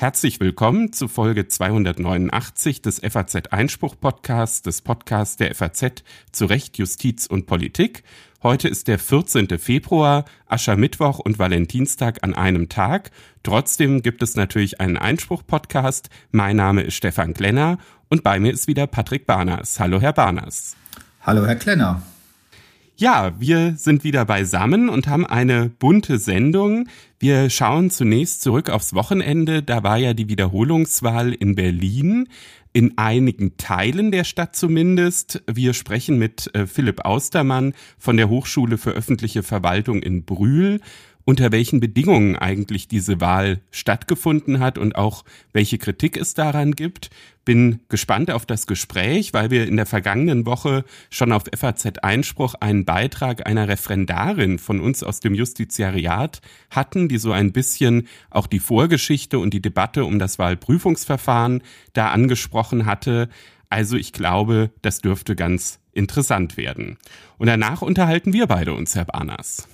Herzlich willkommen zu Folge 289 des FAZ Einspruch Podcasts, des Podcasts der FAZ zu Recht, Justiz und Politik. Heute ist der 14. Februar, Aschermittwoch und Valentinstag an einem Tag. Trotzdem gibt es natürlich einen Einspruch-Podcast. Mein Name ist Stefan Klenner und bei mir ist wieder Patrick Barners. Hallo, Herr Barners. Hallo, Herr Klenner. Ja, wir sind wieder beisammen und haben eine bunte Sendung. Wir schauen zunächst zurück aufs Wochenende. Da war ja die Wiederholungswahl in Berlin in einigen Teilen der Stadt zumindest. Wir sprechen mit äh, Philipp Austermann von der Hochschule für öffentliche Verwaltung in Brühl unter welchen Bedingungen eigentlich diese Wahl stattgefunden hat und auch welche Kritik es daran gibt. Bin gespannt auf das Gespräch, weil wir in der vergangenen Woche schon auf FAZ Einspruch einen Beitrag einer Referendarin von uns aus dem Justiziariat hatten, die so ein bisschen auch die Vorgeschichte und die Debatte um das Wahlprüfungsverfahren da angesprochen hatte. Also ich glaube, das dürfte ganz interessant werden. Und danach unterhalten wir beide uns, Herr Barners.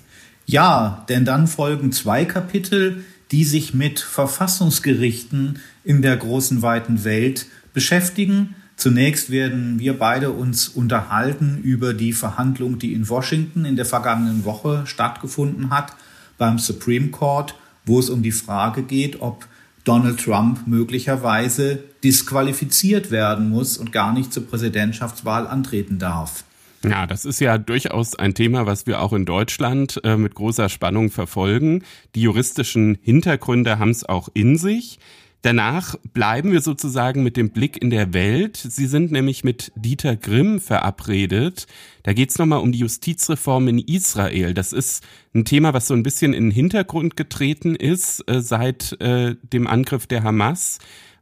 Ja, denn dann folgen zwei Kapitel, die sich mit Verfassungsgerichten in der großen weiten Welt beschäftigen. Zunächst werden wir beide uns unterhalten über die Verhandlung, die in Washington in der vergangenen Woche stattgefunden hat beim Supreme Court, wo es um die Frage geht, ob Donald Trump möglicherweise disqualifiziert werden muss und gar nicht zur Präsidentschaftswahl antreten darf. Ja, das ist ja durchaus ein Thema, was wir auch in Deutschland äh, mit großer Spannung verfolgen. Die juristischen Hintergründe haben es auch in sich. Danach bleiben wir sozusagen mit dem Blick in der Welt. Sie sind nämlich mit Dieter Grimm verabredet. Da geht es nochmal um die Justizreform in Israel. Das ist ein Thema, was so ein bisschen in den Hintergrund getreten ist äh, seit äh, dem Angriff der Hamas,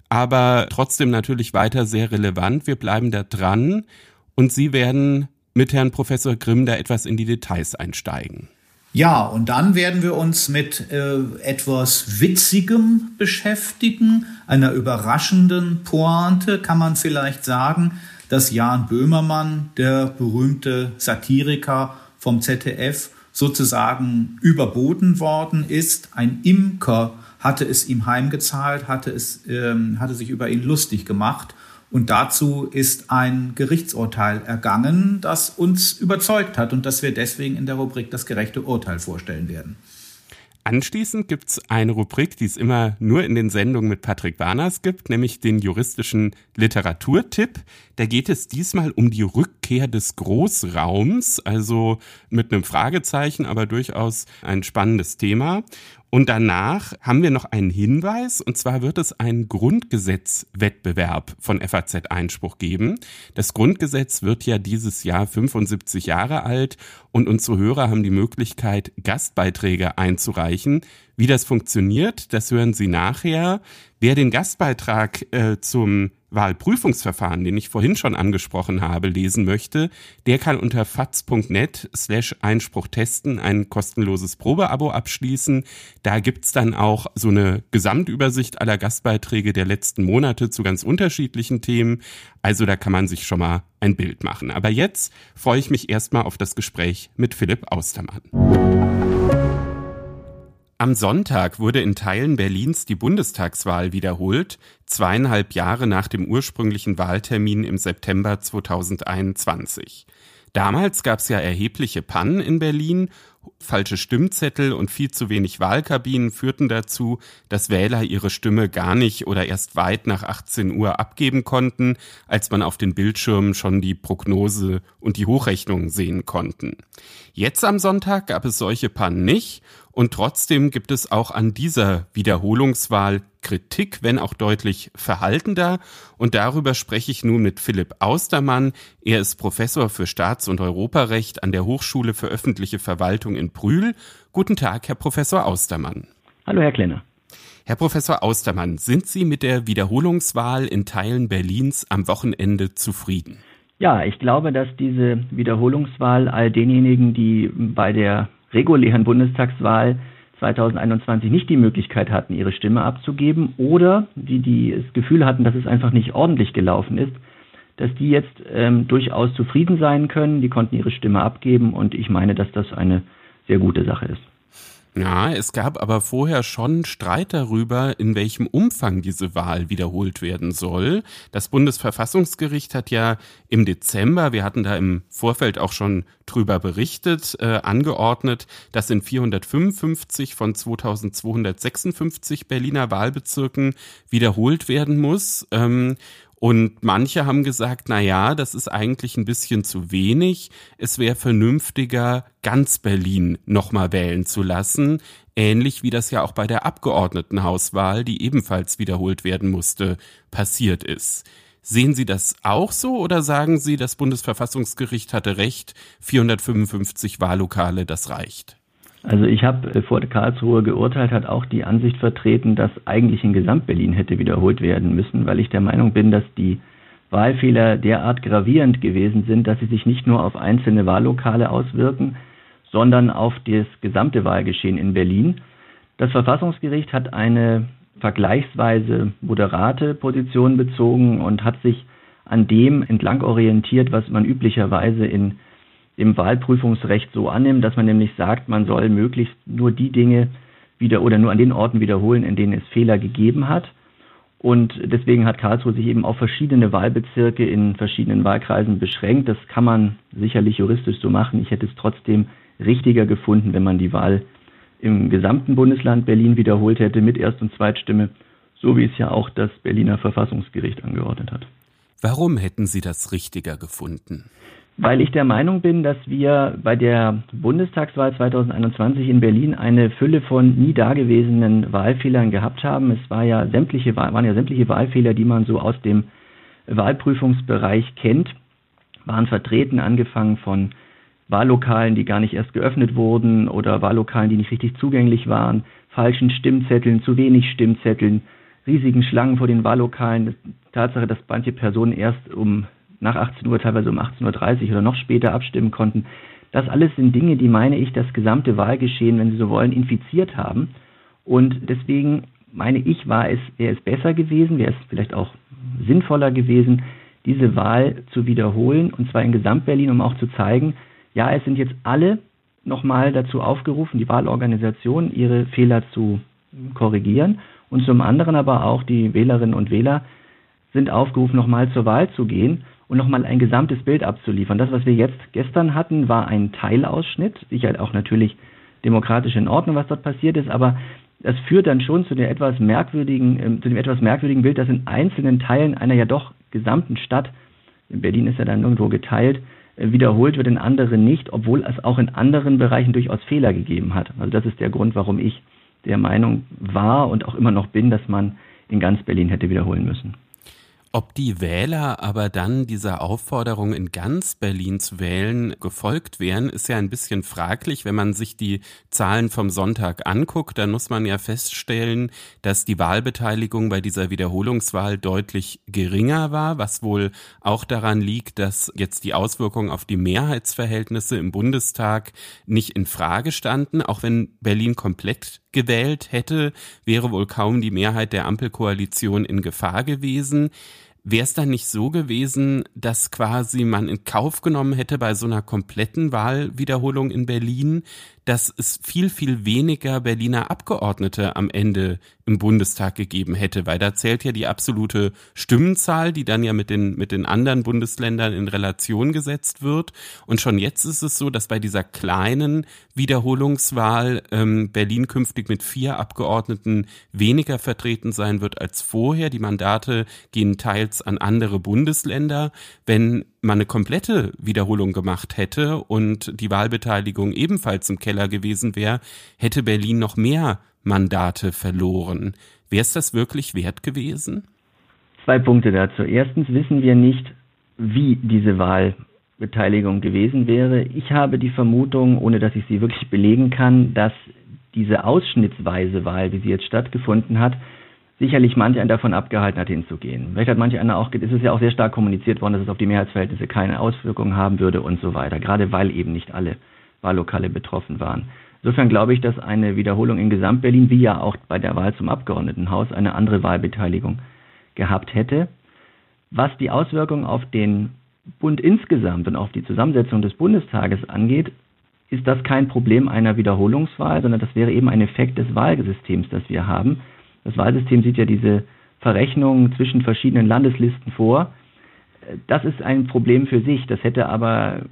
aber trotzdem natürlich weiter sehr relevant. Wir bleiben da dran und Sie werden mit Herrn Professor Grimm da etwas in die Details einsteigen. Ja, und dann werden wir uns mit äh, etwas Witzigem beschäftigen, einer überraschenden Pointe, kann man vielleicht sagen, dass Jan Böhmermann, der berühmte Satiriker vom ZDF, sozusagen überboten worden ist. Ein Imker hatte es ihm heimgezahlt, hatte, es, ähm, hatte sich über ihn lustig gemacht und dazu ist ein Gerichtsurteil ergangen, das uns überzeugt hat und das wir deswegen in der Rubrik das gerechte Urteil vorstellen werden. Anschließend gibt's eine Rubrik, die es immer nur in den Sendungen mit Patrick Barners gibt, nämlich den juristischen Literaturtipp. Da geht es diesmal um die Rückkehr des Großraums, also mit einem Fragezeichen, aber durchaus ein spannendes Thema. Und danach haben wir noch einen Hinweis, und zwar wird es einen Grundgesetzwettbewerb von FAZ Einspruch geben. Das Grundgesetz wird ja dieses Jahr 75 Jahre alt und unsere Hörer haben die Möglichkeit, Gastbeiträge einzureichen. Wie das funktioniert, das hören Sie nachher. Wer den Gastbeitrag äh, zum Wahlprüfungsverfahren, den ich vorhin schon angesprochen habe, lesen möchte, der kann unter faz.net slash Einspruch testen ein kostenloses Probeabo abschließen. Da gibt's dann auch so eine Gesamtübersicht aller Gastbeiträge der letzten Monate zu ganz unterschiedlichen Themen. Also da kann man sich schon mal ein Bild machen. Aber jetzt freue ich mich erstmal auf das Gespräch mit Philipp Austermann. Am Sonntag wurde in Teilen Berlins die Bundestagswahl wiederholt, zweieinhalb Jahre nach dem ursprünglichen Wahltermin im September 2021. Damals gab es ja erhebliche Pannen in Berlin Falsche Stimmzettel und viel zu wenig Wahlkabinen führten dazu, dass Wähler ihre Stimme gar nicht oder erst weit nach 18 Uhr abgeben konnten, als man auf den Bildschirmen schon die Prognose und die Hochrechnungen sehen konnten. Jetzt am Sonntag gab es solche Pannen nicht und trotzdem gibt es auch an dieser Wiederholungswahl Kritik, wenn auch deutlich verhaltender. Und darüber spreche ich nun mit Philipp Austermann. Er ist Professor für Staats- und Europarecht an der Hochschule für öffentliche Verwaltung in Brühl. Guten Tag, Herr Professor Austermann. Hallo, Herr Klenner. Herr Professor Austermann, sind Sie mit der Wiederholungswahl in Teilen Berlins am Wochenende zufrieden? Ja, ich glaube, dass diese Wiederholungswahl all denjenigen, die bei der regulären Bundestagswahl 2021 nicht die Möglichkeit hatten, ihre Stimme abzugeben oder die, die das Gefühl hatten, dass es einfach nicht ordentlich gelaufen ist, dass die jetzt ähm, durchaus zufrieden sein können. Die konnten ihre Stimme abgeben und ich meine, dass das eine sehr gute Sache ist. Ja, es gab aber vorher schon Streit darüber, in welchem Umfang diese Wahl wiederholt werden soll. Das Bundesverfassungsgericht hat ja im Dezember, wir hatten da im Vorfeld auch schon drüber berichtet, äh, angeordnet, dass in 455 von 2256 Berliner Wahlbezirken wiederholt werden muss. Ähm, und manche haben gesagt, na ja, das ist eigentlich ein bisschen zu wenig. Es wäre vernünftiger, ganz Berlin nochmal wählen zu lassen. Ähnlich wie das ja auch bei der Abgeordnetenhauswahl, die ebenfalls wiederholt werden musste, passiert ist. Sehen Sie das auch so oder sagen Sie, das Bundesverfassungsgericht hatte recht, 455 Wahllokale, das reicht? Also ich habe äh, vor Karlsruhe geurteilt, hat auch die Ansicht vertreten, dass eigentlich in Gesamtberlin hätte wiederholt werden müssen, weil ich der Meinung bin, dass die Wahlfehler derart gravierend gewesen sind, dass sie sich nicht nur auf einzelne Wahllokale auswirken, sondern auf das gesamte Wahlgeschehen in Berlin. Das Verfassungsgericht hat eine vergleichsweise moderate Position bezogen und hat sich an dem entlang orientiert, was man üblicherweise in im Wahlprüfungsrecht so annimmt, dass man nämlich sagt, man soll möglichst nur die Dinge wieder oder nur an den Orten wiederholen, in denen es Fehler gegeben hat. Und deswegen hat Karlsruhe sich eben auf verschiedene Wahlbezirke in verschiedenen Wahlkreisen beschränkt. Das kann man sicherlich juristisch so machen. Ich hätte es trotzdem richtiger gefunden, wenn man die Wahl im gesamten Bundesland Berlin wiederholt hätte mit Erst- und Zweitstimme, so wie es ja auch das Berliner Verfassungsgericht angeordnet hat. Warum hätten Sie das richtiger gefunden? Weil ich der Meinung bin, dass wir bei der Bundestagswahl 2021 in Berlin eine Fülle von nie dagewesenen Wahlfehlern gehabt haben. Es war ja sämtliche, waren ja sämtliche Wahlfehler, die man so aus dem Wahlprüfungsbereich kennt, waren vertreten, angefangen von Wahllokalen, die gar nicht erst geöffnet wurden oder Wahllokalen, die nicht richtig zugänglich waren, falschen Stimmzetteln, zu wenig Stimmzetteln, riesigen Schlangen vor den Wahllokalen, Tatsache, dass manche Personen erst um nach 18 Uhr, teilweise um 18.30 Uhr oder noch später abstimmen konnten. Das alles sind Dinge, die, meine ich, das gesamte Wahlgeschehen, wenn Sie so wollen, infiziert haben. Und deswegen meine ich, war es, wäre es besser gewesen, wäre es vielleicht auch sinnvoller gewesen, diese Wahl zu wiederholen, und zwar in Gesamtberlin, um auch zu zeigen, ja, es sind jetzt alle nochmal dazu aufgerufen, die Wahlorganisation, ihre Fehler zu korrigieren und zum anderen aber auch die Wählerinnen und Wähler sind aufgerufen, nochmal zur Wahl zu gehen und nochmal ein gesamtes Bild abzuliefern. Das, was wir jetzt gestern hatten, war ein Teilausschnitt, sicher auch natürlich demokratisch in Ordnung, was dort passiert ist, aber das führt dann schon zu, der etwas merkwürdigen, äh, zu dem etwas merkwürdigen Bild, dass in einzelnen Teilen einer ja doch gesamten Stadt, in Berlin ist ja dann irgendwo geteilt, äh, wiederholt wird, in anderen nicht, obwohl es auch in anderen Bereichen durchaus Fehler gegeben hat. Also das ist der Grund, warum ich der Meinung war und auch immer noch bin, dass man in ganz Berlin hätte wiederholen müssen. Ob die Wähler aber dann dieser Aufforderung in ganz Berlin zu wählen gefolgt wären, ist ja ein bisschen fraglich. Wenn man sich die Zahlen vom Sonntag anguckt, dann muss man ja feststellen, dass die Wahlbeteiligung bei dieser Wiederholungswahl deutlich geringer war, was wohl auch daran liegt, dass jetzt die Auswirkungen auf die Mehrheitsverhältnisse im Bundestag nicht in Frage standen, auch wenn Berlin komplett gewählt hätte, wäre wohl kaum die Mehrheit der Ampelkoalition in Gefahr gewesen. Wäre es dann nicht so gewesen, dass quasi man in Kauf genommen hätte bei so einer kompletten Wahlwiederholung in Berlin, dass es viel, viel weniger Berliner Abgeordnete am Ende im Bundestag gegeben hätte, weil da zählt ja die absolute Stimmenzahl, die dann ja mit den, mit den anderen Bundesländern in Relation gesetzt wird. Und schon jetzt ist es so, dass bei dieser kleinen Wiederholungswahl ähm, Berlin künftig mit vier Abgeordneten weniger vertreten sein wird als vorher. Die Mandate gehen teils an andere Bundesländer. Wenn man eine komplette Wiederholung gemacht hätte und die Wahlbeteiligung ebenfalls im Keller gewesen wäre, hätte Berlin noch mehr Mandate verloren. Wäre es das wirklich wert gewesen? Zwei Punkte dazu. Erstens wissen wir nicht, wie diese Wahlbeteiligung gewesen wäre. Ich habe die Vermutung, ohne dass ich sie wirklich belegen kann, dass diese ausschnittsweise Wahl, wie sie jetzt stattgefunden hat, sicherlich manch einen davon abgehalten hat, hinzugehen. Vielleicht hat manch einer auch, es ist ja auch sehr stark kommuniziert worden, dass es auf die Mehrheitsverhältnisse keine Auswirkungen haben würde und so weiter, gerade weil eben nicht alle Wahllokale betroffen waren. Insofern glaube ich, dass eine Wiederholung in Gesamtberlin, wie ja auch bei der Wahl zum Abgeordnetenhaus, eine andere Wahlbeteiligung gehabt hätte. Was die Auswirkungen auf den Bund insgesamt und auf die Zusammensetzung des Bundestages angeht, ist das kein Problem einer Wiederholungswahl, sondern das wäre eben ein Effekt des Wahlsystems, das wir haben. Das Wahlsystem sieht ja diese Verrechnungen zwischen verschiedenen Landeslisten vor. Das ist ein Problem für sich. Das hätte aber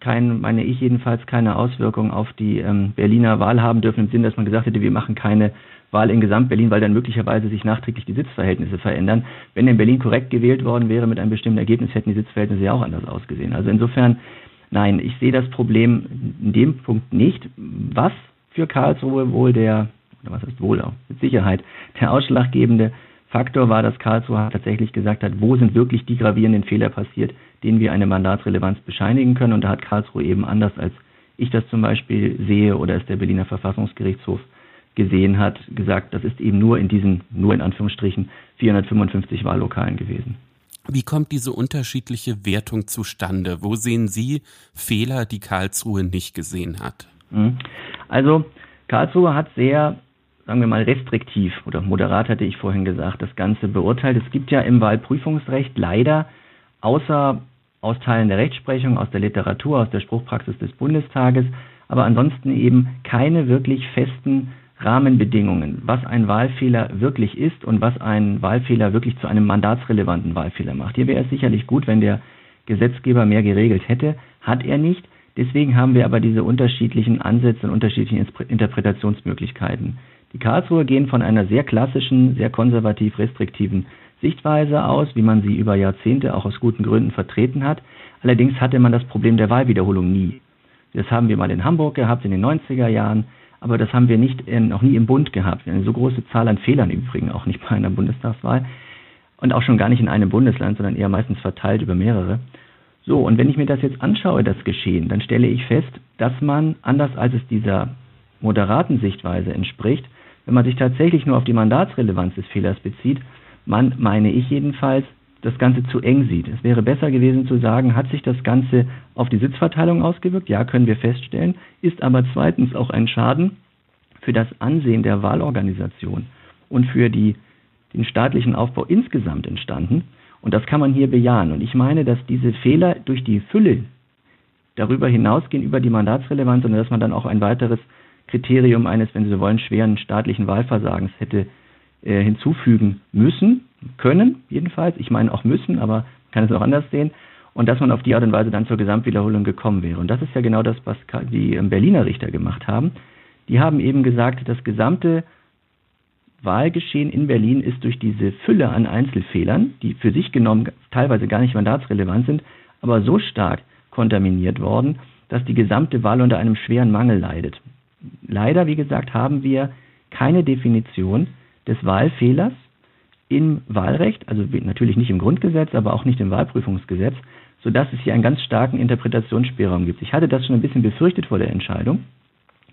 kein, meine ich jedenfalls, keine Auswirkung auf die ähm, Berliner Wahl haben dürfen, im Sinne, dass man gesagt hätte, wir machen keine Wahl in Gesamt-Berlin, weil dann möglicherweise sich nachträglich die Sitzverhältnisse verändern. Wenn in Berlin korrekt gewählt worden wäre mit einem bestimmten Ergebnis, hätten die Sitzverhältnisse ja auch anders ausgesehen. Also insofern, nein, ich sehe das Problem in dem Punkt nicht. Was für Karlsruhe wohl der, oder was heißt wohl auch, mit Sicherheit, der ausschlaggebende Faktor war, dass Karlsruhe tatsächlich gesagt hat, wo sind wirklich die gravierenden Fehler passiert, denen wir eine Mandatsrelevanz bescheinigen können. Und da hat Karlsruhe eben anders als ich das zum Beispiel sehe oder es der Berliner Verfassungsgerichtshof gesehen hat, gesagt, das ist eben nur in diesen, nur in Anführungsstrichen, 455 Wahllokalen gewesen. Wie kommt diese unterschiedliche Wertung zustande? Wo sehen Sie Fehler, die Karlsruhe nicht gesehen hat? Mhm. Also Karlsruhe hat sehr, sagen wir mal, restriktiv oder moderat hatte ich vorhin gesagt, das Ganze beurteilt. Es gibt ja im Wahlprüfungsrecht leider außer aus Teilen der Rechtsprechung, aus der Literatur, aus der Spruchpraxis des Bundestages, aber ansonsten eben keine wirklich festen Rahmenbedingungen, was ein Wahlfehler wirklich ist und was ein Wahlfehler wirklich zu einem mandatsrelevanten Wahlfehler macht. Hier wäre es sicherlich gut, wenn der Gesetzgeber mehr geregelt hätte, hat er nicht. Deswegen haben wir aber diese unterschiedlichen Ansätze und unterschiedlichen Interpretationsmöglichkeiten. Die Karlsruher gehen von einer sehr klassischen, sehr konservativ restriktiven Sichtweise aus, wie man sie über Jahrzehnte auch aus guten Gründen vertreten hat. Allerdings hatte man das Problem der Wahlwiederholung nie. Das haben wir mal in Hamburg gehabt in den 90er Jahren aber das haben wir nicht noch nie im Bund gehabt. Eine so große Zahl an Fehlern im Übrigen, auch nicht bei einer Bundestagswahl und auch schon gar nicht in einem Bundesland, sondern eher meistens verteilt über mehrere. So, und wenn ich mir das jetzt anschaue, das Geschehen, dann stelle ich fest, dass man, anders als es dieser moderaten Sichtweise entspricht, wenn man sich tatsächlich nur auf die Mandatsrelevanz des Fehlers bezieht, man, meine ich jedenfalls, das Ganze zu eng sieht. Es wäre besser gewesen zu sagen, hat sich das Ganze auf die Sitzverteilung ausgewirkt? Ja, können wir feststellen. Ist aber zweitens auch ein Schaden für das Ansehen der Wahlorganisation und für die, den staatlichen Aufbau insgesamt entstanden. Und das kann man hier bejahen. Und ich meine, dass diese Fehler durch die Fülle darüber hinausgehen, über die Mandatsrelevanz, und dass man dann auch ein weiteres Kriterium eines, wenn Sie so wollen, schweren staatlichen Wahlversagens hätte äh, hinzufügen müssen, können jedenfalls. Ich meine auch müssen, aber kann es auch anders sehen. Und dass man auf die Art und Weise dann zur Gesamtwiederholung gekommen wäre. Und das ist ja genau das, was die ähm, Berliner Richter gemacht haben. Die haben eben gesagt, das gesamte Wahlgeschehen in Berlin ist durch diese Fülle an Einzelfehlern, die für sich genommen teilweise gar nicht mandatsrelevant sind, aber so stark kontaminiert worden, dass die gesamte Wahl unter einem schweren Mangel leidet. Leider, wie gesagt, haben wir keine Definition des Wahlfehlers im Wahlrecht, also natürlich nicht im Grundgesetz, aber auch nicht im Wahlprüfungsgesetz, sodass es hier einen ganz starken Interpretationsspielraum gibt. Ich hatte das schon ein bisschen befürchtet vor der Entscheidung,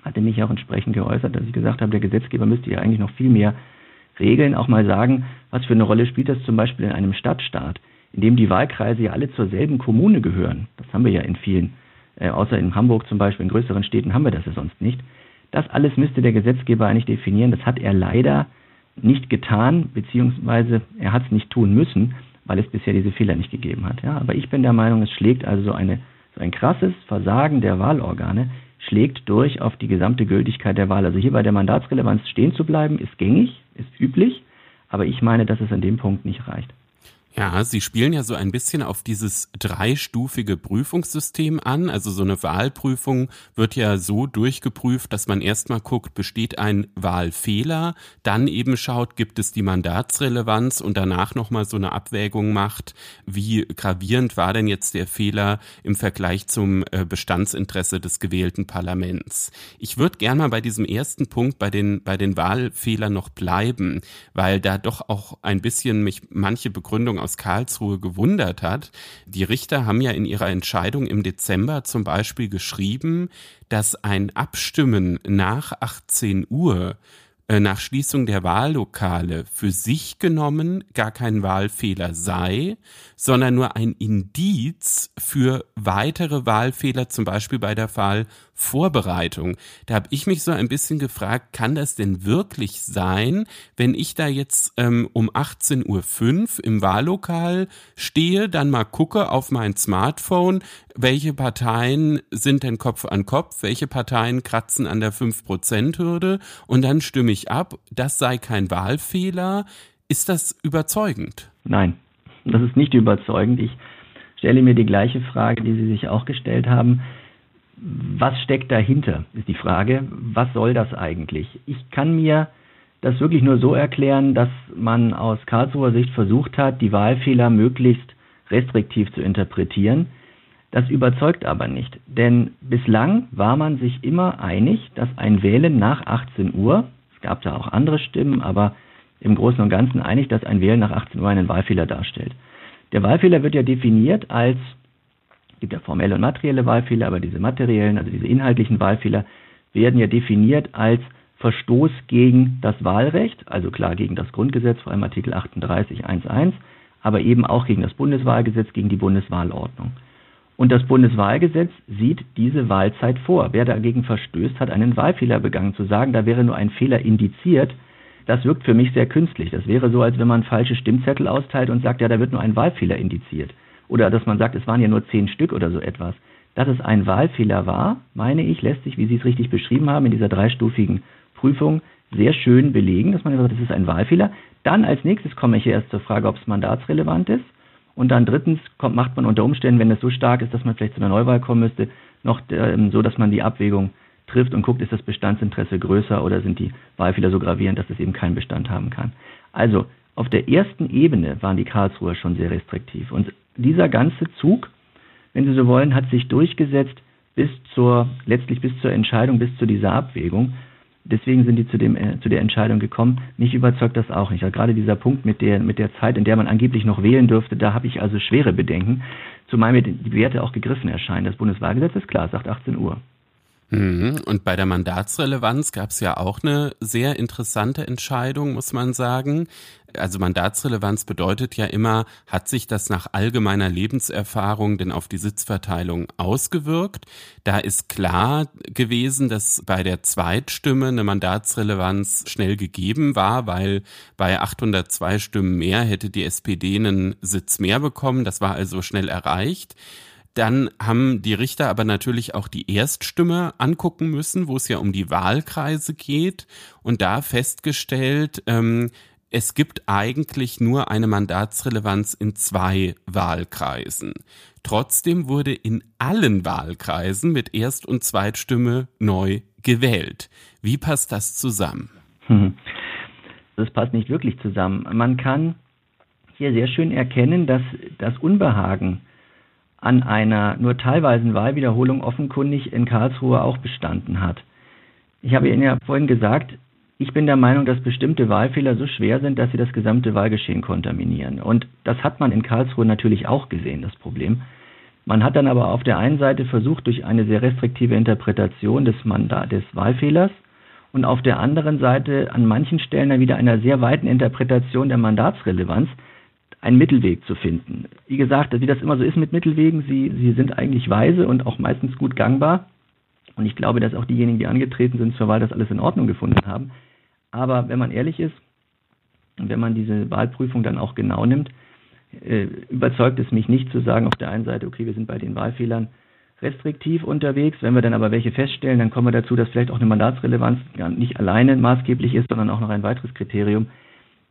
hatte mich auch entsprechend geäußert, dass ich gesagt habe, der Gesetzgeber müsste ja eigentlich noch viel mehr regeln, auch mal sagen, was für eine Rolle spielt das zum Beispiel in einem Stadtstaat, in dem die Wahlkreise ja alle zur selben Kommune gehören. Das haben wir ja in vielen, äh, außer in Hamburg zum Beispiel, in größeren Städten haben wir das ja sonst nicht. Das alles müsste der Gesetzgeber eigentlich definieren. Das hat er leider nicht getan, beziehungsweise er hat es nicht tun müssen, weil es bisher diese Fehler nicht gegeben hat. Ja, aber ich bin der Meinung, es schlägt also eine, so ein krasses Versagen der Wahlorgane schlägt durch auf die gesamte Gültigkeit der Wahl. Also hier bei der Mandatsrelevanz stehen zu bleiben, ist gängig, ist üblich, aber ich meine, dass es an dem Punkt nicht reicht. Ja, Sie spielen ja so ein bisschen auf dieses dreistufige Prüfungssystem an. Also so eine Wahlprüfung wird ja so durchgeprüft, dass man erstmal guckt, besteht ein Wahlfehler, dann eben schaut, gibt es die Mandatsrelevanz und danach nochmal so eine Abwägung macht, wie gravierend war denn jetzt der Fehler im Vergleich zum äh, Bestandsinteresse des gewählten Parlaments. Ich würde gerne mal bei diesem ersten Punkt, bei den, bei den Wahlfehlern noch bleiben, weil da doch auch ein bisschen mich manche Begründung aus Karlsruhe gewundert hat. Die Richter haben ja in ihrer Entscheidung im Dezember zum Beispiel geschrieben, dass ein Abstimmen nach 18 Uhr äh, nach Schließung der Wahllokale für sich genommen gar kein Wahlfehler sei, sondern nur ein Indiz für weitere Wahlfehler, zum Beispiel bei der Wahl Vorbereitung. Da habe ich mich so ein bisschen gefragt, kann das denn wirklich sein, wenn ich da jetzt ähm, um 18.05 Uhr im Wahllokal stehe, dann mal gucke auf mein Smartphone, welche Parteien sind denn Kopf an Kopf, welche Parteien kratzen an der 5%-Hürde und dann stimme ich ab, das sei kein Wahlfehler. Ist das überzeugend? Nein, das ist nicht überzeugend. Ich stelle mir die gleiche Frage, die Sie sich auch gestellt haben was steckt dahinter, ist die Frage. Was soll das eigentlich? Ich kann mir das wirklich nur so erklären, dass man aus Karlsruher Sicht versucht hat, die Wahlfehler möglichst restriktiv zu interpretieren. Das überzeugt aber nicht, denn bislang war man sich immer einig, dass ein Wählen nach 18 Uhr, es gab da auch andere Stimmen, aber im Großen und Ganzen einig, dass ein Wählen nach 18 Uhr einen Wahlfehler darstellt. Der Wahlfehler wird ja definiert als es gibt ja formelle und materielle Wahlfehler, aber diese materiellen, also diese inhaltlichen Wahlfehler, werden ja definiert als Verstoß gegen das Wahlrecht, also klar gegen das Grundgesetz, vor allem Artikel 38 1.1, aber eben auch gegen das Bundeswahlgesetz, gegen die Bundeswahlordnung. Und das Bundeswahlgesetz sieht diese Wahlzeit vor. Wer dagegen verstößt, hat einen Wahlfehler begangen. Zu sagen, da wäre nur ein Fehler indiziert, das wirkt für mich sehr künstlich. Das wäre so, als wenn man falsche Stimmzettel austeilt und sagt, ja, da wird nur ein Wahlfehler indiziert oder dass man sagt, es waren ja nur zehn Stück oder so etwas. Dass es ein Wahlfehler war, meine ich, lässt sich, wie Sie es richtig beschrieben haben, in dieser dreistufigen Prüfung sehr schön belegen, dass man sagt, das ist ein Wahlfehler. Dann als nächstes komme ich erst zur Frage, ob es mandatsrelevant ist. Und dann drittens kommt, macht man unter Umständen, wenn es so stark ist, dass man vielleicht zu einer Neuwahl kommen müsste, noch ähm, so, dass man die Abwägung trifft und guckt, ist das Bestandsinteresse größer oder sind die Wahlfehler so gravierend, dass es eben keinen Bestand haben kann. Also auf der ersten Ebene waren die Karlsruher schon sehr restriktiv. Und dieser ganze Zug, wenn Sie so wollen, hat sich durchgesetzt bis zur, letztlich bis zur Entscheidung, bis zu dieser Abwägung. Deswegen sind die zu, dem, äh, zu der Entscheidung gekommen. Mich überzeugt das auch nicht. Also gerade dieser Punkt mit der, mit der Zeit, in der man angeblich noch wählen dürfte, da habe ich also schwere Bedenken. Zumal mir die Werte auch gegriffen erscheinen. Das Bundeswahlgesetz ist klar, sagt 18 Uhr. Mhm. Und bei der Mandatsrelevanz gab es ja auch eine sehr interessante Entscheidung, muss man sagen. Also Mandatsrelevanz bedeutet ja immer, hat sich das nach allgemeiner Lebenserfahrung denn auf die Sitzverteilung ausgewirkt? Da ist klar gewesen, dass bei der Zweitstimme eine Mandatsrelevanz schnell gegeben war, weil bei 802 Stimmen mehr hätte die SPD einen Sitz mehr bekommen. Das war also schnell erreicht. Dann haben die Richter aber natürlich auch die Erststimme angucken müssen, wo es ja um die Wahlkreise geht und da festgestellt, ähm, es gibt eigentlich nur eine Mandatsrelevanz in zwei Wahlkreisen. Trotzdem wurde in allen Wahlkreisen mit Erst- und Zweitstimme neu gewählt. Wie passt das zusammen? Das passt nicht wirklich zusammen. Man kann hier sehr schön erkennen, dass das Unbehagen an einer nur teilweisen Wahlwiederholung offenkundig in Karlsruhe auch bestanden hat. Ich habe Ihnen ja vorhin gesagt, ich bin der Meinung, dass bestimmte Wahlfehler so schwer sind, dass sie das gesamte Wahlgeschehen kontaminieren. Und das hat man in Karlsruhe natürlich auch gesehen, das Problem. Man hat dann aber auf der einen Seite versucht, durch eine sehr restriktive Interpretation des, Mandat des Wahlfehlers und auf der anderen Seite an manchen Stellen dann wieder einer sehr weiten Interpretation der Mandatsrelevanz einen Mittelweg zu finden. Wie gesagt, wie das immer so ist mit Mittelwegen, sie, sie sind eigentlich weise und auch meistens gut gangbar. Und ich glaube, dass auch diejenigen, die angetreten sind zur Wahl, das alles in Ordnung gefunden haben. Aber wenn man ehrlich ist und wenn man diese Wahlprüfung dann auch genau nimmt, äh, überzeugt es mich nicht zu sagen, auf der einen Seite, okay, wir sind bei den Wahlfehlern restriktiv unterwegs. Wenn wir dann aber welche feststellen, dann kommen wir dazu, dass vielleicht auch eine Mandatsrelevanz nicht alleine maßgeblich ist, sondern auch noch ein weiteres Kriterium.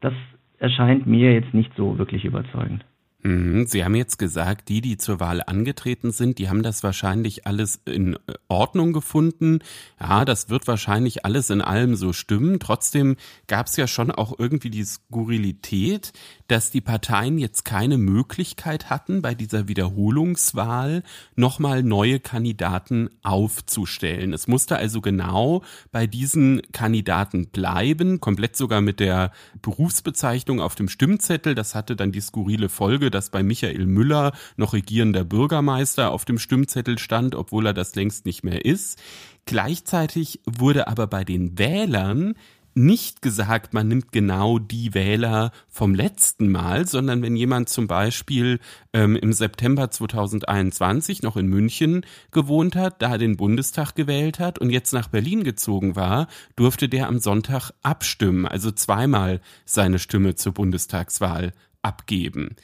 Das erscheint mir jetzt nicht so wirklich überzeugend. Mhm. Sie haben jetzt gesagt, die, die zur Wahl angetreten sind, die haben das wahrscheinlich alles in äh, Ordnung gefunden. Ja, das wird wahrscheinlich alles in allem so stimmen. Trotzdem gab es ja schon auch irgendwie die Skurrilität, dass die Parteien jetzt keine Möglichkeit hatten, bei dieser Wiederholungswahl nochmal neue Kandidaten aufzustellen. Es musste also genau bei diesen Kandidaten bleiben, komplett sogar mit der Berufsbezeichnung auf dem Stimmzettel. Das hatte dann die skurrile Folge, dass bei Michael Müller noch regierender Bürgermeister auf dem Stimmzettel stand, obwohl er das längst nicht mehr ist. Gleichzeitig wurde aber bei den Wählern nicht gesagt, man nimmt genau die Wähler vom letzten Mal, sondern wenn jemand zum Beispiel ähm, im September 2021 noch in München gewohnt hat, da den Bundestag gewählt hat und jetzt nach Berlin gezogen war, durfte der am Sonntag abstimmen, also zweimal seine Stimme zur Bundestagswahl abgeben.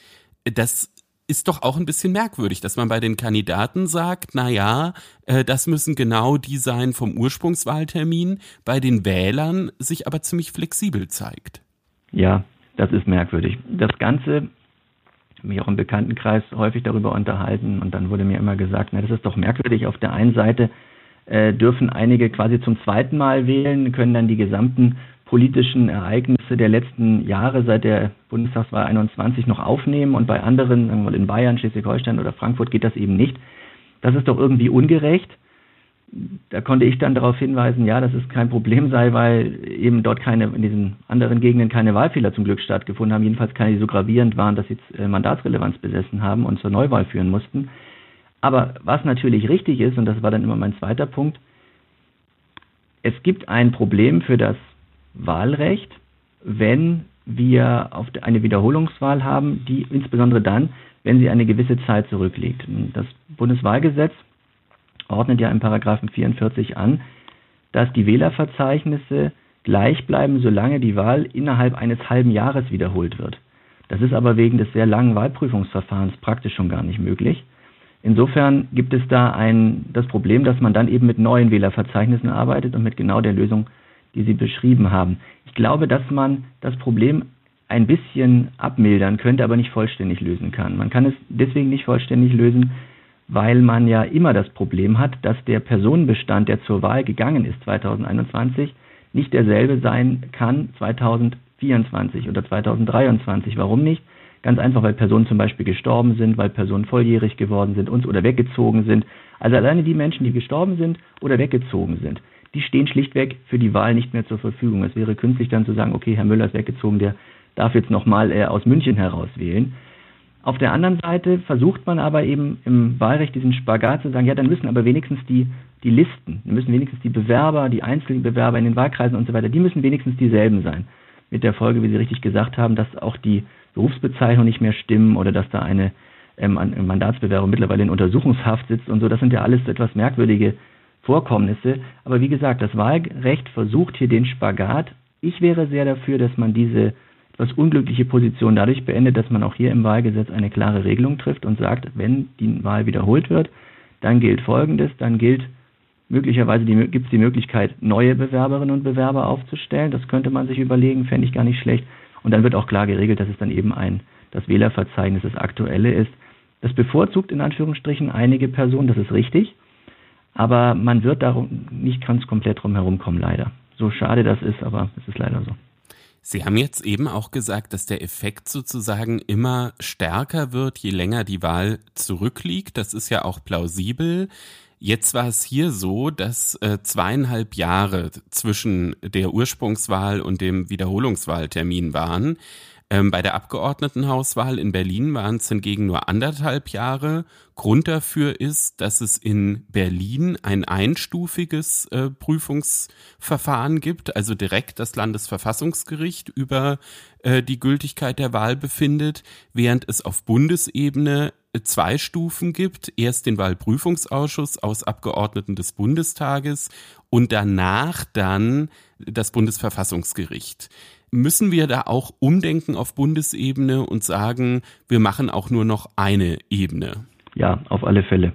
Das ist doch auch ein bisschen merkwürdig, dass man bei den Kandidaten sagt, na ja, äh, das müssen genau die sein vom Ursprungswahltermin, bei den Wählern sich aber ziemlich flexibel zeigt. Ja, das ist merkwürdig. Das Ganze, mich auch im Bekanntenkreis häufig darüber unterhalten und dann wurde mir immer gesagt, na, das ist doch merkwürdig. Auf der einen Seite äh, dürfen einige quasi zum zweiten Mal wählen, können dann die gesamten politischen Ereignisse der letzten Jahre seit der Bundestagswahl 21 noch aufnehmen und bei anderen, sagen wir mal in Bayern, Schleswig-Holstein oder Frankfurt geht das eben nicht. Das ist doch irgendwie ungerecht. Da konnte ich dann darauf hinweisen, ja, dass es kein Problem sei, weil eben dort keine, in diesen anderen Gegenden keine Wahlfehler zum Glück stattgefunden haben, jedenfalls keine, die so gravierend waren, dass sie äh, Mandatsrelevanz besessen haben und zur Neuwahl führen mussten. Aber was natürlich richtig ist, und das war dann immer mein zweiter Punkt, es gibt ein Problem für das Wahlrecht, wenn wir eine Wiederholungswahl haben, die insbesondere dann, wenn sie eine gewisse Zeit zurückliegt. Das Bundeswahlgesetz ordnet ja in Paragraphen 44 an, dass die Wählerverzeichnisse gleich bleiben, solange die Wahl innerhalb eines halben Jahres wiederholt wird. Das ist aber wegen des sehr langen Wahlprüfungsverfahrens praktisch schon gar nicht möglich. Insofern gibt es da ein, das Problem, dass man dann eben mit neuen Wählerverzeichnissen arbeitet und mit genau der Lösung die Sie beschrieben haben. Ich glaube, dass man das Problem ein bisschen abmildern könnte, aber nicht vollständig lösen kann. Man kann es deswegen nicht vollständig lösen, weil man ja immer das Problem hat, dass der Personenbestand, der zur Wahl gegangen ist 2021, nicht derselbe sein kann 2024 oder 2023. Warum nicht? Ganz einfach, weil Personen zum Beispiel gestorben sind, weil Personen volljährig geworden sind und oder weggezogen sind. Also alleine die Menschen, die gestorben sind oder weggezogen sind, die stehen schlichtweg für die Wahl nicht mehr zur Verfügung. Es wäre künstlich dann zu sagen, okay, Herr Müller ist weggezogen, der darf jetzt nochmal äh, aus München heraus wählen. Auf der anderen Seite versucht man aber eben im Wahlrecht diesen Spagat zu sagen, ja, dann müssen aber wenigstens die, die Listen, müssen wenigstens die Bewerber, die einzelnen Bewerber in den Wahlkreisen und so weiter, die müssen wenigstens dieselben sein. Mit der Folge, wie Sie richtig gesagt haben, dass auch die Berufsbezeichnungen nicht mehr stimmen oder dass da eine ähm, Mandatsbewerber mittlerweile in Untersuchungshaft sitzt und so. Das sind ja alles etwas merkwürdige Vorkommnisse. Aber wie gesagt, das Wahlrecht versucht hier den Spagat. Ich wäre sehr dafür, dass man diese etwas unglückliche Position dadurch beendet, dass man auch hier im Wahlgesetz eine klare Regelung trifft und sagt, wenn die Wahl wiederholt wird, dann gilt Folgendes, dann gilt möglicherweise gibt es die Möglichkeit, neue Bewerberinnen und Bewerber aufzustellen. Das könnte man sich überlegen, fände ich gar nicht schlecht. Und dann wird auch klar geregelt, dass es dann eben ein, das Wählerverzeichnis das aktuelle ist. Das bevorzugt in Anführungsstrichen einige Personen, das ist richtig. Aber man wird darum nicht ganz komplett drum herumkommen, leider. So schade das ist, aber es ist leider so. Sie haben jetzt eben auch gesagt, dass der Effekt sozusagen immer stärker wird, je länger die Wahl zurückliegt. Das ist ja auch plausibel. Jetzt war es hier so, dass äh, zweieinhalb Jahre zwischen der Ursprungswahl und dem Wiederholungswahltermin waren. Ähm, bei der Abgeordnetenhauswahl in Berlin waren es hingegen nur anderthalb Jahre. Grund dafür ist, dass es in Berlin ein einstufiges äh, Prüfungsverfahren gibt, also direkt das Landesverfassungsgericht über äh, die Gültigkeit der Wahl befindet, während es auf Bundesebene äh, zwei Stufen gibt. Erst den Wahlprüfungsausschuss aus Abgeordneten des Bundestages und danach dann das Bundesverfassungsgericht müssen wir da auch umdenken auf Bundesebene und sagen, wir machen auch nur noch eine Ebene? Ja, auf alle Fälle.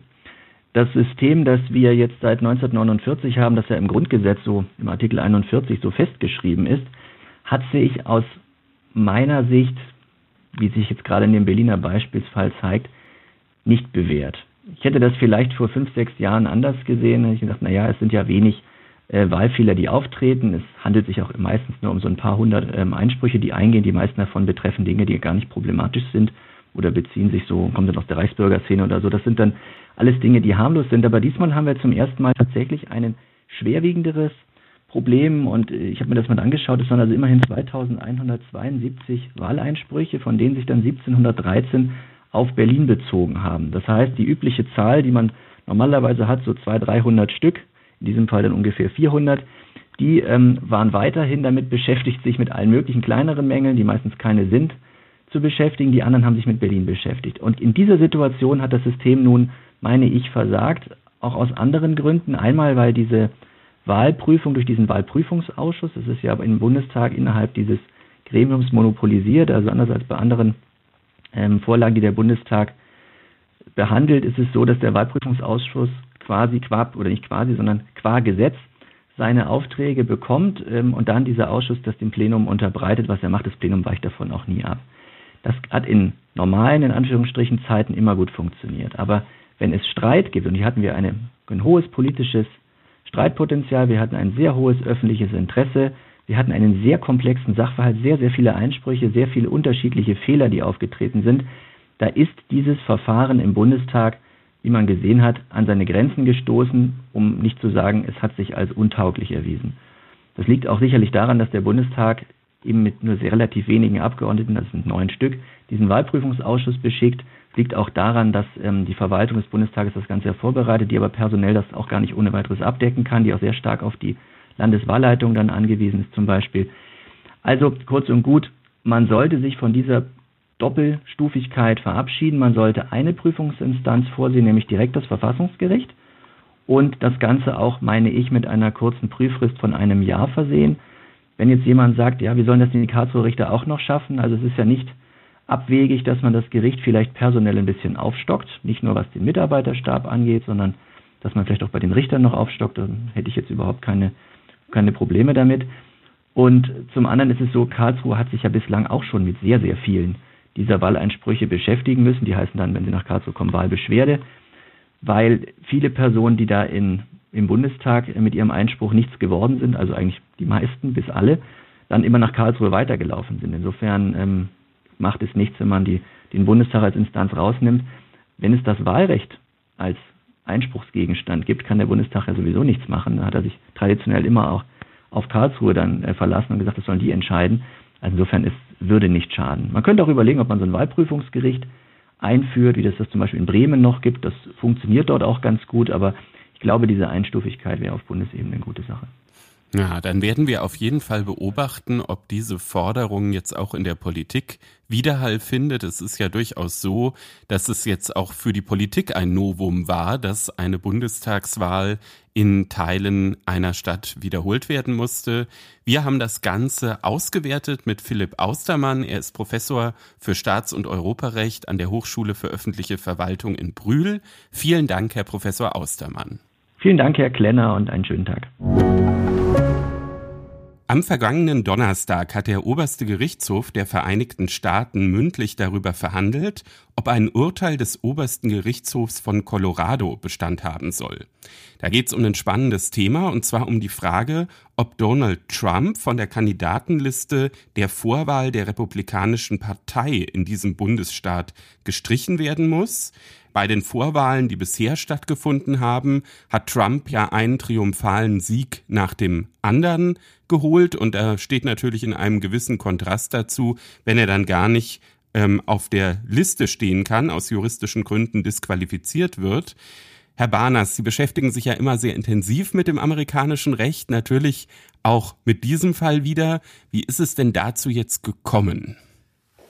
Das System, das wir jetzt seit 1949 haben, das ja im Grundgesetz so im Artikel 41 so festgeschrieben ist, hat sich aus meiner Sicht, wie sich jetzt gerade in dem Berliner Beispielsfall zeigt, nicht bewährt. Ich hätte das vielleicht vor fünf, sechs Jahren anders gesehen. Ich gedacht, naja, es sind ja wenig äh, Wahlfehler, die auftreten. Es handelt sich auch meistens nur um so ein paar hundert ähm, Einsprüche, die eingehen. Die meisten davon betreffen Dinge, die gar nicht problematisch sind oder beziehen sich so, kommen dann aus der Reichsbürgerszene oder so. Das sind dann alles Dinge, die harmlos sind. Aber diesmal haben wir zum ersten Mal tatsächlich ein schwerwiegenderes Problem und äh, ich habe mir das mal angeschaut. Es waren also immerhin 2172 Wahleinsprüche, von denen sich dann 1713 auf Berlin bezogen haben. Das heißt, die übliche Zahl, die man normalerweise hat, so 200, 300 Stück, in diesem Fall dann ungefähr 400, die ähm, waren weiterhin damit beschäftigt, sich mit allen möglichen kleineren Mängeln, die meistens keine sind, zu beschäftigen. Die anderen haben sich mit Berlin beschäftigt. Und in dieser Situation hat das System nun, meine ich, versagt, auch aus anderen Gründen. Einmal, weil diese Wahlprüfung durch diesen Wahlprüfungsausschuss, das ist ja im Bundestag innerhalb dieses Gremiums monopolisiert, also anders als bei anderen ähm, Vorlagen, die der Bundestag behandelt, ist es so, dass der Wahlprüfungsausschuss quasi qua, oder nicht quasi, sondern qua Gesetz seine Aufträge bekommt ähm, und dann dieser Ausschuss das dem Plenum unterbreitet, was er macht. Das Plenum weicht davon auch nie ab. Das hat in normalen, in Anführungsstrichen, Zeiten immer gut funktioniert. Aber wenn es Streit gibt, und hier hatten wir eine, ein hohes politisches Streitpotenzial, wir hatten ein sehr hohes öffentliches Interesse, wir hatten einen sehr komplexen Sachverhalt, sehr, sehr viele Einsprüche, sehr viele unterschiedliche Fehler, die aufgetreten sind. Da ist dieses Verfahren im Bundestag, wie man gesehen hat, an seine Grenzen gestoßen, um nicht zu sagen, es hat sich als untauglich erwiesen. Das liegt auch sicherlich daran, dass der Bundestag eben mit nur sehr relativ wenigen Abgeordneten, das sind neun Stück, diesen Wahlprüfungsausschuss beschickt. Liegt auch daran, dass ähm, die Verwaltung des Bundestages das Ganze ja vorbereitet, die aber personell das auch gar nicht ohne weiteres abdecken kann, die auch sehr stark auf die Landeswahlleitung dann angewiesen ist zum Beispiel. Also kurz und gut, man sollte sich von dieser Doppelstufigkeit verabschieden. Man sollte eine Prüfungsinstanz vorsehen, nämlich direkt das Verfassungsgericht und das Ganze auch, meine ich, mit einer kurzen Prüffrist von einem Jahr versehen. Wenn jetzt jemand sagt, ja, wie sollen das die Karlsruher Richter auch noch schaffen? Also es ist ja nicht abwegig, dass man das Gericht vielleicht personell ein bisschen aufstockt, nicht nur was den Mitarbeiterstab angeht, sondern dass man vielleicht auch bei den Richtern noch aufstockt. Dann hätte ich jetzt überhaupt keine keine Probleme damit. Und zum anderen ist es so, Karlsruhe hat sich ja bislang auch schon mit sehr, sehr vielen dieser Wahleinsprüche beschäftigen müssen. Die heißen dann, wenn sie nach Karlsruhe kommen, Wahlbeschwerde, weil viele Personen, die da in, im Bundestag mit ihrem Einspruch nichts geworden sind, also eigentlich die meisten bis alle, dann immer nach Karlsruhe weitergelaufen sind. Insofern ähm, macht es nichts, wenn man die, den Bundestag als Instanz rausnimmt. Wenn es das Wahlrecht als Einspruchsgegenstand gibt, kann der Bundestag ja sowieso nichts machen. Da hat er sich traditionell immer auch auf Karlsruhe dann äh, verlassen und gesagt, das sollen die entscheiden. Also insofern ist, würde nicht schaden. Man könnte auch überlegen, ob man so ein Wahlprüfungsgericht einführt, wie das das zum Beispiel in Bremen noch gibt. Das funktioniert dort auch ganz gut, aber ich glaube, diese Einstufigkeit wäre auf Bundesebene eine gute Sache. Ja, dann werden wir auf jeden Fall beobachten, ob diese Forderung jetzt auch in der Politik Widerhall findet. Es ist ja durchaus so, dass es jetzt auch für die Politik ein Novum war, dass eine Bundestagswahl in Teilen einer Stadt wiederholt werden musste. Wir haben das Ganze ausgewertet mit Philipp Austermann. Er ist Professor für Staats- und Europarecht an der Hochschule für öffentliche Verwaltung in Brühl. Vielen Dank, Herr Professor Austermann. Vielen Dank, Herr Klenner, und einen schönen Tag. Am vergangenen Donnerstag hat der oberste Gerichtshof der Vereinigten Staaten mündlich darüber verhandelt, ob ein Urteil des obersten Gerichtshofs von Colorado Bestand haben soll. Da geht es um ein spannendes Thema, und zwar um die Frage, ob Donald Trump von der Kandidatenliste der Vorwahl der Republikanischen Partei in diesem Bundesstaat gestrichen werden muss. Bei den Vorwahlen, die bisher stattgefunden haben, hat Trump ja einen triumphalen Sieg nach dem anderen geholt und er steht natürlich in einem gewissen Kontrast dazu, wenn er dann gar nicht ähm, auf der Liste stehen kann, aus juristischen Gründen disqualifiziert wird. Herr Barners, Sie beschäftigen sich ja immer sehr intensiv mit dem amerikanischen Recht, natürlich auch mit diesem Fall wieder. Wie ist es denn dazu jetzt gekommen?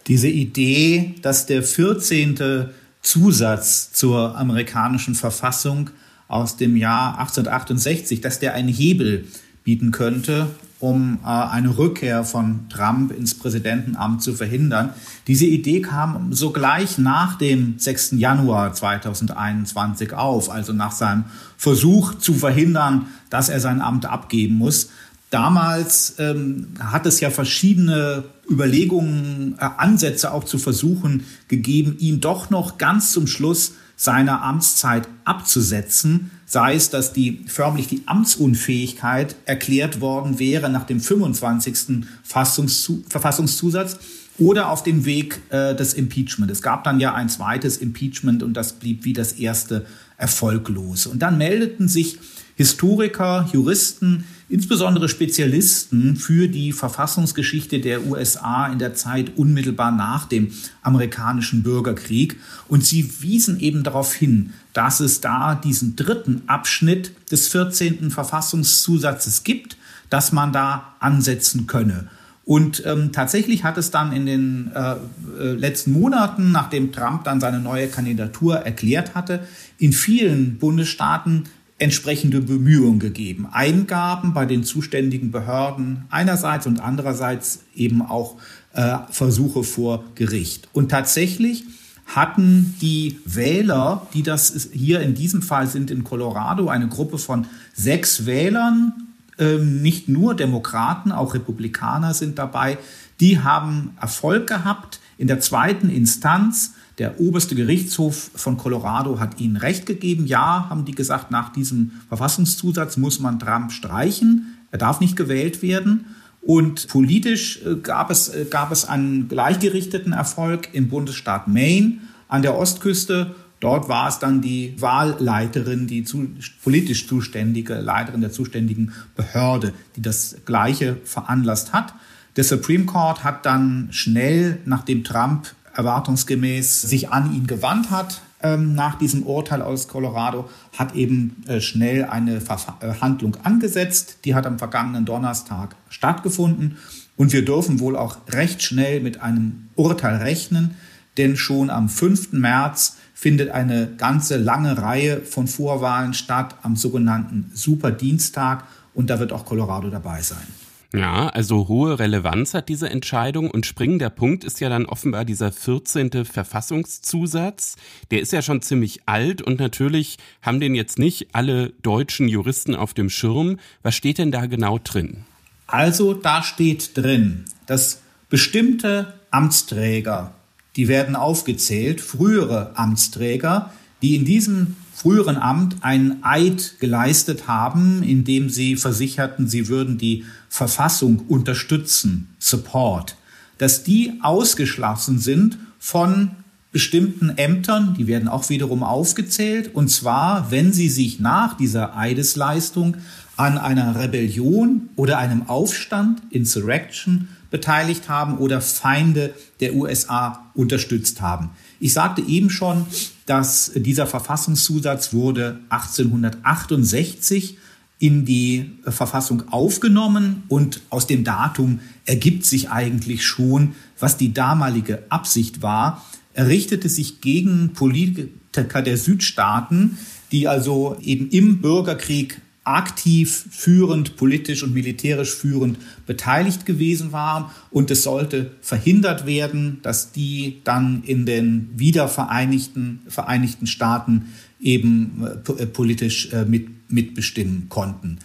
Diese Idee, dass der 14. Zusatz zur amerikanischen Verfassung aus dem Jahr 1868, dass der einen Hebel bieten könnte, um äh, eine Rückkehr von Trump ins Präsidentenamt zu verhindern. Diese Idee kam sogleich nach dem 6. Januar 2021 auf, also nach seinem Versuch zu verhindern, dass er sein Amt abgeben muss. Damals ähm, hat es ja verschiedene Überlegungen, äh, Ansätze auch zu versuchen gegeben, ihn doch noch ganz zum Schluss seiner Amtszeit abzusetzen, sei es, dass die förmlich die Amtsunfähigkeit erklärt worden wäre nach dem 25. Verfassungszusatz oder auf dem Weg äh, des Impeachment. Es gab dann ja ein zweites Impeachment und das blieb wie das erste erfolglos. Und dann meldeten sich Historiker, Juristen, insbesondere Spezialisten für die Verfassungsgeschichte der USA in der Zeit unmittelbar nach dem amerikanischen Bürgerkrieg. Und sie wiesen eben darauf hin, dass es da diesen dritten Abschnitt des 14. Verfassungszusatzes gibt, dass man da ansetzen könne. Und ähm, tatsächlich hat es dann in den äh, äh, letzten Monaten, nachdem Trump dann seine neue Kandidatur erklärt hatte, in vielen Bundesstaaten entsprechende Bemühungen gegeben. Eingaben bei den zuständigen Behörden einerseits und andererseits eben auch äh, Versuche vor Gericht. Und tatsächlich hatten die Wähler, die das hier in diesem Fall sind in Colorado, eine Gruppe von sechs Wählern, nicht nur Demokraten, auch Republikaner sind dabei, die haben Erfolg gehabt in der zweiten Instanz. Der oberste Gerichtshof von Colorado hat ihnen Recht gegeben. Ja, haben die gesagt, nach diesem Verfassungszusatz muss man Trump streichen. Er darf nicht gewählt werden. Und politisch äh, gab es, äh, gab es einen gleichgerichteten Erfolg im Bundesstaat Maine an der Ostküste. Dort war es dann die Wahlleiterin, die zu, politisch zuständige Leiterin der zuständigen Behörde, die das Gleiche veranlasst hat. Der Supreme Court hat dann schnell, nachdem Trump erwartungsgemäß sich an ihn gewandt hat, ähm, nach diesem Urteil aus Colorado, hat eben äh, schnell eine Verhandlung äh, angesetzt. Die hat am vergangenen Donnerstag stattgefunden. Und wir dürfen wohl auch recht schnell mit einem Urteil rechnen, denn schon am 5. März findet eine ganze lange Reihe von Vorwahlen statt am sogenannten Superdienstag und da wird auch Colorado dabei sein. Ja, also hohe Relevanz hat diese Entscheidung und springender Punkt ist ja dann offenbar dieser 14. Verfassungszusatz. Der ist ja schon ziemlich alt und natürlich haben den jetzt nicht alle deutschen Juristen auf dem Schirm. Was steht denn da genau drin? Also da steht drin, dass bestimmte Amtsträger, die werden aufgezählt, frühere Amtsträger, die in diesem früheren Amt einen Eid geleistet haben, indem sie versicherten, sie würden die Verfassung unterstützen, Support, dass die ausgeschlossen sind von bestimmten Ämtern, die werden auch wiederum aufgezählt, und zwar, wenn sie sich nach dieser Eidesleistung an einer Rebellion oder einem Aufstand, Insurrection, beteiligt haben oder Feinde der USA unterstützt haben. Ich sagte eben schon, dass dieser Verfassungszusatz wurde 1868 in die Verfassung aufgenommen und aus dem Datum ergibt sich eigentlich schon, was die damalige Absicht war. Er richtete sich gegen Politiker der Südstaaten, die also eben im Bürgerkrieg aktiv führend, politisch und militärisch führend beteiligt gewesen waren. Und es sollte verhindert werden, dass die dann in den wiedervereinigten Vereinigten Staaten eben äh, politisch äh, mit, mitbestimmen konnten.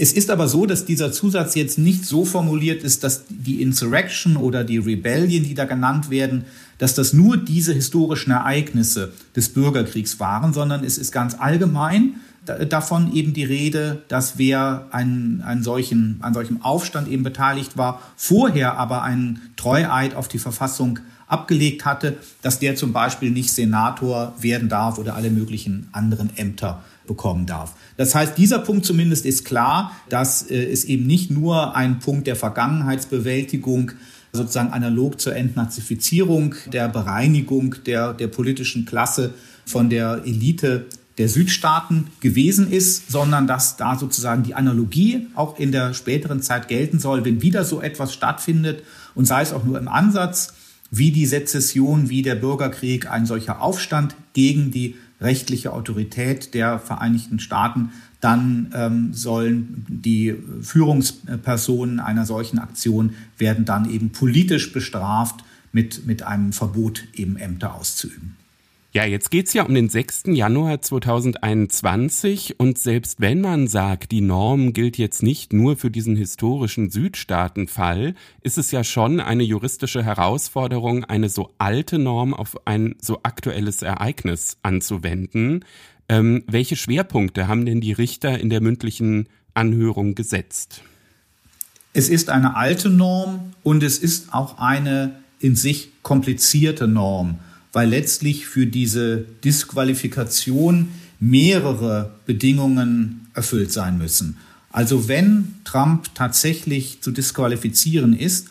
Es ist aber so, dass dieser Zusatz jetzt nicht so formuliert ist, dass die Insurrection oder die Rebellion, die da genannt werden, dass das nur diese historischen Ereignisse des Bürgerkriegs waren, sondern es ist ganz allgemein davon eben die Rede, dass wer einen, einen solchen, an solchem Aufstand eben beteiligt war, vorher aber einen Treueid auf die Verfassung abgelegt hatte, dass der zum Beispiel nicht Senator werden darf oder alle möglichen anderen Ämter bekommen darf. Das heißt, dieser Punkt zumindest ist klar, dass äh, es eben nicht nur ein Punkt der Vergangenheitsbewältigung sozusagen analog zur Entnazifizierung, der Bereinigung der, der politischen Klasse von der Elite der Südstaaten gewesen ist, sondern dass da sozusagen die Analogie auch in der späteren Zeit gelten soll, wenn wieder so etwas stattfindet und sei es auch nur im Ansatz, wie die Sezession, wie der Bürgerkrieg, ein solcher Aufstand gegen die rechtliche Autorität der Vereinigten Staaten, dann ähm, sollen die Führungspersonen einer solchen Aktion werden dann eben politisch bestraft mit, mit einem Verbot, eben Ämter auszuüben. Ja, jetzt geht's ja um den 6. Januar 2021 und selbst wenn man sagt, die Norm gilt jetzt nicht nur für diesen historischen Südstaatenfall, ist es ja schon eine juristische Herausforderung, eine so alte Norm auf ein so aktuelles Ereignis anzuwenden. Ähm, welche Schwerpunkte haben denn die Richter in der mündlichen Anhörung gesetzt? Es ist eine alte Norm und es ist auch eine in sich komplizierte Norm weil letztlich für diese Disqualifikation mehrere Bedingungen erfüllt sein müssen. Also wenn Trump tatsächlich zu disqualifizieren ist,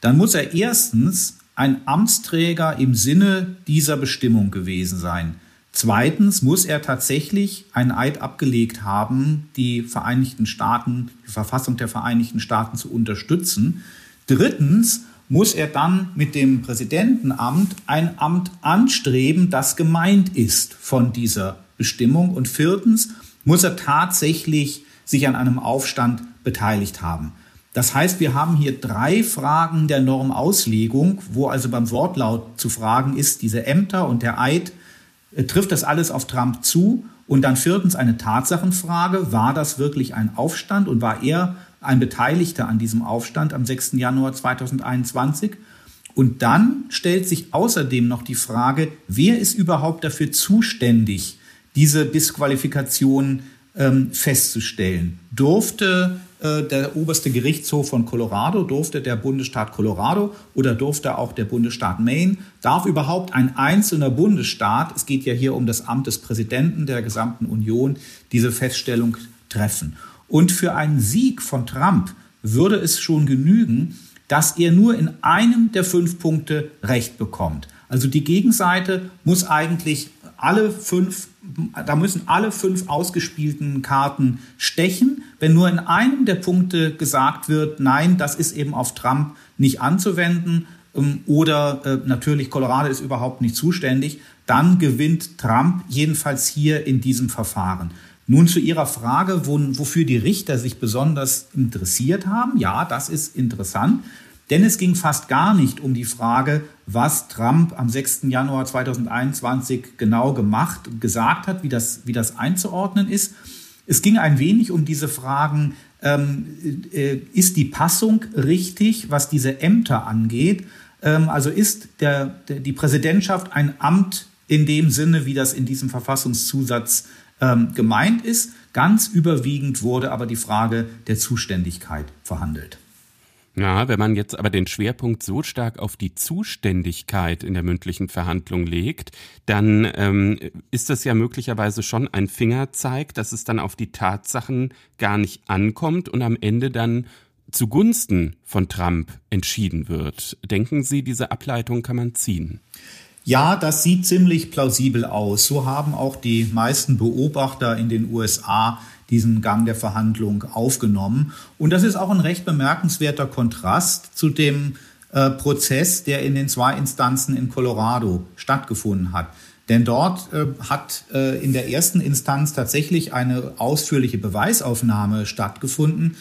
dann muss er erstens ein Amtsträger im Sinne dieser Bestimmung gewesen sein. Zweitens muss er tatsächlich einen Eid abgelegt haben, die Vereinigten Staaten, die Verfassung der Vereinigten Staaten zu unterstützen. Drittens muss er dann mit dem Präsidentenamt ein Amt anstreben, das gemeint ist von dieser Bestimmung. Und viertens muss er tatsächlich sich an einem Aufstand beteiligt haben. Das heißt, wir haben hier drei Fragen der Normauslegung, wo also beim Wortlaut zu fragen ist, diese Ämter und der Eid, äh, trifft das alles auf Trump zu? Und dann viertens eine Tatsachenfrage, war das wirklich ein Aufstand und war er ein Beteiligter an diesem Aufstand am 6. Januar 2021? Und dann stellt sich außerdem noch die Frage, wer ist überhaupt dafür zuständig, diese Disqualifikation ähm, festzustellen? Durfte äh, der oberste Gerichtshof von Colorado, durfte der Bundesstaat Colorado oder durfte auch der Bundesstaat Maine, darf überhaupt ein einzelner Bundesstaat, es geht ja hier um das Amt des Präsidenten der gesamten Union, diese Feststellung treffen. Und für einen Sieg von Trump würde es schon genügen, dass er nur in einem der fünf Punkte Recht bekommt. Also die Gegenseite muss eigentlich alle fünf, da müssen alle fünf ausgespielten Karten stechen. Wenn nur in einem der Punkte gesagt wird, nein, das ist eben auf Trump nicht anzuwenden ähm, oder äh, natürlich Colorado ist überhaupt nicht zuständig, dann gewinnt Trump jedenfalls hier in diesem Verfahren. Nun zu Ihrer Frage, wo, wofür die Richter sich besonders interessiert haben. Ja, das ist interessant. Denn es ging fast gar nicht um die Frage, was Trump am 6. Januar 2021 genau gemacht und gesagt hat, wie das, wie das einzuordnen ist. Es ging ein wenig um diese Fragen, ähm, äh, ist die Passung richtig, was diese Ämter angeht? Ähm, also ist der, der, die Präsidentschaft ein Amt in dem Sinne, wie das in diesem Verfassungszusatz ähm, gemeint ist? Ganz überwiegend wurde aber die Frage der Zuständigkeit verhandelt. Ja, wenn man jetzt aber den Schwerpunkt so stark auf die Zuständigkeit in der mündlichen Verhandlung legt, dann ähm, ist das ja möglicherweise schon ein Fingerzeig, dass es dann auf die Tatsachen gar nicht ankommt und am Ende dann zugunsten von Trump entschieden wird. Denken Sie, diese Ableitung kann man ziehen? Ja, das sieht ziemlich plausibel aus. So haben auch die meisten Beobachter in den USA diesen Gang der Verhandlung aufgenommen. Und das ist auch ein recht bemerkenswerter Kontrast zu dem äh, Prozess, der in den zwei Instanzen in Colorado stattgefunden hat. Denn dort äh, hat äh, in der ersten Instanz tatsächlich eine ausführliche Beweisaufnahme stattgefunden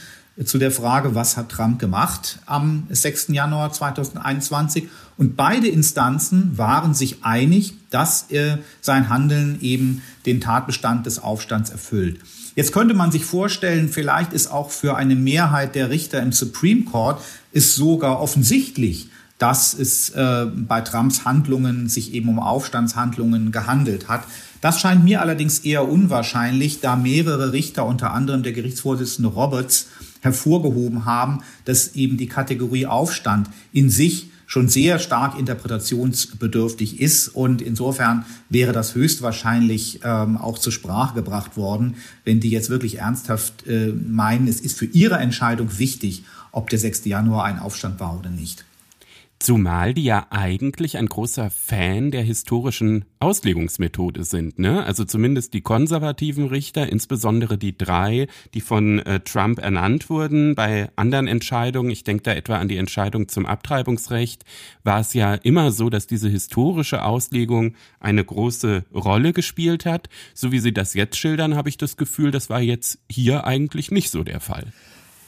zu der Frage, was hat Trump gemacht am 6. Januar 2021. Und beide Instanzen waren sich einig, dass äh, sein Handeln eben den Tatbestand des Aufstands erfüllt. Jetzt könnte man sich vorstellen, vielleicht ist auch für eine Mehrheit der Richter im Supreme Court ist sogar offensichtlich, dass es äh, bei Trumps Handlungen sich eben um Aufstandshandlungen gehandelt hat. Das scheint mir allerdings eher unwahrscheinlich, da mehrere Richter, unter anderem der Gerichtsvorsitzende Roberts, hervorgehoben haben, dass eben die Kategorie Aufstand in sich schon sehr stark interpretationsbedürftig ist. Und insofern wäre das höchstwahrscheinlich ähm, auch zur Sprache gebracht worden, wenn die jetzt wirklich ernsthaft äh, meinen, es ist für ihre Entscheidung wichtig, ob der 6. Januar ein Aufstand war oder nicht. Zumal die ja eigentlich ein großer Fan der historischen Auslegungsmethode sind, ne? Also zumindest die konservativen Richter, insbesondere die drei, die von äh, Trump ernannt wurden. Bei anderen Entscheidungen, ich denke da etwa an die Entscheidung zum Abtreibungsrecht, war es ja immer so, dass diese historische Auslegung eine große Rolle gespielt hat. So wie Sie das jetzt schildern, habe ich das Gefühl, das war jetzt hier eigentlich nicht so der Fall.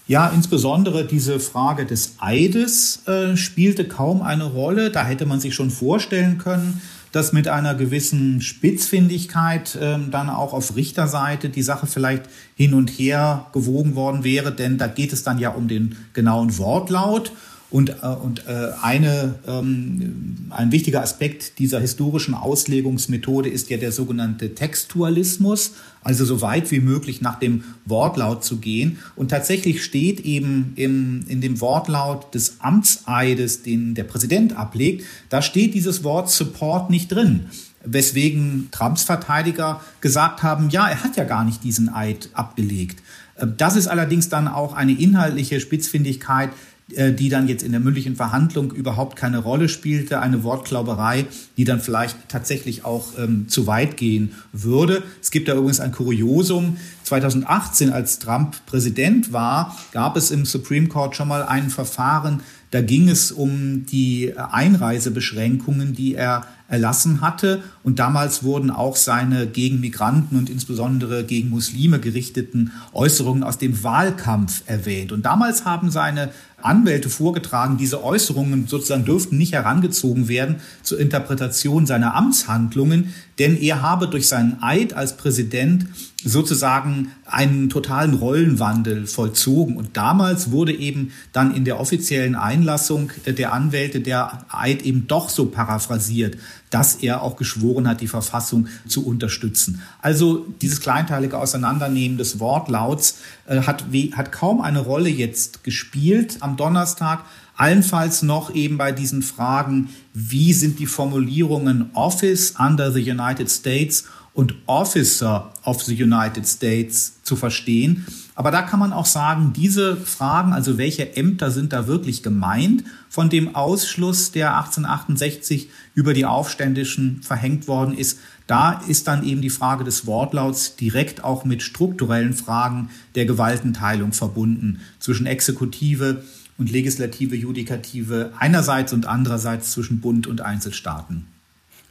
Ja, insbesondere diese Frage des Eides äh, spielte kaum eine Rolle. Da hätte man sich schon vorstellen können, dass mit einer gewissen Spitzfindigkeit äh, dann auch auf Richterseite die Sache vielleicht hin und her gewogen worden wäre, denn da geht es dann ja um den genauen Wortlaut. Und, äh, und äh, eine, ähm, ein wichtiger Aspekt dieser historischen Auslegungsmethode ist ja der sogenannte Textualismus, also so weit wie möglich nach dem Wortlaut zu gehen. Und tatsächlich steht eben im, in dem Wortlaut des Amtseides, den der Präsident ablegt, da steht dieses Wort Support nicht drin weswegen Trumps Verteidiger gesagt haben, ja, er hat ja gar nicht diesen Eid abgelegt. Äh, das ist allerdings dann auch eine inhaltliche Spitzfindigkeit, die dann jetzt in der mündlichen Verhandlung überhaupt keine Rolle spielte, eine Wortklauberei, die dann vielleicht tatsächlich auch ähm, zu weit gehen würde. Es gibt da übrigens ein Kuriosum. 2018, als Trump Präsident war, gab es im Supreme Court schon mal ein Verfahren, da ging es um die Einreisebeschränkungen, die er erlassen hatte. Und damals wurden auch seine gegen Migranten und insbesondere gegen Muslime gerichteten Äußerungen aus dem Wahlkampf erwähnt. Und damals haben seine Anwälte vorgetragen, diese Äußerungen sozusagen dürften nicht herangezogen werden zur Interpretation seiner Amtshandlungen, denn er habe durch seinen Eid als Präsident sozusagen einen totalen Rollenwandel vollzogen. Und damals wurde eben dann in der offiziellen Einlassung der Anwälte der Eid eben doch so paraphrasiert, dass er auch geschworen hat, die Verfassung zu unterstützen. Also dieses kleinteilige Auseinandernehmen des Wortlauts äh, hat, hat kaum eine Rolle jetzt gespielt am Donnerstag. Allenfalls noch eben bei diesen Fragen, wie sind die Formulierungen Office under the United States und Officer of the United States zu verstehen. Aber da kann man auch sagen, diese Fragen, also welche Ämter sind da wirklich gemeint, von dem Ausschluss, der 1868 über die Aufständischen verhängt worden ist, da ist dann eben die Frage des Wortlauts direkt auch mit strukturellen Fragen der Gewaltenteilung verbunden zwischen Exekutive und Legislative, Judikative einerseits und andererseits zwischen Bund und Einzelstaaten.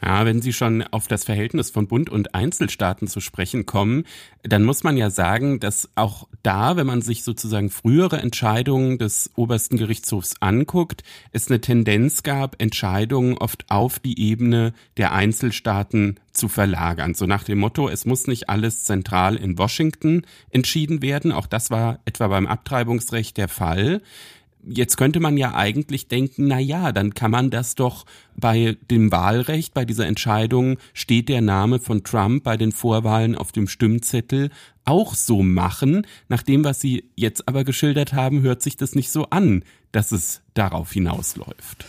Ja, wenn Sie schon auf das Verhältnis von Bund und Einzelstaaten zu sprechen kommen, dann muss man ja sagen, dass auch da, wenn man sich sozusagen frühere Entscheidungen des obersten Gerichtshofs anguckt, es eine Tendenz gab, Entscheidungen oft auf die Ebene der Einzelstaaten zu verlagern. So nach dem Motto, es muss nicht alles zentral in Washington entschieden werden. Auch das war etwa beim Abtreibungsrecht der Fall. Jetzt könnte man ja eigentlich denken, na ja, dann kann man das doch bei dem Wahlrecht, bei dieser Entscheidung steht der Name von Trump bei den Vorwahlen auf dem Stimmzettel auch so machen. Nach dem, was Sie jetzt aber geschildert haben, hört sich das nicht so an, dass es darauf hinausläuft.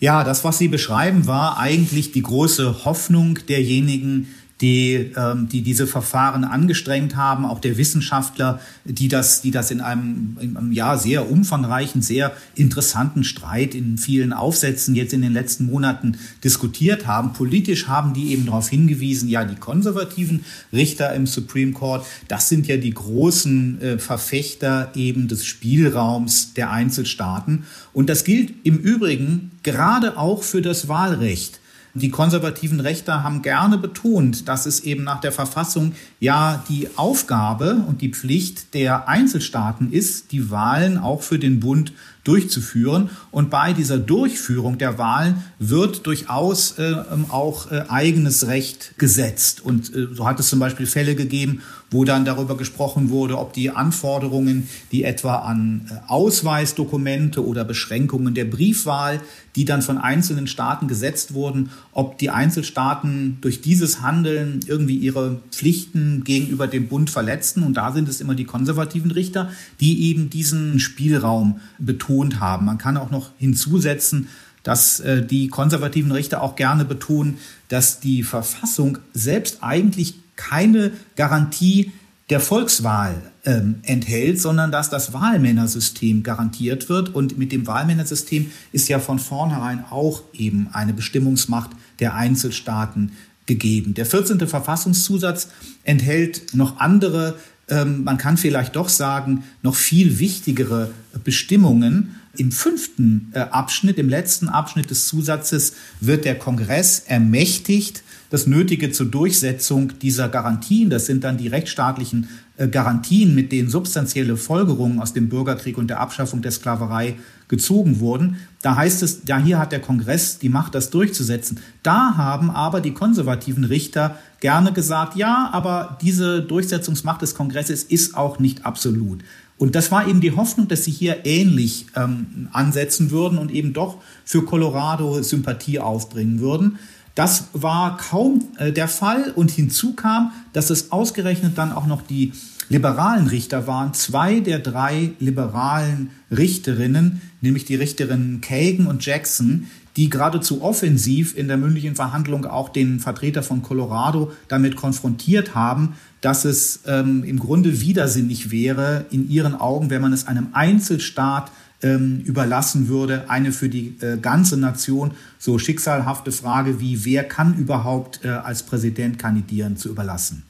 Ja, das, was Sie beschreiben, war eigentlich die große Hoffnung derjenigen, die, ähm, die diese Verfahren angestrengt haben, auch der Wissenschaftler, die das, die das in einem, in einem ja sehr umfangreichen, sehr interessanten Streit in vielen Aufsätzen jetzt in den letzten Monaten diskutiert haben. Politisch haben die eben darauf hingewiesen, ja, die konservativen Richter im Supreme Court, das sind ja die großen äh, Verfechter eben des Spielraums der Einzelstaaten. Und das gilt im Übrigen gerade auch für das Wahlrecht. Die konservativen Rechter haben gerne betont, dass es eben nach der Verfassung ja die Aufgabe und die Pflicht der Einzelstaaten ist, die Wahlen auch für den Bund durchzuführen. Und bei dieser Durchführung der Wahlen wird durchaus äh, ähm, auch äh, eigenes Recht gesetzt. Und äh, so hat es zum Beispiel Fälle gegeben, wo dann darüber gesprochen wurde, ob die Anforderungen, die etwa an äh, Ausweisdokumente oder Beschränkungen der Briefwahl, die dann von einzelnen Staaten gesetzt wurden, ob die Einzelstaaten durch dieses Handeln irgendwie ihre Pflichten gegenüber dem Bund verletzten. Und da sind es immer die konservativen Richter, die eben diesen Spielraum betont haben. Man kann auch noch hinzusetzen, dass äh, die konservativen Richter auch gerne betonen, dass die Verfassung selbst eigentlich keine Garantie der Volkswahl ähm, enthält, sondern dass das Wahlmännersystem garantiert wird. Und mit dem Wahlmännersystem ist ja von vornherein auch eben eine Bestimmungsmacht der Einzelstaaten gegeben. Der 14. Verfassungszusatz enthält noch andere, ähm, man kann vielleicht doch sagen, noch viel wichtigere Bestimmungen. Im fünften äh, Abschnitt, im letzten Abschnitt des Zusatzes wird der Kongress ermächtigt, das Nötige zur Durchsetzung dieser Garantien, das sind dann die rechtsstaatlichen äh, Garantien, mit denen substanzielle Folgerungen aus dem Bürgerkrieg und der Abschaffung der Sklaverei gezogen wurden. Da heißt es, ja, hier hat der Kongress die Macht, das durchzusetzen. Da haben aber die konservativen Richter gerne gesagt, ja, aber diese Durchsetzungsmacht des Kongresses ist auch nicht absolut. Und das war eben die Hoffnung, dass sie hier ähnlich ähm, ansetzen würden und eben doch für Colorado Sympathie aufbringen würden. Das war kaum äh, der Fall und hinzu kam, dass es ausgerechnet dann auch noch die liberalen Richter waren. Zwei der drei liberalen Richterinnen, nämlich die Richterinnen Kagan und Jackson, die geradezu offensiv in der mündlichen Verhandlung auch den Vertreter von Colorado damit konfrontiert haben, dass es ähm, im Grunde widersinnig wäre in ihren Augen, wenn man es einem Einzelstaat ähm, überlassen würde. Eine für die äh, ganze Nation so schicksalhafte Frage wie, wer kann überhaupt äh, als Präsident kandidieren, zu überlassen.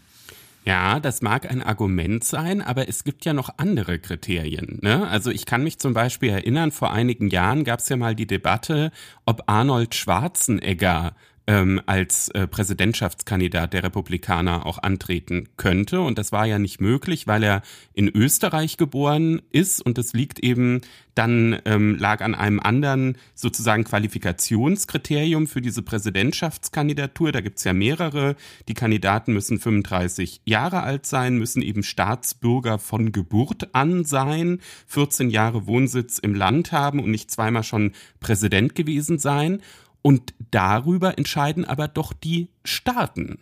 Ja, das mag ein Argument sein, aber es gibt ja noch andere Kriterien. Ne? Also ich kann mich zum Beispiel erinnern, vor einigen Jahren gab es ja mal die Debatte, ob Arnold Schwarzenegger ähm, als äh, Präsidentschaftskandidat der Republikaner auch antreten könnte. Und das war ja nicht möglich, weil er in Österreich geboren ist und das liegt eben dann ähm, lag an einem anderen sozusagen Qualifikationskriterium für diese Präsidentschaftskandidatur. Da gibt's ja mehrere. Die Kandidaten müssen 35 Jahre alt sein, müssen eben Staatsbürger von Geburt an sein, 14 Jahre Wohnsitz im Land haben und nicht zweimal schon Präsident gewesen sein. Und darüber entscheiden aber doch die Staaten.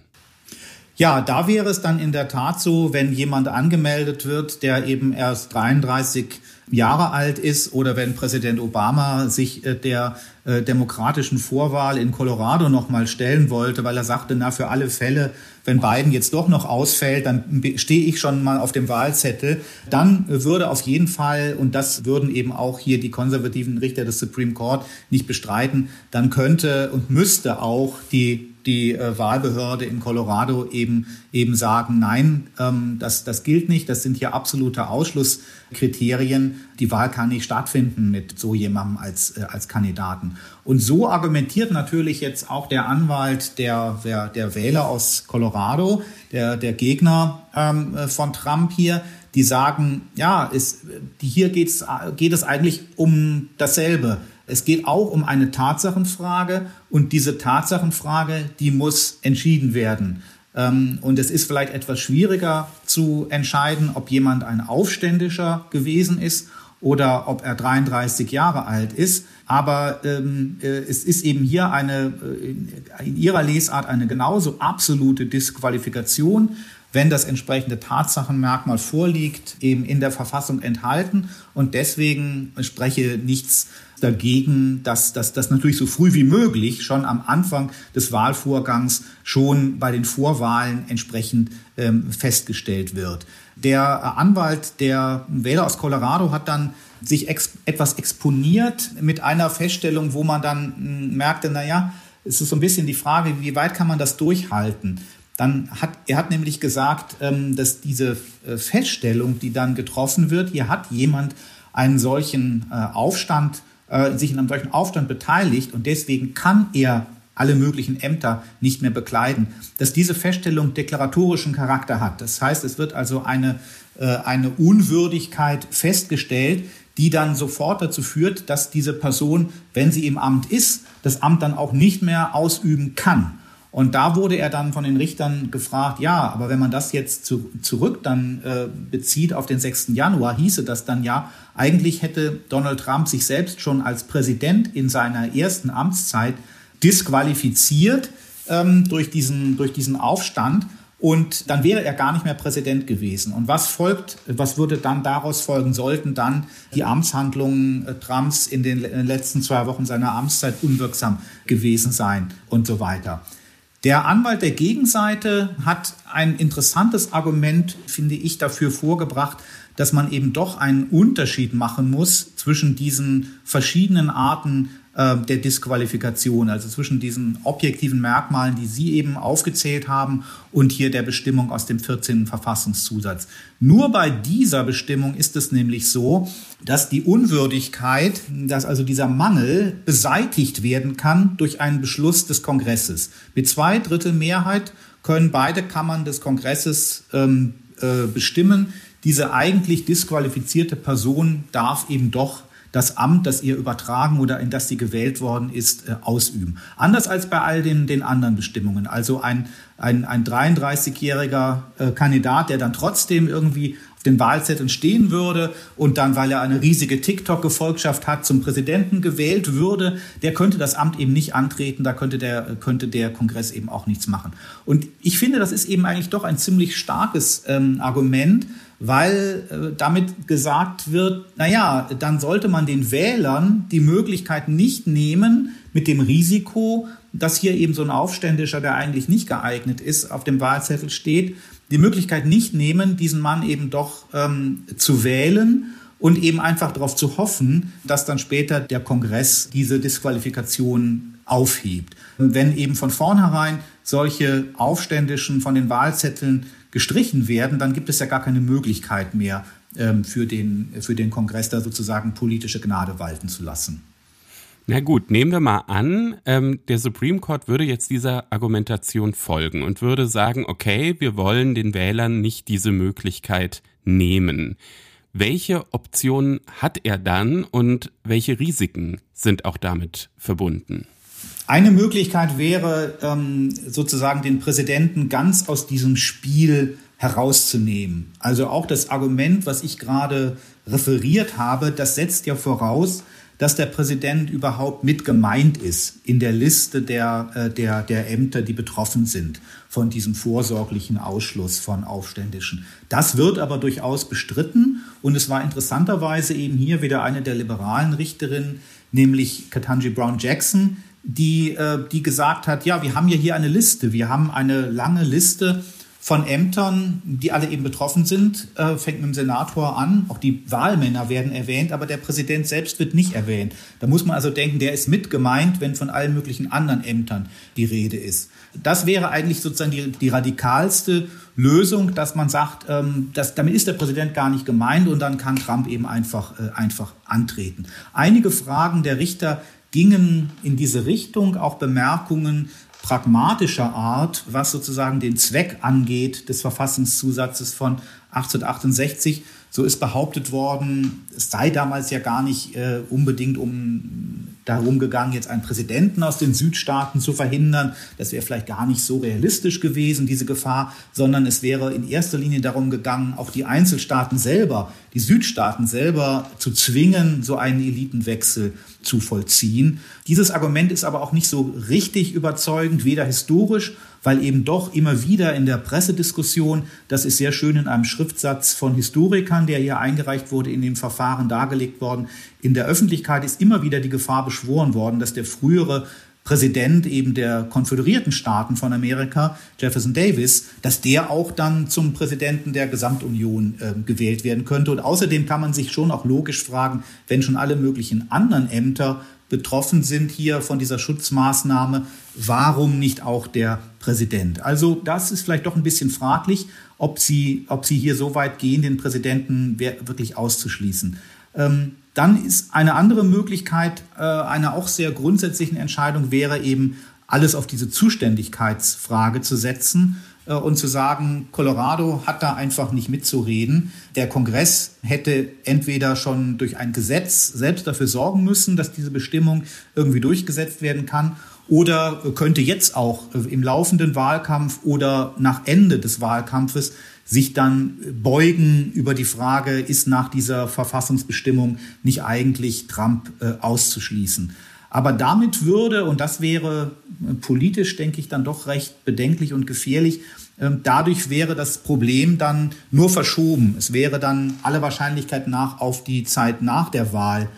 Ja, da wäre es dann in der Tat so, wenn jemand angemeldet wird, der eben erst 33 Jahre alt ist oder wenn Präsident Obama sich äh, der äh, demokratischen Vorwahl in Colorado nochmal stellen wollte, weil er sagte, na, für alle Fälle, wenn Biden jetzt doch noch ausfällt, dann stehe ich schon mal auf dem Wahlzettel, dann würde auf jeden Fall, und das würden eben auch hier die konservativen Richter des Supreme Court nicht bestreiten, dann könnte und müsste auch die die äh, Wahlbehörde in Colorado eben, eben sagen, nein, ähm, das, das gilt nicht, das sind hier absolute Ausschlusskriterien, die Wahl kann nicht stattfinden mit so jemandem als, äh, als Kandidaten. Und so argumentiert natürlich jetzt auch der Anwalt der, der, der Wähler aus Colorado, der, der Gegner ähm, äh, von Trump hier, die sagen, ja, ist, hier geht's, geht es eigentlich um dasselbe. Es geht auch um eine Tatsachenfrage und diese Tatsachenfrage, die muss entschieden werden. Ähm, und es ist vielleicht etwas schwieriger zu entscheiden, ob jemand ein Aufständischer gewesen ist oder ob er 33 Jahre alt ist. Aber ähm, äh, es ist eben hier eine, äh, in Ihrer Lesart eine genauso absolute Disqualifikation, wenn das entsprechende Tatsachenmerkmal vorliegt, eben in der Verfassung enthalten. Und deswegen spreche nichts dagegen, dass das natürlich so früh wie möglich schon am Anfang des Wahlvorgangs schon bei den Vorwahlen entsprechend ähm, festgestellt wird. Der Anwalt der Wähler aus Colorado hat dann sich ex etwas exponiert mit einer Feststellung, wo man dann hm, merkte, naja, es ist so ein bisschen die Frage, wie weit kann man das durchhalten? Dann hat er hat nämlich gesagt, ähm, dass diese äh, Feststellung, die dann getroffen wird, hier hat jemand einen solchen äh, Aufstand äh, sich in einem solchen Aufstand beteiligt und deswegen kann er alle möglichen Ämter nicht mehr bekleiden, dass diese Feststellung deklaratorischen Charakter hat. Das heißt, es wird also eine, äh, eine Unwürdigkeit festgestellt, die dann sofort dazu führt, dass diese Person, wenn sie im Amt ist, das Amt dann auch nicht mehr ausüben kann. Und da wurde er dann von den Richtern gefragt, ja, aber wenn man das jetzt zu, zurück dann äh, bezieht auf den 6. Januar, hieße das dann ja, eigentlich hätte Donald Trump sich selbst schon als Präsident in seiner ersten Amtszeit disqualifiziert ähm, durch, diesen, durch diesen Aufstand. Und dann wäre er gar nicht mehr Präsident gewesen. Und was folgt, was würde dann daraus folgen? Sollten dann die Amtshandlungen äh, Trumps in den letzten zwei Wochen seiner Amtszeit unwirksam gewesen sein und so weiter. Der Anwalt der Gegenseite hat ein interessantes Argument, finde ich, dafür vorgebracht, dass man eben doch einen Unterschied machen muss zwischen diesen verschiedenen Arten äh, der Disqualifikation, also zwischen diesen objektiven Merkmalen, die Sie eben aufgezählt haben, und hier der Bestimmung aus dem 14. Verfassungszusatz. Nur bei dieser Bestimmung ist es nämlich so, dass die Unwürdigkeit, dass also dieser Mangel beseitigt werden kann durch einen Beschluss des Kongresses. Mit zwei Drittel Mehrheit können beide Kammern des Kongresses ähm, äh, bestimmen, diese eigentlich disqualifizierte Person darf eben doch das Amt, das ihr übertragen oder in das sie gewählt worden ist, äh, ausüben. Anders als bei all den, den anderen Bestimmungen. Also ein, ein, ein 33-jähriger äh, Kandidat, der dann trotzdem irgendwie den Wahlzetteln stehen würde und dann, weil er eine riesige TikTok-Gefolgschaft hat, zum Präsidenten gewählt würde, der könnte das Amt eben nicht antreten, da könnte der, könnte der Kongress eben auch nichts machen. Und ich finde, das ist eben eigentlich doch ein ziemlich starkes ähm, Argument, weil äh, damit gesagt wird, naja, dann sollte man den Wählern die Möglichkeit nicht nehmen, mit dem Risiko, dass hier eben so ein Aufständischer, der eigentlich nicht geeignet ist, auf dem Wahlzettel steht, die Möglichkeit nicht nehmen, diesen Mann eben doch ähm, zu wählen und eben einfach darauf zu hoffen, dass dann später der Kongress diese Disqualifikation aufhebt. Wenn eben von vornherein solche Aufständischen von den Wahlzetteln gestrichen werden, dann gibt es ja gar keine Möglichkeit mehr ähm, für, den, für den Kongress da sozusagen politische Gnade walten zu lassen. Na gut, nehmen wir mal an, ähm, der Supreme Court würde jetzt dieser Argumentation folgen und würde sagen, okay, wir wollen den Wählern nicht diese Möglichkeit nehmen. Welche Optionen hat er dann und welche Risiken sind auch damit verbunden? Eine Möglichkeit wäre ähm, sozusagen den Präsidenten ganz aus diesem Spiel herauszunehmen. Also auch das Argument, was ich gerade referiert habe, das setzt ja voraus, dass der Präsident überhaupt mit gemeint ist in der Liste der, äh, der, der Ämter, die betroffen sind von diesem vorsorglichen Ausschluss von Aufständischen. Das wird aber durchaus bestritten und es war interessanterweise eben hier wieder eine der liberalen Richterinnen, nämlich Katanji Brown Jackson, die, äh, die gesagt hat, ja, wir haben ja hier eine Liste, wir haben eine lange Liste von Ämtern, die alle eben betroffen sind, äh, fängt mit dem Senator an. Auch die Wahlmänner werden erwähnt, aber der Präsident selbst wird nicht erwähnt. Da muss man also denken, der ist mit gemeint, wenn von allen möglichen anderen Ämtern die Rede ist. Das wäre eigentlich sozusagen die, die radikalste Lösung, dass man sagt, ähm, dass, damit ist der Präsident gar nicht gemeint und dann kann Trump eben einfach, äh, einfach antreten. Einige Fragen der Richter gingen in diese Richtung, auch Bemerkungen pragmatischer Art, was sozusagen den Zweck angeht des Verfassungszusatzes von 1868. So ist behauptet worden, es sei damals ja gar nicht äh, unbedingt um darum gegangen, jetzt einen Präsidenten aus den Südstaaten zu verhindern. Das wäre vielleicht gar nicht so realistisch gewesen, diese Gefahr, sondern es wäre in erster Linie darum gegangen, auch die Einzelstaaten selber, die Südstaaten selber zu zwingen, so einen Elitenwechsel zu vollziehen. Dieses Argument ist aber auch nicht so richtig überzeugend, weder historisch, weil eben doch immer wieder in der Pressediskussion, das ist sehr schön in einem Schriftsatz von Historikern, der hier eingereicht wurde, in dem Verfahren dargelegt worden, in der Öffentlichkeit ist immer wieder die Gefahr beschworen worden, dass der frühere Präsident eben der konföderierten Staaten von Amerika, Jefferson Davis, dass der auch dann zum Präsidenten der Gesamtunion äh, gewählt werden könnte. Und außerdem kann man sich schon auch logisch fragen, wenn schon alle möglichen anderen Ämter betroffen sind hier von dieser Schutzmaßnahme, warum nicht auch der Präsident? Also das ist vielleicht doch ein bisschen fraglich, ob Sie, ob Sie hier so weit gehen, den Präsidenten wirklich auszuschließen. Ähm, dann ist eine andere Möglichkeit äh, einer auch sehr grundsätzlichen Entscheidung wäre eben alles auf diese Zuständigkeitsfrage zu setzen äh, und zu sagen, Colorado hat da einfach nicht mitzureden. Der Kongress hätte entweder schon durch ein Gesetz selbst dafür sorgen müssen, dass diese Bestimmung irgendwie durchgesetzt werden kann oder könnte jetzt auch äh, im laufenden Wahlkampf oder nach Ende des Wahlkampfes sich dann beugen über die Frage, ist nach dieser Verfassungsbestimmung nicht eigentlich Trump äh, auszuschließen. Aber damit würde, und das wäre äh, politisch, denke ich, dann doch recht bedenklich und gefährlich, äh, dadurch wäre das Problem dann nur verschoben. Es wäre dann alle Wahrscheinlichkeit nach auf die Zeit nach der Wahl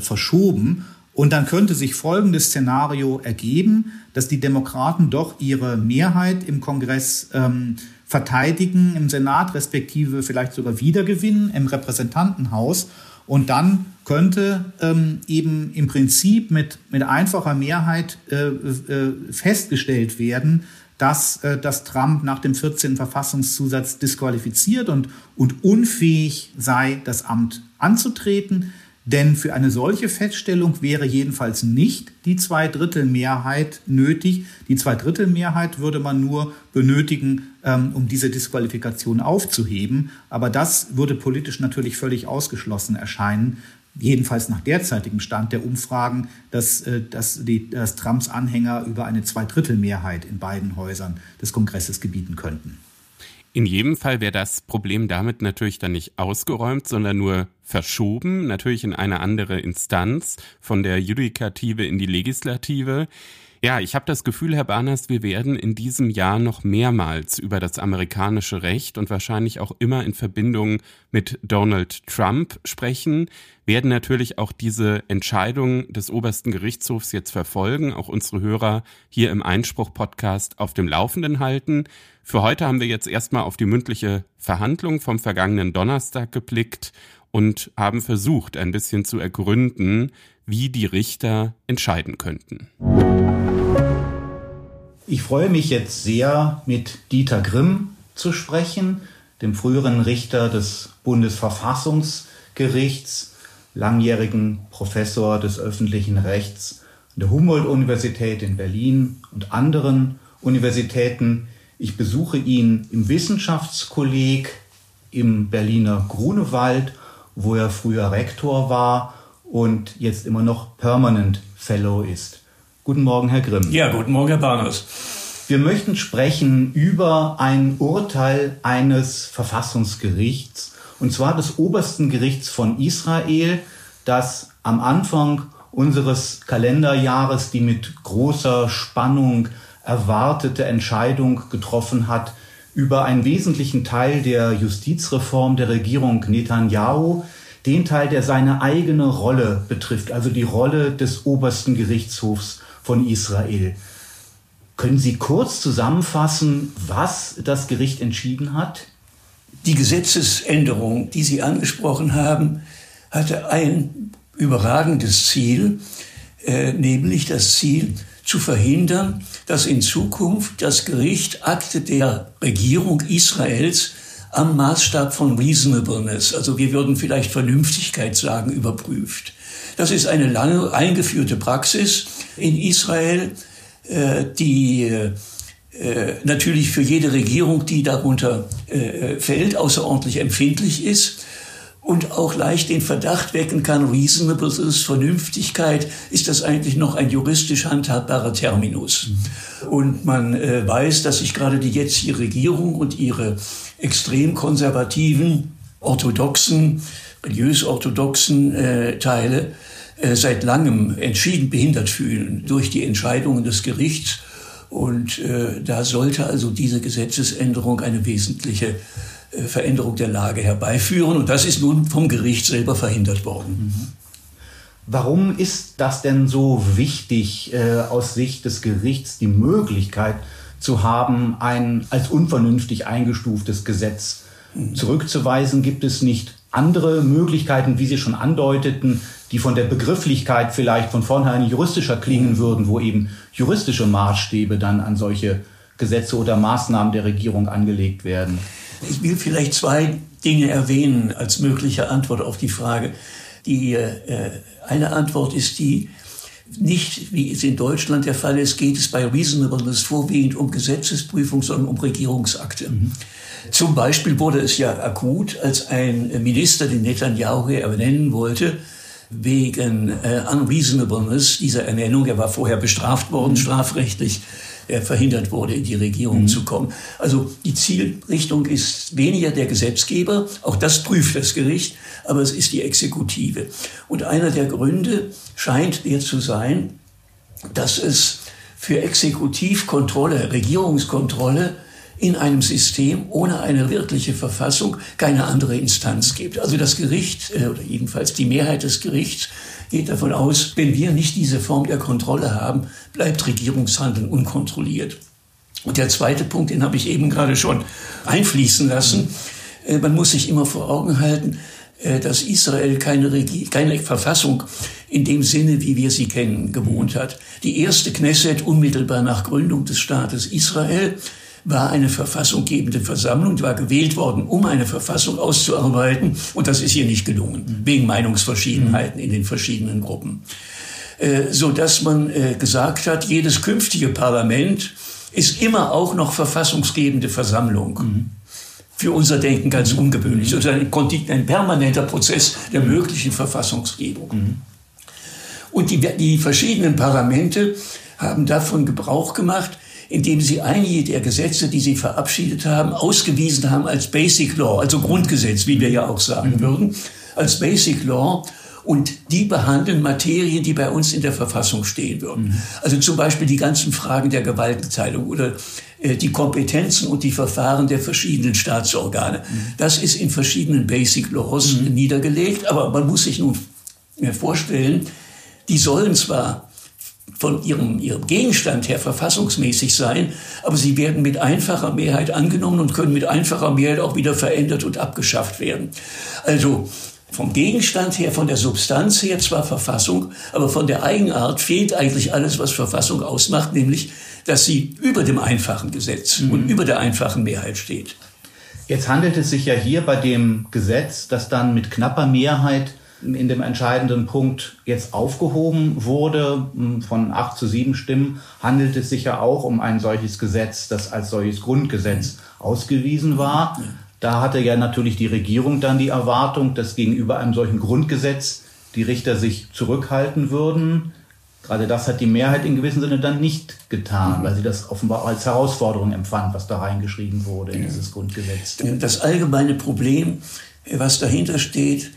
verschoben. Und dann könnte sich folgendes Szenario ergeben, dass die Demokraten doch ihre Mehrheit im Kongress ähm, verteidigen im Senat, respektive vielleicht sogar wiedergewinnen im Repräsentantenhaus. Und dann könnte ähm, eben im Prinzip mit, mit einfacher Mehrheit äh, äh, festgestellt werden, dass, äh, dass Trump nach dem 14. Verfassungszusatz disqualifiziert und, und unfähig sei, das Amt anzutreten. Denn für eine solche Feststellung wäre jedenfalls nicht die Zweidrittelmehrheit nötig. Die Zweidrittelmehrheit würde man nur benötigen, ähm, um diese Disqualifikation aufzuheben. Aber das würde politisch natürlich völlig ausgeschlossen erscheinen. Jedenfalls nach derzeitigem Stand der Umfragen, dass, äh, dass, die, dass Trumps Anhänger über eine Zweidrittelmehrheit in beiden Häusern des Kongresses gebieten könnten. In jedem Fall wäre das Problem damit natürlich dann nicht ausgeräumt, sondern nur verschoben, natürlich in eine andere Instanz, von der Judikative in die Legislative. Ja, ich habe das Gefühl, Herr Barners, wir werden in diesem Jahr noch mehrmals über das amerikanische Recht und wahrscheinlich auch immer in Verbindung mit Donald Trump sprechen, werden natürlich auch diese Entscheidung des obersten Gerichtshofs jetzt verfolgen, auch unsere Hörer hier im Einspruch-Podcast auf dem Laufenden halten. Für heute haben wir jetzt erstmal auf die mündliche Verhandlung vom vergangenen Donnerstag geblickt und haben versucht, ein bisschen zu ergründen, wie die Richter entscheiden könnten. Ich freue mich jetzt sehr, mit Dieter Grimm zu sprechen, dem früheren Richter des Bundesverfassungsgerichts, langjährigen Professor des öffentlichen Rechts an der Humboldt-Universität in Berlin und anderen Universitäten. Ich besuche ihn im Wissenschaftskolleg im Berliner Grunewald, wo er früher Rektor war und jetzt immer noch Permanent Fellow ist. Guten Morgen, Herr Grimm. Ja, guten Morgen, Herr Barnes. Wir möchten sprechen über ein Urteil eines Verfassungsgerichts, und zwar des obersten Gerichts von Israel, das am Anfang unseres Kalenderjahres die mit großer Spannung erwartete Entscheidung getroffen hat über einen wesentlichen Teil der Justizreform der Regierung Netanyahu, den Teil, der seine eigene Rolle betrifft, also die Rolle des obersten Gerichtshofs von Israel. Können Sie kurz zusammenfassen, was das Gericht entschieden hat? Die Gesetzesänderung, die Sie angesprochen haben, hatte ein überragendes Ziel, äh, nämlich das Ziel zu verhindern, dass in Zukunft das Gericht Akte der Regierung Israels am Maßstab von Reasonableness, also wir würden vielleicht Vernünftigkeit sagen, überprüft. Das ist eine lange eingeführte Praxis in Israel, äh, die äh, natürlich für jede Regierung, die darunter äh, fällt, außerordentlich empfindlich ist und auch leicht den Verdacht wecken kann, Reasonableness, Vernünftigkeit, ist das eigentlich noch ein juristisch handhabbarer Terminus. Und man weiß, dass sich gerade die jetzige Regierung und ihre extrem konservativen, orthodoxen, religiös-orthodoxen äh, Teile seit langem entschieden behindert fühlen durch die Entscheidungen des Gerichts. Und äh, da sollte also diese Gesetzesänderung eine wesentliche äh, Veränderung der Lage herbeiführen. Und das ist nun vom Gericht selber verhindert worden. Mhm. Warum ist das denn so wichtig äh, aus Sicht des Gerichts, die Möglichkeit zu haben, ein als unvernünftig eingestuftes Gesetz mhm. zurückzuweisen? Gibt es nicht andere Möglichkeiten, wie Sie schon andeuteten, die von der Begrifflichkeit vielleicht von vornherein juristischer klingen würden, wo eben juristische Maßstäbe dann an solche Gesetze oder Maßnahmen der Regierung angelegt werden? Ich will vielleicht zwei Dinge erwähnen als mögliche Antwort auf die Frage. Die äh, eine Antwort ist die, nicht wie es in Deutschland der Fall ist, geht es bei Reasonableness vorwiegend um Gesetzesprüfung, sondern um Regierungsakte. Mhm. Zum Beispiel wurde es ja akut, als ein Minister den Netanyahu ernennen wollte, wegen äh, Unreasonableness dieser Ernennung. Er war vorher bestraft worden, mhm. strafrechtlich er verhindert wurde, in die Regierung mhm. zu kommen. Also die Zielrichtung ist weniger der Gesetzgeber, auch das prüft das Gericht, aber es ist die Exekutive. Und einer der Gründe scheint der zu sein, dass es für Exekutivkontrolle, Regierungskontrolle in einem System ohne eine wirkliche Verfassung keine andere Instanz gibt. Also das Gericht, äh, oder jedenfalls die Mehrheit des Gerichts, geht davon aus, wenn wir nicht diese Form der Kontrolle haben, bleibt Regierungshandeln unkontrolliert. Und der zweite Punkt, den habe ich eben gerade schon einfließen lassen. Äh, man muss sich immer vor Augen halten, äh, dass Israel keine, Regie keine Verfassung in dem Sinne, wie wir sie kennen, gewohnt hat. Die erste Knesset unmittelbar nach Gründung des Staates Israel war eine verfassunggebende Versammlung, die war gewählt worden, um eine Verfassung auszuarbeiten. Und das ist hier nicht gelungen, wegen Meinungsverschiedenheiten in den verschiedenen Gruppen. Äh, so dass man äh, gesagt hat, jedes künftige Parlament ist immer auch noch verfassungsgebende Versammlung. Mhm. Für unser Denken ganz ungewöhnlich. Also ein, ein permanenter Prozess der möglichen Verfassungsgebung. Mhm. Und die, die verschiedenen Parlamente haben davon Gebrauch gemacht, indem sie einige der Gesetze, die sie verabschiedet haben, ausgewiesen haben als Basic Law, also Grundgesetz, wie wir ja auch sagen mhm. würden, als Basic Law. Und die behandeln Materien, die bei uns in der Verfassung stehen würden. Mhm. Also zum Beispiel die ganzen Fragen der Gewaltenteilung oder äh, die Kompetenzen und die Verfahren der verschiedenen Staatsorgane. Mhm. Das ist in verschiedenen Basic Laws mhm. niedergelegt, aber man muss sich nun vorstellen, die sollen zwar von ihrem, ihrem Gegenstand her verfassungsmäßig sein, aber sie werden mit einfacher Mehrheit angenommen und können mit einfacher Mehrheit auch wieder verändert und abgeschafft werden. Also vom Gegenstand her, von der Substanz her zwar Verfassung, aber von der Eigenart fehlt eigentlich alles, was Verfassung ausmacht, nämlich, dass sie über dem einfachen Gesetz mhm. und über der einfachen Mehrheit steht. Jetzt handelt es sich ja hier bei dem Gesetz, das dann mit knapper Mehrheit in dem entscheidenden Punkt jetzt aufgehoben wurde, von acht zu sieben Stimmen, handelt es sich ja auch um ein solches Gesetz, das als solches Grundgesetz ausgewiesen war. Da hatte ja natürlich die Regierung dann die Erwartung, dass gegenüber einem solchen Grundgesetz die Richter sich zurückhalten würden. Gerade das hat die Mehrheit in gewissem Sinne dann nicht getan, weil sie das offenbar als Herausforderung empfand, was da reingeschrieben wurde in dieses Grundgesetz. Das allgemeine Problem, was dahinter steht,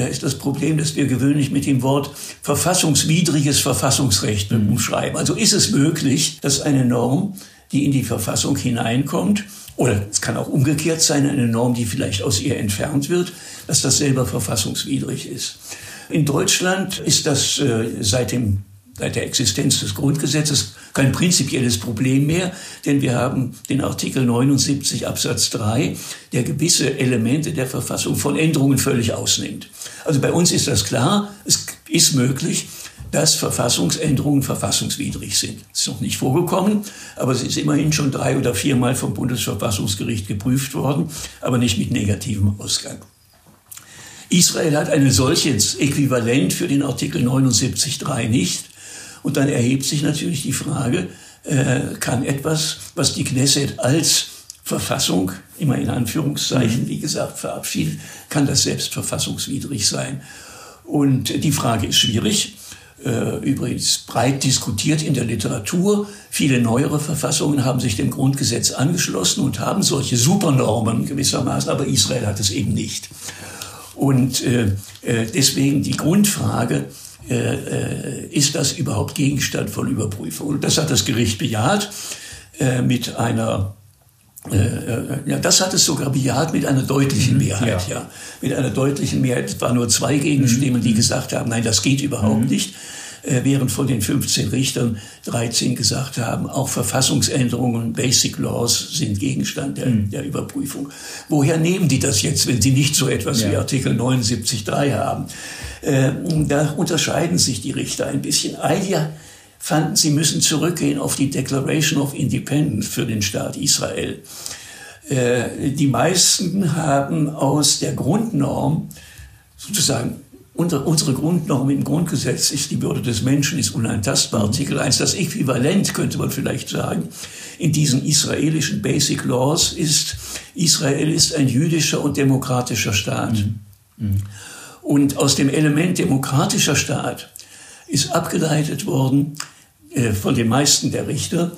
ist das Problem, dass wir gewöhnlich mit dem Wort verfassungswidriges Verfassungsrecht umschreiben. Also ist es möglich, dass eine Norm, die in die Verfassung hineinkommt, oder es kann auch umgekehrt sein, eine Norm, die vielleicht aus ihr entfernt wird, dass das selber verfassungswidrig ist. In Deutschland ist das äh, seit dem seit der Existenz des Grundgesetzes kein prinzipielles Problem mehr, denn wir haben den Artikel 79 Absatz 3, der gewisse Elemente der Verfassung von Änderungen völlig ausnimmt. Also bei uns ist das klar, es ist möglich, dass Verfassungsänderungen verfassungswidrig sind. Das ist noch nicht vorgekommen, aber es ist immerhin schon drei oder viermal vom Bundesverfassungsgericht geprüft worden, aber nicht mit negativem Ausgang. Israel hat ein solches Äquivalent für den Artikel 79.3 nicht. Und dann erhebt sich natürlich die Frage, äh, kann etwas, was die Knesset als Verfassung, immer in Anführungszeichen, wie gesagt, verabschiedet, kann das selbst verfassungswidrig sein? Und die Frage ist schwierig, äh, übrigens breit diskutiert in der Literatur. Viele neuere Verfassungen haben sich dem Grundgesetz angeschlossen und haben solche Supernormen gewissermaßen, aber Israel hat es eben nicht. Und äh, äh deswegen die Grundfrage, äh, äh, ist das überhaupt Gegenstand von Überprüfung? Und das hat das Gericht bejaht äh, mit einer äh, äh, ja, das hat es sogar bejaht mit einer deutlichen mhm, Mehrheit, ja. ja. Mit einer deutlichen Mehrheit. Es waren nur zwei Gegenstimmen, die mhm. gesagt haben, nein, das geht überhaupt mhm. nicht. Äh, während von den 15 Richtern 13 gesagt haben, auch Verfassungsänderungen, Basic Laws sind Gegenstand der, mhm. der Überprüfung. Woher nehmen die das jetzt, wenn sie nicht so etwas ja. wie Artikel 79.3 haben? Äh, da unterscheiden sich die Richter ein bisschen. Einige fanden, sie müssen zurückgehen auf die Declaration of Independence für den Staat Israel. Äh, die meisten haben aus der Grundnorm sozusagen unsere Grundnorm im Grundgesetz ist, die Würde des Menschen ist unantastbar. Mhm. Artikel 1, das Äquivalent, könnte man vielleicht sagen, in diesen israelischen Basic Laws ist, Israel ist ein jüdischer und demokratischer Staat. Mhm. Mhm. Und aus dem Element demokratischer Staat ist abgeleitet worden äh, von den meisten der Richter,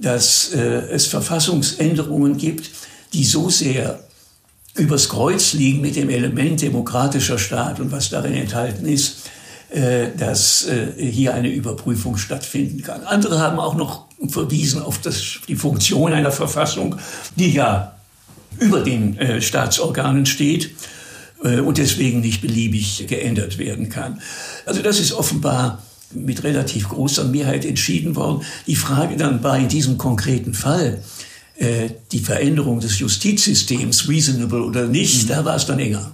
dass äh, es Verfassungsänderungen gibt, die so sehr übers Kreuz liegen mit dem Element demokratischer Staat und was darin enthalten ist, äh, dass äh, hier eine Überprüfung stattfinden kann. Andere haben auch noch verwiesen auf das, die Funktion einer Verfassung, die ja über den äh, Staatsorganen steht und deswegen nicht beliebig geändert werden kann. Also das ist offenbar mit relativ großer Mehrheit entschieden worden. Die Frage dann war in diesem konkreten Fall, äh, die Veränderung des Justizsystems reasonable oder nicht, mhm. da war es dann enger.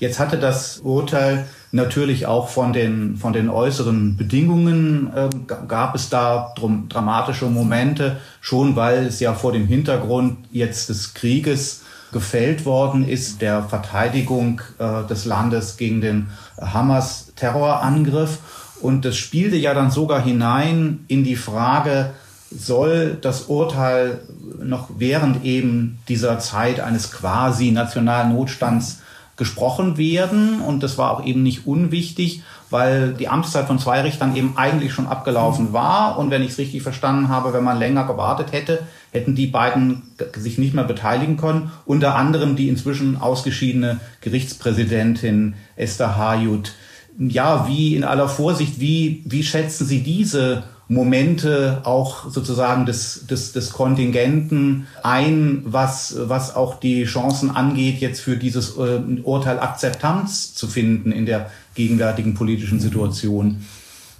Jetzt hatte das Urteil natürlich auch von den, von den äußeren Bedingungen, äh, gab es da drum, dramatische Momente, schon weil es ja vor dem Hintergrund jetzt des Krieges gefällt worden ist, der Verteidigung äh, des Landes gegen den Hamas-Terrorangriff. Und das spielte ja dann sogar hinein in die Frage, soll das Urteil noch während eben dieser Zeit eines quasi nationalen Notstands gesprochen werden. Und das war auch eben nicht unwichtig, weil die Amtszeit von zwei Richtern eben eigentlich schon abgelaufen war. Und wenn ich es richtig verstanden habe, wenn man länger gewartet hätte, hätten die beiden sich nicht mehr beteiligen können. Unter anderem die inzwischen ausgeschiedene Gerichtspräsidentin Esther Hayut. Ja, wie in aller Vorsicht, wie, wie schätzen Sie diese Momente auch sozusagen des, des, des Kontingenten ein, was, was auch die Chancen angeht, jetzt für dieses äh, Urteil Akzeptanz zu finden in der gegenwärtigen politischen Situation.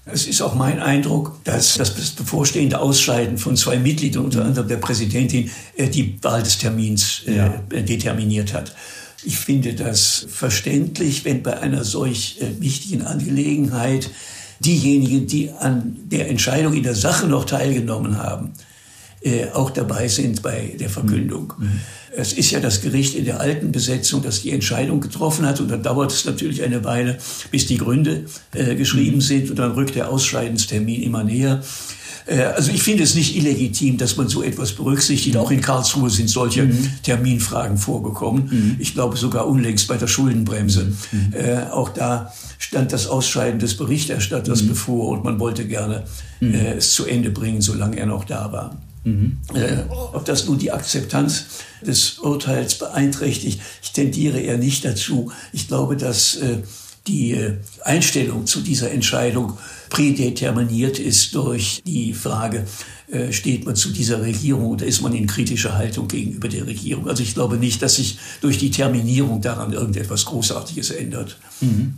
Es ist auch mein Eindruck, dass das bevorstehende Ausscheiden von zwei Mitgliedern, unter anderem der Präsidentin, äh, die Wahl des Termins äh, ja. determiniert hat. Ich finde das verständlich, wenn bei einer solch äh, wichtigen Angelegenheit diejenigen, die an der Entscheidung in der Sache noch teilgenommen haben, äh, auch dabei sind bei der Verkündung. Mhm. Es ist ja das Gericht in der alten Besetzung, das die Entscheidung getroffen hat. Und dann dauert es natürlich eine Weile, bis die Gründe äh, geschrieben mhm. sind. Und dann rückt der Ausscheidenstermin immer näher. Äh, also ich finde es nicht illegitim, dass man so etwas berücksichtigt. Auch in Karlsruhe sind solche mhm. Terminfragen vorgekommen. Mhm. Ich glaube sogar unlängst bei der Schuldenbremse. Mhm. Äh, auch da stand das Ausscheiden des Berichterstatters mhm. bevor und man wollte gerne mhm. äh, es zu Ende bringen, solange er noch da war. Mhm. Äh, ob das nun die Akzeptanz des Urteils beeinträchtigt, ich tendiere eher nicht dazu. Ich glaube, dass äh, die äh, Einstellung zu dieser Entscheidung prädeterminiert ist durch die Frage, äh, steht man zu dieser Regierung oder ist man in kritischer Haltung gegenüber der Regierung. Also ich glaube nicht, dass sich durch die Terminierung daran irgendetwas Großartiges ändert. Mhm.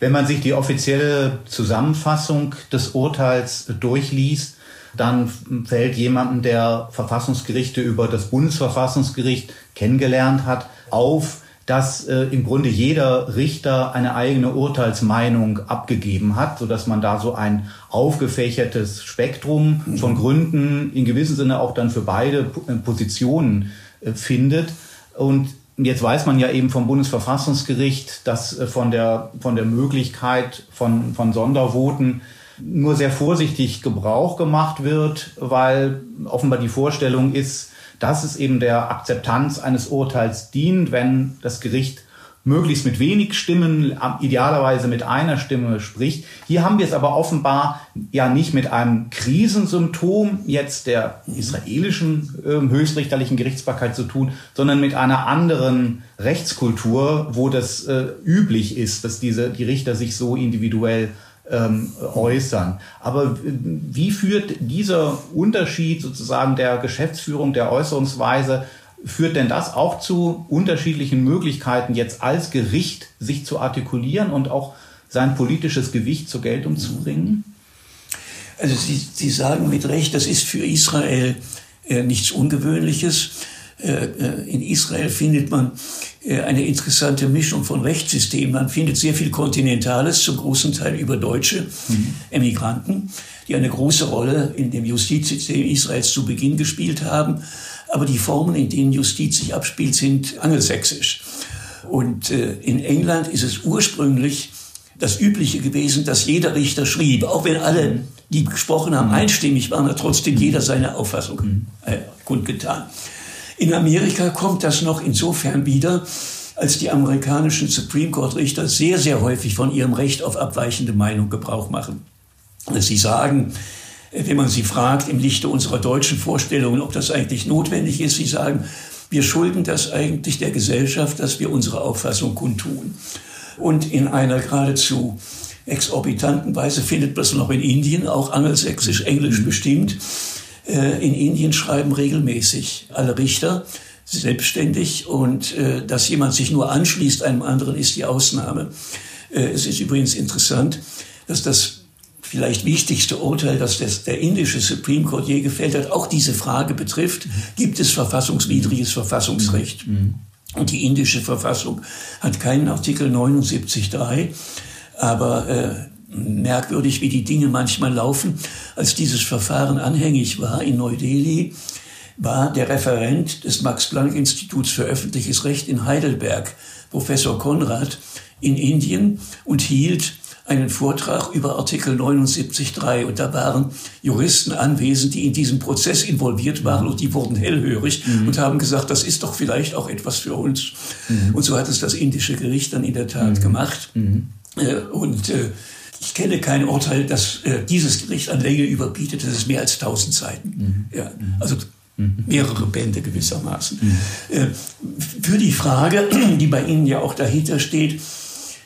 Wenn man sich die offizielle Zusammenfassung des Urteils durchliest, dann fällt jemandem, der Verfassungsgerichte über das Bundesverfassungsgericht kennengelernt hat, auf, dass äh, im Grunde jeder Richter eine eigene Urteilsmeinung abgegeben hat, so dass man da so ein aufgefächertes Spektrum von Gründen in gewissem Sinne auch dann für beide äh, Positionen äh, findet. Und jetzt weiß man ja eben vom Bundesverfassungsgericht, dass äh, von der, von der Möglichkeit von, von Sondervoten nur sehr vorsichtig Gebrauch gemacht wird, weil offenbar die Vorstellung ist, dass es eben der Akzeptanz eines Urteils dient, wenn das Gericht möglichst mit wenig Stimmen, idealerweise mit einer Stimme spricht. Hier haben wir es aber offenbar ja nicht mit einem Krisensymptom jetzt der israelischen äh, höchstrichterlichen Gerichtsbarkeit zu tun, sondern mit einer anderen Rechtskultur, wo das äh, üblich ist, dass diese, die Richter sich so individuell ähm, äußern. Aber wie führt dieser Unterschied sozusagen der Geschäftsführung, der Äußerungsweise, führt denn das auch zu unterschiedlichen Möglichkeiten, jetzt als Gericht sich zu artikulieren und auch sein politisches Gewicht zur Geltung zu bringen? Also Sie, Sie sagen mit Recht, das ist für Israel äh, nichts Ungewöhnliches. Äh, äh, in Israel findet man äh, eine interessante Mischung von Rechtssystemen. Man findet sehr viel Kontinentales, zum großen Teil über deutsche mhm. Emigranten, die eine große Rolle in dem Justizsystem Israels zu Beginn gespielt haben. Aber die Formen, in denen Justiz sich abspielt, sind angelsächsisch. Und in England ist es ursprünglich das Übliche gewesen, dass jeder Richter schrieb, auch wenn alle, mhm. die gesprochen haben, mhm. einstimmig waren, hat trotzdem jeder seine Auffassung äh, kundgetan. In Amerika kommt das noch insofern wieder, als die amerikanischen Supreme Court Richter sehr, sehr häufig von ihrem Recht auf abweichende Meinung Gebrauch machen. Sie sagen, wenn man sie fragt im Lichte unserer deutschen Vorstellungen, ob das eigentlich notwendig ist, sie sagen, wir schulden das eigentlich der Gesellschaft, dass wir unsere Auffassung kundtun. Und in einer geradezu exorbitanten Weise findet man es noch in Indien, auch angelsächsisch, englisch bestimmt. Äh, in Indien schreiben regelmäßig alle Richter selbstständig und äh, dass jemand sich nur anschließt einem anderen ist die Ausnahme. Äh, es ist übrigens interessant, dass das vielleicht wichtigste Urteil, das der indische Supreme Court je gefällt hat, auch diese Frage betrifft, gibt es verfassungswidriges Verfassungsrecht? Mhm. Und die indische Verfassung hat keinen Artikel 79.3, aber äh, merkwürdig, wie die Dinge manchmal laufen. Als dieses Verfahren anhängig war in Neu-Delhi, war der Referent des Max-Planck-Instituts für öffentliches Recht in Heidelberg, Professor Konrad, in Indien und hielt einen Vortrag über Artikel 79.3 und da waren Juristen anwesend, die in diesem Prozess involviert waren und die wurden hellhörig mhm. und haben gesagt, das ist doch vielleicht auch etwas für uns. Mhm. Und so hat es das indische Gericht dann in der Tat mhm. gemacht. Mhm. Äh, und äh, ich kenne kein Urteil, das äh, dieses Gericht an Länge überbietet. Das ist mehr als 1000 Seiten. Mhm. Ja, also mhm. mehrere Bände gewissermaßen. Mhm. Äh, für die Frage, die bei Ihnen ja auch dahinter steht,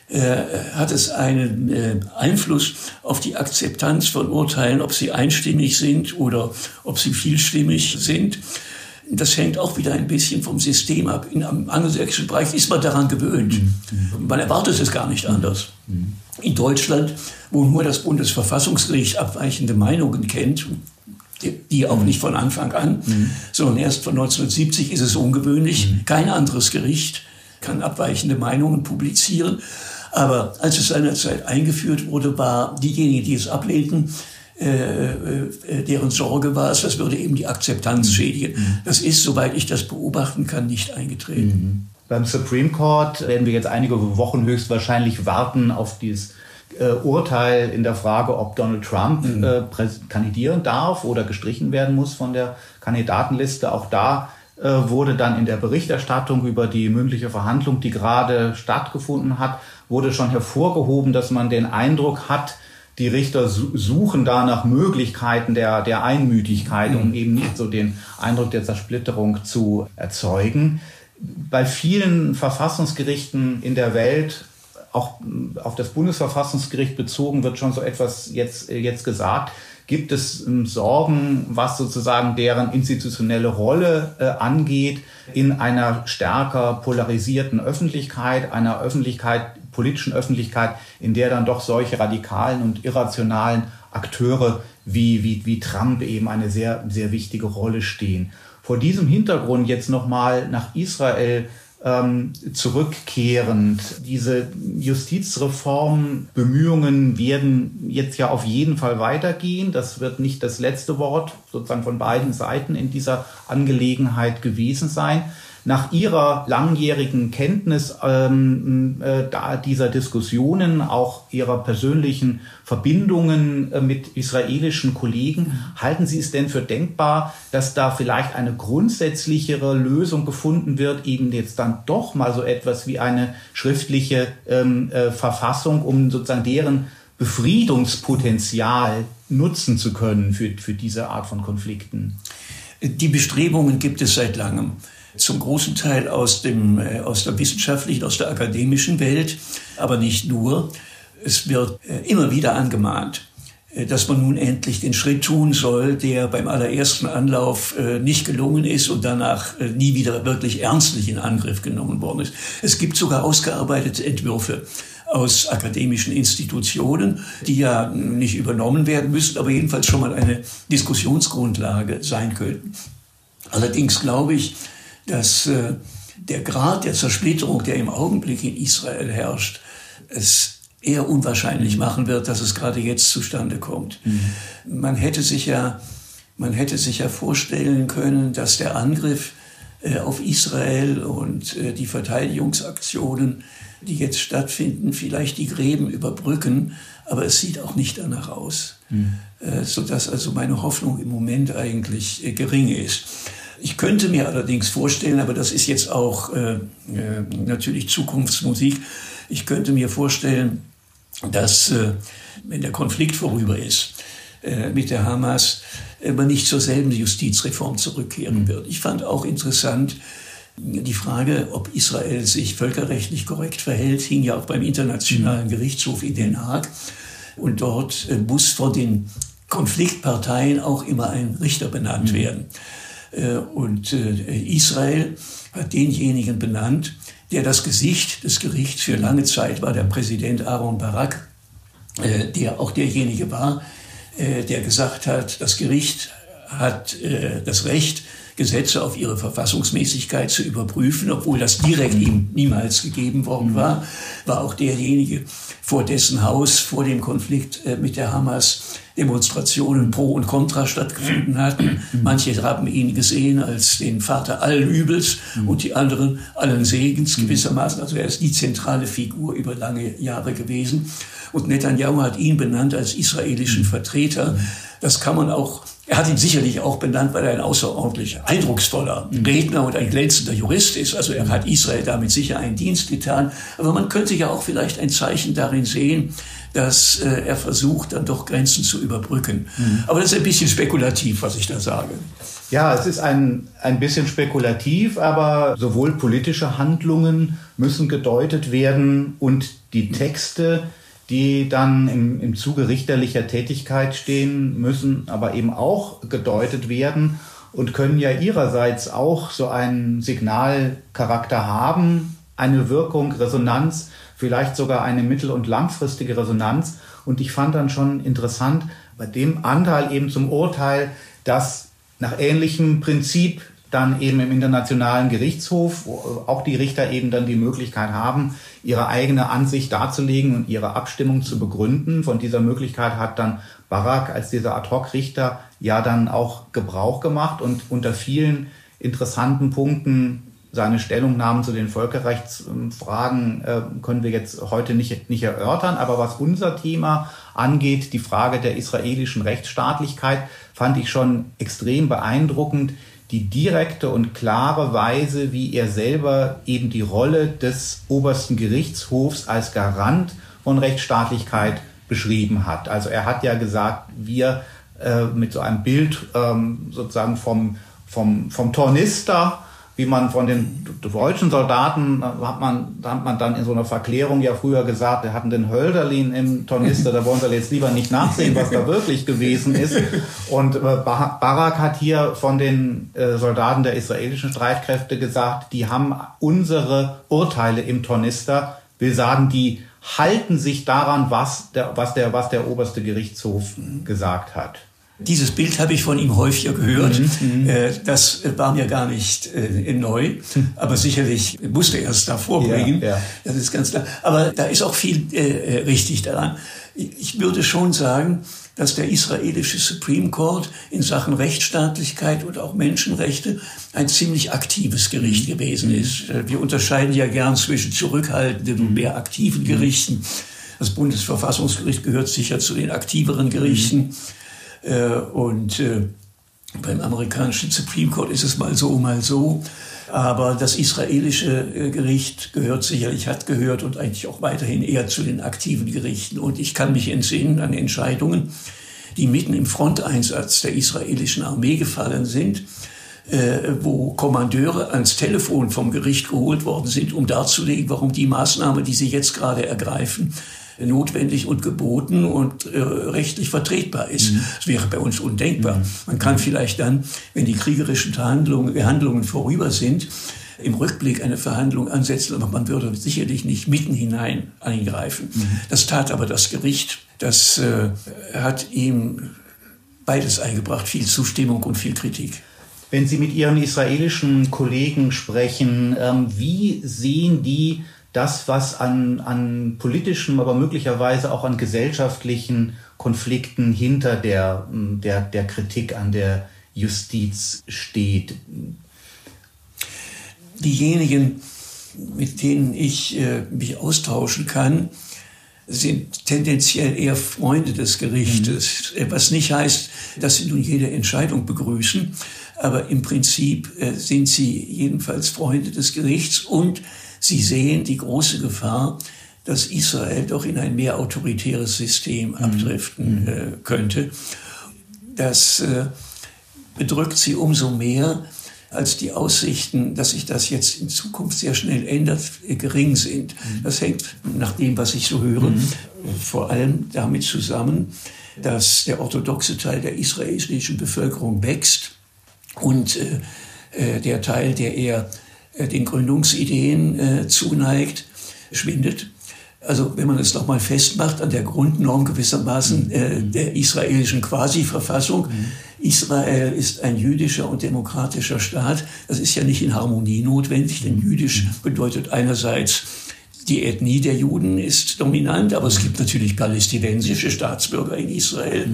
äh, hat es einen äh, Einfluss auf die Akzeptanz von Urteilen, ob sie einstimmig sind oder ob sie vielstimmig sind. Das hängt auch wieder ein bisschen vom System ab. In, Am angelsächsischen Bereich ist man daran gewöhnt. Mhm. Man erwartet es gar nicht anders. Mhm in Deutschland, wo nur das Bundesverfassungsgericht abweichende Meinungen kennt, die auch nicht von Anfang an, mhm. sondern erst von 1970 ist es ungewöhnlich. Mhm. Kein anderes Gericht kann abweichende Meinungen publizieren. Aber als es seinerzeit eingeführt wurde, war diejenigen, die es ablehnten, äh, äh, deren Sorge war es, das würde eben die Akzeptanz mhm. schädigen. Mhm. Das ist, soweit ich das beobachten kann, nicht eingetreten. Mhm. Beim Supreme Court werden wir jetzt einige Wochen höchstwahrscheinlich warten auf dieses äh, Urteil in der Frage, ob Donald Trump mhm. äh, kandidieren darf oder gestrichen werden muss von der Kandidatenliste. Auch da äh, wurde dann in der Berichterstattung über die mündliche Verhandlung, die gerade stattgefunden hat, wurde schon hervorgehoben, dass man den Eindruck hat, die Richter suchen da nach Möglichkeiten der, der Einmütigkeit, um eben nicht so den Eindruck der Zersplitterung zu erzeugen. Bei vielen Verfassungsgerichten in der Welt auch auf das Bundesverfassungsgericht bezogen wird schon so etwas jetzt, jetzt gesagt. Gibt es ähm, Sorgen, was sozusagen deren institutionelle Rolle äh, angeht in einer stärker polarisierten Öffentlichkeit, einer Öffentlichkeit, politischen Öffentlichkeit, in der dann doch solche radikalen und irrationalen Akteure wie, wie, wie Trump eben eine sehr, sehr wichtige Rolle stehen. Vor diesem Hintergrund jetzt nochmal nach Israel ähm, zurückkehrend. Diese Justizreformbemühungen werden jetzt ja auf jeden Fall weitergehen. Das wird nicht das letzte Wort sozusagen von beiden Seiten in dieser Angelegenheit gewesen sein nach ihrer langjährigen Kenntnis ähm, äh, dieser Diskussionen, auch ihrer persönlichen Verbindungen äh, mit israelischen Kollegen, halten Sie es denn für denkbar, dass da vielleicht eine grundsätzlichere Lösung gefunden wird, eben jetzt dann doch mal so etwas wie eine schriftliche ähm, äh, Verfassung, um sozusagen deren Befriedungspotenzial nutzen zu können für, für diese Art von Konflikten? Die Bestrebungen gibt es seit langem zum großen Teil aus, dem, äh, aus der wissenschaftlichen, aus der akademischen Welt, aber nicht nur. Es wird äh, immer wieder angemahnt, äh, dass man nun endlich den Schritt tun soll, der beim allerersten Anlauf nicht gelungen ist und danach nie wieder wirklich ernstlich in Angriff genommen worden ist. Es gibt sogar ausgearbeitete Entwürfe aus akademischen Institutionen, die ja nicht übernommen werden müssen, aber jedenfalls schon mal eine Diskussionsgrundlage sein könnten. Allerdings glaube ich, dass äh, der Grad der Zersplitterung, der im Augenblick in Israel herrscht, es eher unwahrscheinlich mhm. machen wird, dass es gerade jetzt zustande kommt. Mhm. Man hätte sich ja, man hätte sich ja vorstellen können, dass der Angriff äh, auf Israel und äh, die Verteidigungsaktionen, die jetzt stattfinden, vielleicht die Gräben überbrücken, aber es sieht auch nicht danach aus, mhm. äh, sodass also meine Hoffnung im Moment eigentlich äh, gering ist. Ich könnte mir allerdings vorstellen, aber das ist jetzt auch äh, äh, natürlich Zukunftsmusik, ich könnte mir vorstellen, dass äh, wenn der Konflikt vorüber ist äh, mit der Hamas, äh, man nicht zur selben Justizreform zurückkehren wird. Ich fand auch interessant, die Frage, ob Israel sich völkerrechtlich korrekt verhält, hing ja auch beim Internationalen Gerichtshof in Den Haag. Und dort äh, muss vor den Konfliktparteien auch immer ein Richter benannt mhm. werden. Äh, und äh, Israel hat denjenigen benannt, der das Gesicht des Gerichts für lange Zeit war, der Präsident Aaron Barak, äh, der auch derjenige war, der gesagt hat, das Gericht hat das Recht, Gesetze auf ihre Verfassungsmäßigkeit zu überprüfen, obwohl das direkt ihm niemals gegeben worden war, war auch derjenige, vor dessen Haus vor dem Konflikt mit der Hamas Demonstrationen pro und contra stattgefunden hatten. Manche haben ihn gesehen als den Vater allen Übels und die anderen allen Segens gewissermaßen. Also er ist die zentrale Figur über lange Jahre gewesen. Und Netanyahu hat ihn benannt als israelischen Vertreter. Das kann man auch er hat ihn sicherlich auch benannt, weil er ein außerordentlich eindrucksvoller Redner und ein glänzender Jurist ist. Also er hat Israel damit sicher einen Dienst getan. Aber man könnte ja auch vielleicht ein Zeichen darin sehen, dass äh, er versucht, dann doch Grenzen zu überbrücken. Mhm. Aber das ist ein bisschen spekulativ, was ich da sage. Ja, es ist ein, ein bisschen spekulativ, aber sowohl politische Handlungen müssen gedeutet werden und die Texte, die dann im, im Zuge richterlicher Tätigkeit stehen, müssen aber eben auch gedeutet werden und können ja ihrerseits auch so einen Signalcharakter haben, eine Wirkung, Resonanz, vielleicht sogar eine mittel- und langfristige Resonanz. Und ich fand dann schon interessant, bei dem Anteil eben zum Urteil, dass nach ähnlichem Prinzip dann eben im Internationalen Gerichtshof auch die Richter eben dann die Möglichkeit haben, ihre eigene Ansicht darzulegen und ihre Abstimmung zu begründen. Von dieser Möglichkeit hat dann Barak als dieser Ad-Hoc-Richter ja dann auch Gebrauch gemacht und unter vielen interessanten Punkten seine Stellungnahmen zu den Völkerrechtsfragen äh, können wir jetzt heute nicht, nicht erörtern. Aber was unser Thema angeht, die Frage der israelischen Rechtsstaatlichkeit, fand ich schon extrem beeindruckend, die direkte und klare Weise, wie er selber eben die Rolle des obersten Gerichtshofs als Garant von Rechtsstaatlichkeit beschrieben hat. Also er hat ja gesagt, wir äh, mit so einem Bild ähm, sozusagen vom, vom, vom Tornister, wie man von den deutschen Soldaten, hat man, hat man dann in so einer Verklärung ja früher gesagt, wir hatten den Hölderlin im Tornister, da wollen wir jetzt lieber nicht nachsehen, was da wirklich gewesen ist. Und äh, Barak hat hier von den äh, Soldaten der israelischen Streitkräfte gesagt, die haben unsere Urteile im Tornister, will sagen, die halten sich daran, was der, was der, was der oberste Gerichtshof gesagt hat. Dieses Bild habe ich von ihm häufiger gehört. Mhm, mhm. Äh, das war mir gar nicht äh, neu, aber sicherlich musste er es da vorbringen. Ja, ja. Das ist ganz klar. Aber da ist auch viel äh, richtig daran. Ich würde schon sagen, dass der israelische Supreme Court in Sachen Rechtsstaatlichkeit und auch Menschenrechte ein ziemlich aktives Gericht mhm. gewesen ist. Wir unterscheiden ja gern zwischen zurückhaltenden und mehr aktiven Gerichten. Das Bundesverfassungsgericht gehört sicher zu den aktiveren Gerichten. Äh, und äh, beim amerikanischen Supreme Court ist es mal so, mal so. Aber das israelische äh, Gericht gehört sicherlich, hat gehört und eigentlich auch weiterhin eher zu den aktiven Gerichten. Und ich kann mich entsinnen an Entscheidungen, die mitten im Fronteinsatz der israelischen Armee gefallen sind, äh, wo Kommandeure ans Telefon vom Gericht geholt worden sind, um darzulegen, warum die Maßnahme, die sie jetzt gerade ergreifen, notwendig und geboten und äh, rechtlich vertretbar ist. Mhm. Das wäre bei uns undenkbar. Mhm. Man kann vielleicht dann, wenn die kriegerischen Verhandlungen, Handlungen vorüber sind, im Rückblick eine Verhandlung ansetzen, aber man würde sicherlich nicht mitten hinein eingreifen. Mhm. Das tat aber das Gericht. Das äh, hat ihm beides eingebracht, viel Zustimmung und viel Kritik. Wenn Sie mit Ihren israelischen Kollegen sprechen, ähm, wie sehen die das, was an, an politischen, aber möglicherweise auch an gesellschaftlichen Konflikten hinter der, der, der Kritik an der Justiz steht. Diejenigen, mit denen ich äh, mich austauschen kann, sind tendenziell eher Freunde des Gerichtes, mhm. was nicht heißt, dass sie nun jede Entscheidung begrüßen, aber im Prinzip äh, sind sie jedenfalls Freunde des Gerichts und Sie sehen die große Gefahr, dass Israel doch in ein mehr autoritäres System mhm. abdriften mhm. äh, könnte. Das äh, bedrückt sie umso mehr, als die Aussichten, dass sich das jetzt in Zukunft sehr schnell ändert, äh, gering sind. Mhm. Das hängt nach dem, was ich so höre, mhm. vor allem damit zusammen, dass der orthodoxe Teil der israelischen Bevölkerung wächst und äh, äh der Teil, der eher äh, den Gründungsideen äh, zuneigt, schwindet. Also wenn man es nochmal festmacht an der Grundnorm gewissermaßen äh, mhm. der israelischen Quasi-Verfassung, mhm. Israel ist ein jüdischer und demokratischer Staat. Das ist ja nicht in Harmonie notwendig, denn mhm. jüdisch bedeutet einerseits, die Ethnie der Juden ist dominant, aber es gibt natürlich palästinensische Staatsbürger in Israel.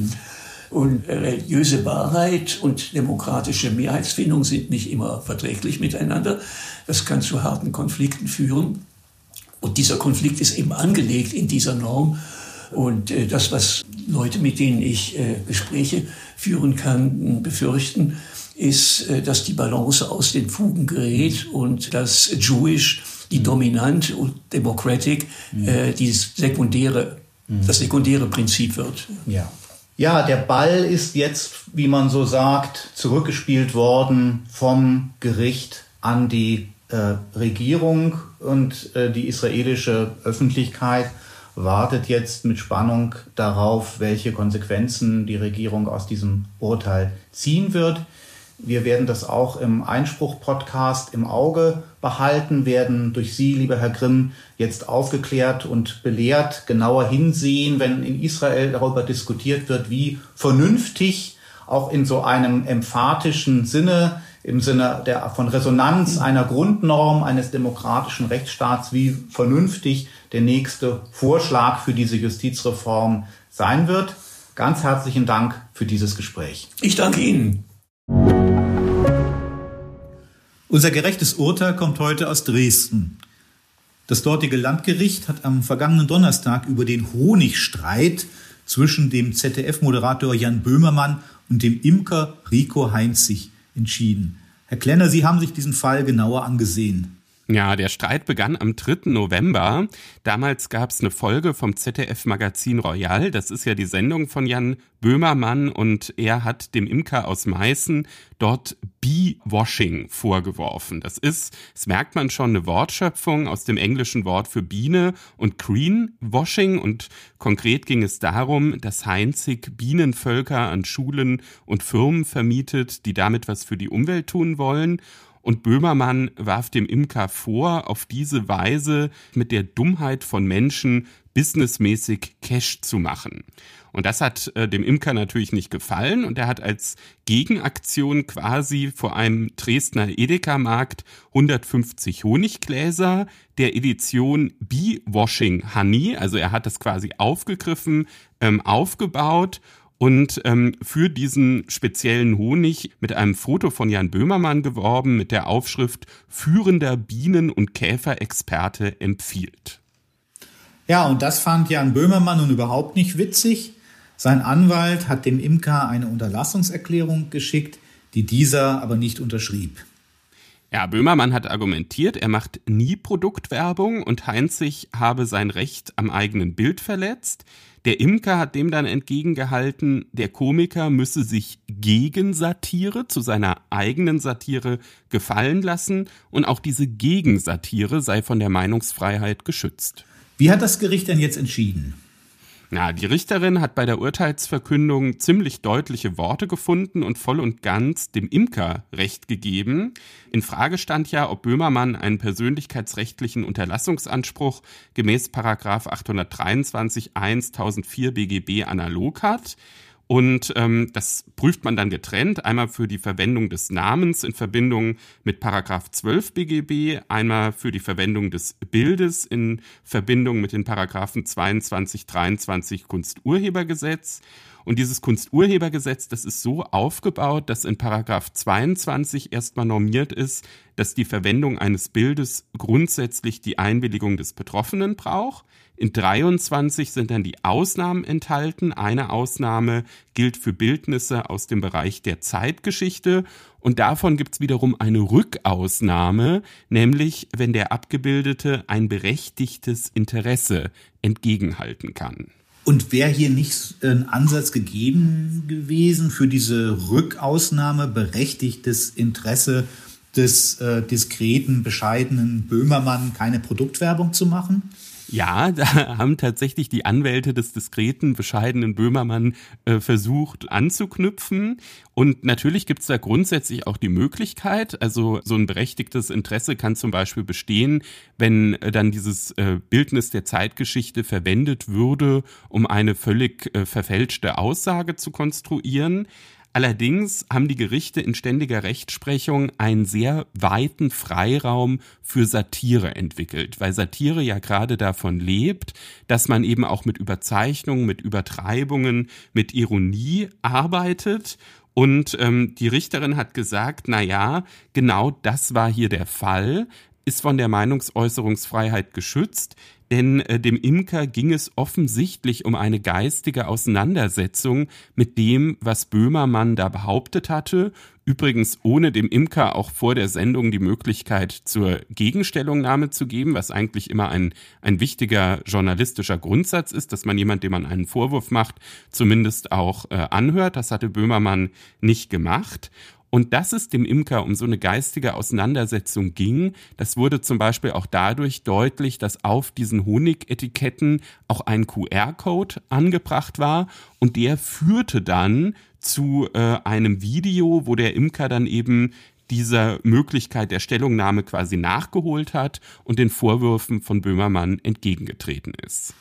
Und religiöse Wahrheit und demokratische Mehrheitsfindung sind nicht immer verträglich miteinander. Das kann zu harten Konflikten führen. Und dieser Konflikt ist eben angelegt in dieser Norm. Und äh, das, was Leute, mit denen ich äh, Gespräche führen kann, befürchten, ist, äh, dass die Balance aus den Fugen gerät und dass Jewish, die mhm. dominant und democratic, mhm. die sekundäre, mhm. das sekundäre Prinzip wird. Ja. Ja, der Ball ist jetzt, wie man so sagt, zurückgespielt worden vom Gericht an die Regierung und äh, die israelische Öffentlichkeit wartet jetzt mit Spannung darauf, welche Konsequenzen die Regierung aus diesem Urteil ziehen wird. Wir werden das auch im Einspruch-Podcast im Auge behalten, werden durch Sie, lieber Herr Grimm, jetzt aufgeklärt und belehrt, genauer hinsehen, wenn in Israel darüber diskutiert wird, wie vernünftig auch in so einem emphatischen Sinne, im Sinne der, von Resonanz einer Grundnorm eines demokratischen Rechtsstaats, wie vernünftig der nächste Vorschlag für diese Justizreform sein wird. Ganz herzlichen Dank für dieses Gespräch. Ich danke Ihnen. Unser gerechtes Urteil kommt heute aus Dresden. Das dortige Landgericht hat am vergangenen Donnerstag über den Honigstreit zwischen dem ZDF-Moderator Jan Böhmermann und dem Imker Rico Heinzig entschieden. Herr Klenner, Sie haben sich diesen Fall genauer angesehen. Ja, der Streit begann am 3. November. Damals gab es eine Folge vom ZDF-Magazin Royal. Das ist ja die Sendung von Jan Böhmermann und er hat dem Imker aus Meißen dort Bee-Washing vorgeworfen. Das ist, das merkt man schon, eine Wortschöpfung aus dem englischen Wort für Biene und Greenwashing und konkret ging es darum, dass Heinzig Bienenvölker an Schulen und Firmen vermietet, die damit was für die Umwelt tun wollen und Böhmermann warf dem Imker vor, auf diese Weise mit der Dummheit von Menschen businessmäßig Cash zu machen. Und das hat äh, dem Imker natürlich nicht gefallen und er hat als Gegenaktion quasi vor einem Dresdner Edeka-Markt 150 Honiggläser der Edition Bee Washing Honey, also er hat das quasi aufgegriffen, ähm, aufgebaut und ähm, für diesen speziellen Honig mit einem Foto von Jan Böhmermann geworben mit der Aufschrift Führender Bienen- und Käferexperte empfiehlt. Ja, und das fand Jan Böhmermann nun überhaupt nicht witzig. Sein Anwalt hat dem Imker eine Unterlassungserklärung geschickt, die dieser aber nicht unterschrieb. Ja, Böhmermann hat argumentiert, er macht nie Produktwerbung und Heinzig habe sein Recht am eigenen Bild verletzt. Der Imker hat dem dann entgegengehalten, der Komiker müsse sich gegen Satire zu seiner eigenen Satire gefallen lassen und auch diese Gegensatire sei von der Meinungsfreiheit geschützt. Wie hat das Gericht denn jetzt entschieden? Ja, die Richterin hat bei der Urteilsverkündung ziemlich deutliche Worte gefunden und voll und ganz dem Imker Recht gegeben. In Frage stand ja, ob Böhmermann einen persönlichkeitsrechtlichen Unterlassungsanspruch gemäß Paragraph 823 1 1004 BGB analog hat. Und ähm, das prüft man dann getrennt, einmal für die Verwendung des Namens in Verbindung mit Paragraph 12 BGB, einmal für die Verwendung des Bildes in Verbindung mit den Paragraphen 22, 23 Kunsturhebergesetz. Und dieses Kunsturhebergesetz, das ist so aufgebaut, dass in Paragraph 22 erstmal normiert ist, dass die Verwendung eines Bildes grundsätzlich die Einwilligung des Betroffenen braucht. In 23 sind dann die Ausnahmen enthalten. Eine Ausnahme gilt für Bildnisse aus dem Bereich der Zeitgeschichte und davon gibt es wiederum eine Rückausnahme, nämlich wenn der Abgebildete ein berechtigtes Interesse entgegenhalten kann. Und wäre hier nicht ein Ansatz gegeben gewesen für diese Rückausnahme berechtigtes Interesse des äh, diskreten, bescheidenen Böhmermann, keine Produktwerbung zu machen? Ja, da haben tatsächlich die Anwälte des diskreten, bescheidenen Böhmermann äh, versucht anzuknüpfen. Und natürlich gibt es da grundsätzlich auch die Möglichkeit, also so ein berechtigtes Interesse kann zum Beispiel bestehen, wenn äh, dann dieses äh, Bildnis der Zeitgeschichte verwendet würde, um eine völlig äh, verfälschte Aussage zu konstruieren. Allerdings haben die Gerichte in ständiger Rechtsprechung einen sehr weiten Freiraum für Satire entwickelt, weil Satire ja gerade davon lebt, dass man eben auch mit Überzeichnungen, mit Übertreibungen, mit Ironie arbeitet. Und ähm, die Richterin hat gesagt, na ja, genau das war hier der Fall, ist von der Meinungsäußerungsfreiheit geschützt denn äh, dem Imker ging es offensichtlich um eine geistige Auseinandersetzung mit dem, was Böhmermann da behauptet hatte, übrigens ohne dem Imker auch vor der Sendung die Möglichkeit zur Gegenstellungnahme zu geben, was eigentlich immer ein, ein wichtiger journalistischer Grundsatz ist, dass man jemand, dem man einen Vorwurf macht, zumindest auch äh, anhört. Das hatte Böhmermann nicht gemacht. Und dass es dem Imker um so eine geistige Auseinandersetzung ging, das wurde zum Beispiel auch dadurch deutlich, dass auf diesen Honigetiketten auch ein QR-Code angebracht war und der führte dann zu äh, einem Video, wo der Imker dann eben dieser Möglichkeit der Stellungnahme quasi nachgeholt hat und den Vorwürfen von Böhmermann entgegengetreten ist.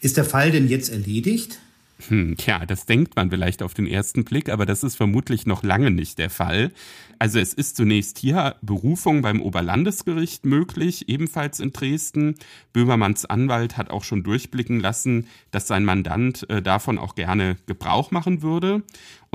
Ist der Fall denn jetzt erledigt? Hm, tja, das denkt man vielleicht auf den ersten Blick, aber das ist vermutlich noch lange nicht der Fall. Also es ist zunächst hier Berufung beim Oberlandesgericht möglich, ebenfalls in Dresden. Böhmermanns Anwalt hat auch schon durchblicken lassen, dass sein Mandant äh, davon auch gerne Gebrauch machen würde.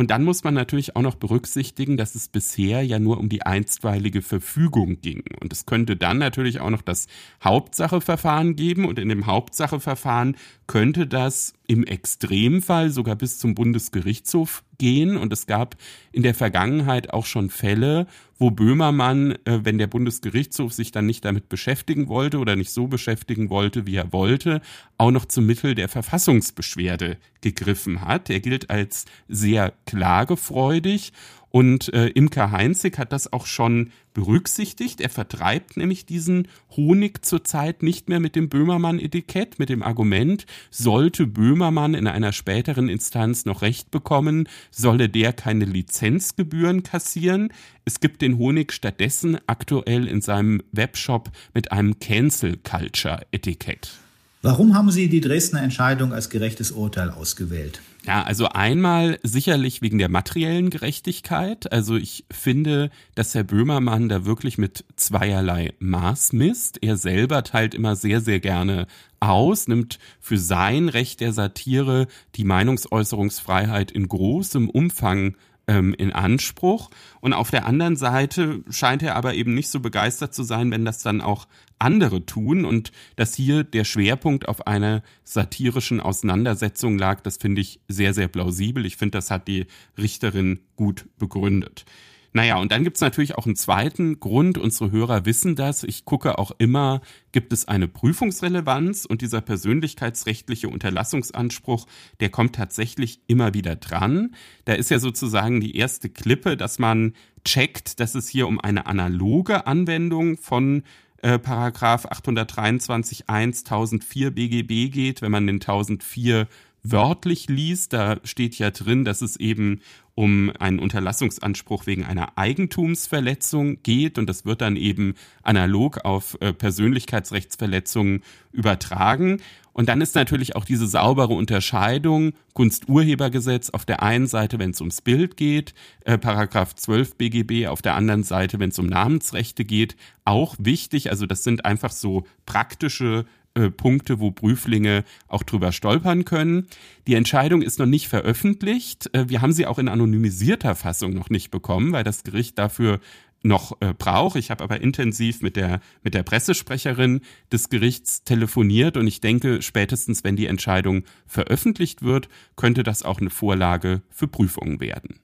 Und dann muss man natürlich auch noch berücksichtigen, dass es bisher ja nur um die einstweilige Verfügung ging. Und es könnte dann natürlich auch noch das Hauptsacheverfahren geben. Und in dem Hauptsacheverfahren könnte das im Extremfall sogar bis zum Bundesgerichtshof gehen. Und es gab in der Vergangenheit auch schon Fälle, wo Böhmermann, äh, wenn der Bundesgerichtshof sich dann nicht damit beschäftigen wollte oder nicht so beschäftigen wollte, wie er wollte, auch noch zum Mittel der Verfassungsbeschwerde gegriffen hat. Er gilt als sehr klagefreudig und äh, Imker Heinzig hat das auch schon berücksichtigt. Er vertreibt nämlich diesen Honig zurzeit nicht mehr mit dem Böhmermann-Etikett, mit dem Argument, sollte Böhmermann in einer späteren Instanz noch Recht bekommen, solle der keine Lizenzgebühren kassieren. Es gibt den Honig stattdessen aktuell in seinem Webshop mit einem Cancel Culture Etikett. Warum haben Sie die Dresdner Entscheidung als gerechtes Urteil ausgewählt? Ja, also einmal sicherlich wegen der materiellen Gerechtigkeit. Also ich finde, dass Herr Böhmermann da wirklich mit zweierlei Maß misst. Er selber teilt immer sehr, sehr gerne aus, nimmt für sein Recht der Satire die Meinungsäußerungsfreiheit in großem Umfang ähm, in Anspruch. Und auf der anderen Seite scheint er aber eben nicht so begeistert zu sein, wenn das dann auch andere tun. Und dass hier der Schwerpunkt auf einer satirischen Auseinandersetzung lag, das finde ich sehr, sehr plausibel. Ich finde, das hat die Richterin gut begründet. Naja, und dann gibt's natürlich auch einen zweiten Grund. Unsere Hörer wissen das. Ich gucke auch immer, gibt es eine Prüfungsrelevanz und dieser persönlichkeitsrechtliche Unterlassungsanspruch, der kommt tatsächlich immer wieder dran. Da ist ja sozusagen die erste Klippe, dass man checkt, dass es hier um eine analoge Anwendung von äh, Paragraph 823 1 1004 BGB geht, wenn man den 1004 wörtlich liest, da steht ja drin, dass es eben um einen Unterlassungsanspruch wegen einer Eigentumsverletzung geht und das wird dann eben analog auf äh, Persönlichkeitsrechtsverletzungen übertragen. Und dann ist natürlich auch diese saubere Unterscheidung Kunsturhebergesetz auf der einen Seite, wenn es ums Bild geht, äh, Paragraph 12 BGB auf der anderen Seite, wenn es um Namensrechte geht, auch wichtig. Also das sind einfach so praktische äh, Punkte, wo Prüflinge auch drüber stolpern können. Die Entscheidung ist noch nicht veröffentlicht. Äh, wir haben sie auch in anonymisierter Fassung noch nicht bekommen, weil das Gericht dafür noch äh, braucht. Ich habe aber intensiv mit der mit der Pressesprecherin des Gerichts telefoniert und ich denke, spätestens wenn die Entscheidung veröffentlicht wird, könnte das auch eine Vorlage für Prüfungen werden.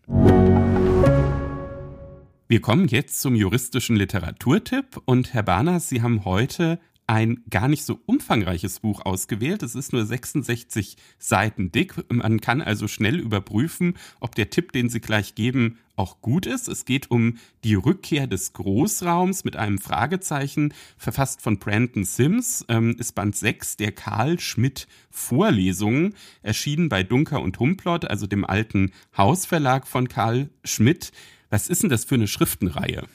Wir kommen jetzt zum juristischen Literaturtipp und Herr Barners, Sie haben heute ein gar nicht so umfangreiches Buch ausgewählt. Es ist nur 66 Seiten dick. Man kann also schnell überprüfen, ob der Tipp, den Sie gleich geben, auch gut ist. Es geht um die Rückkehr des Großraums mit einem Fragezeichen, verfasst von Brandon Sims, ähm, ist Band 6 der Karl Schmidt Vorlesungen, erschienen bei Dunker und Humplot, also dem alten Hausverlag von Karl Schmidt. Was ist denn das für eine Schriftenreihe?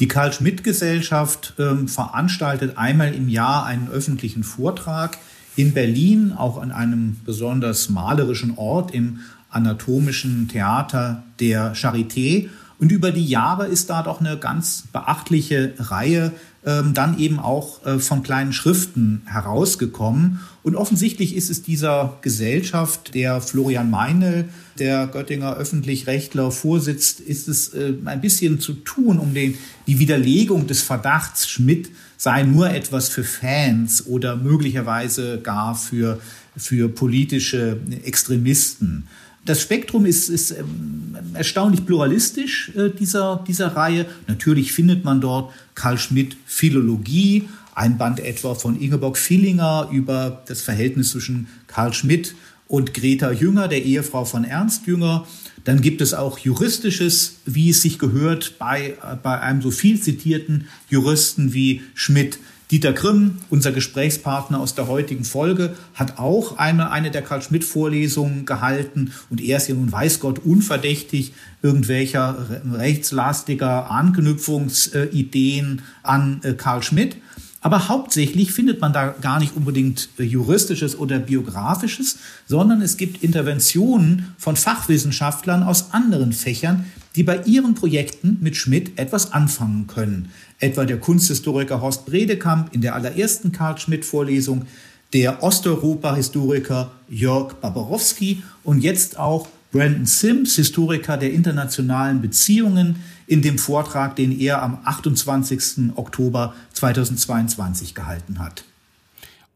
Die Karl-Schmidt-Gesellschaft ähm, veranstaltet einmal im Jahr einen öffentlichen Vortrag in Berlin, auch an einem besonders malerischen Ort im anatomischen Theater der Charité. Und über die Jahre ist da doch eine ganz beachtliche Reihe ähm, dann eben auch äh, von kleinen Schriften herausgekommen. Und offensichtlich ist es dieser Gesellschaft, der Florian Meinl, der Göttinger Öffentlich-Rechtler vorsitzt, ist es äh, ein bisschen zu tun, um den, die Widerlegung des Verdachts, Schmidt sei nur etwas für Fans oder möglicherweise gar für, für politische Extremisten. Das Spektrum ist, ist ähm, erstaunlich pluralistisch äh, dieser, dieser Reihe. Natürlich findet man dort Karl Schmidt Philologie, ein Band etwa von Ingeborg Villinger über das Verhältnis zwischen Karl Schmidt und Greta Jünger, der Ehefrau von Ernst Jünger. Dann gibt es auch Juristisches, wie es sich gehört, bei, bei einem so viel zitierten Juristen wie Schmidt. Dieter Grimm, unser Gesprächspartner aus der heutigen Folge, hat auch eine, eine der Karl-Schmidt-Vorlesungen gehalten und er ist ja nun, weiß Gott, unverdächtig irgendwelcher rechtslastiger Anknüpfungsideen an äh, Karl Schmidt. Aber hauptsächlich findet man da gar nicht unbedingt äh, juristisches oder biografisches, sondern es gibt Interventionen von Fachwissenschaftlern aus anderen Fächern, die bei ihren Projekten mit Schmidt etwas anfangen können. Etwa der Kunsthistoriker Horst Bredekamp in der allerersten Karl Schmidt-Vorlesung, der Osteuropa-Historiker Jörg Baborowski und jetzt auch Brandon Sims, Historiker der internationalen Beziehungen, in dem Vortrag, den er am 28. Oktober 2022 gehalten hat.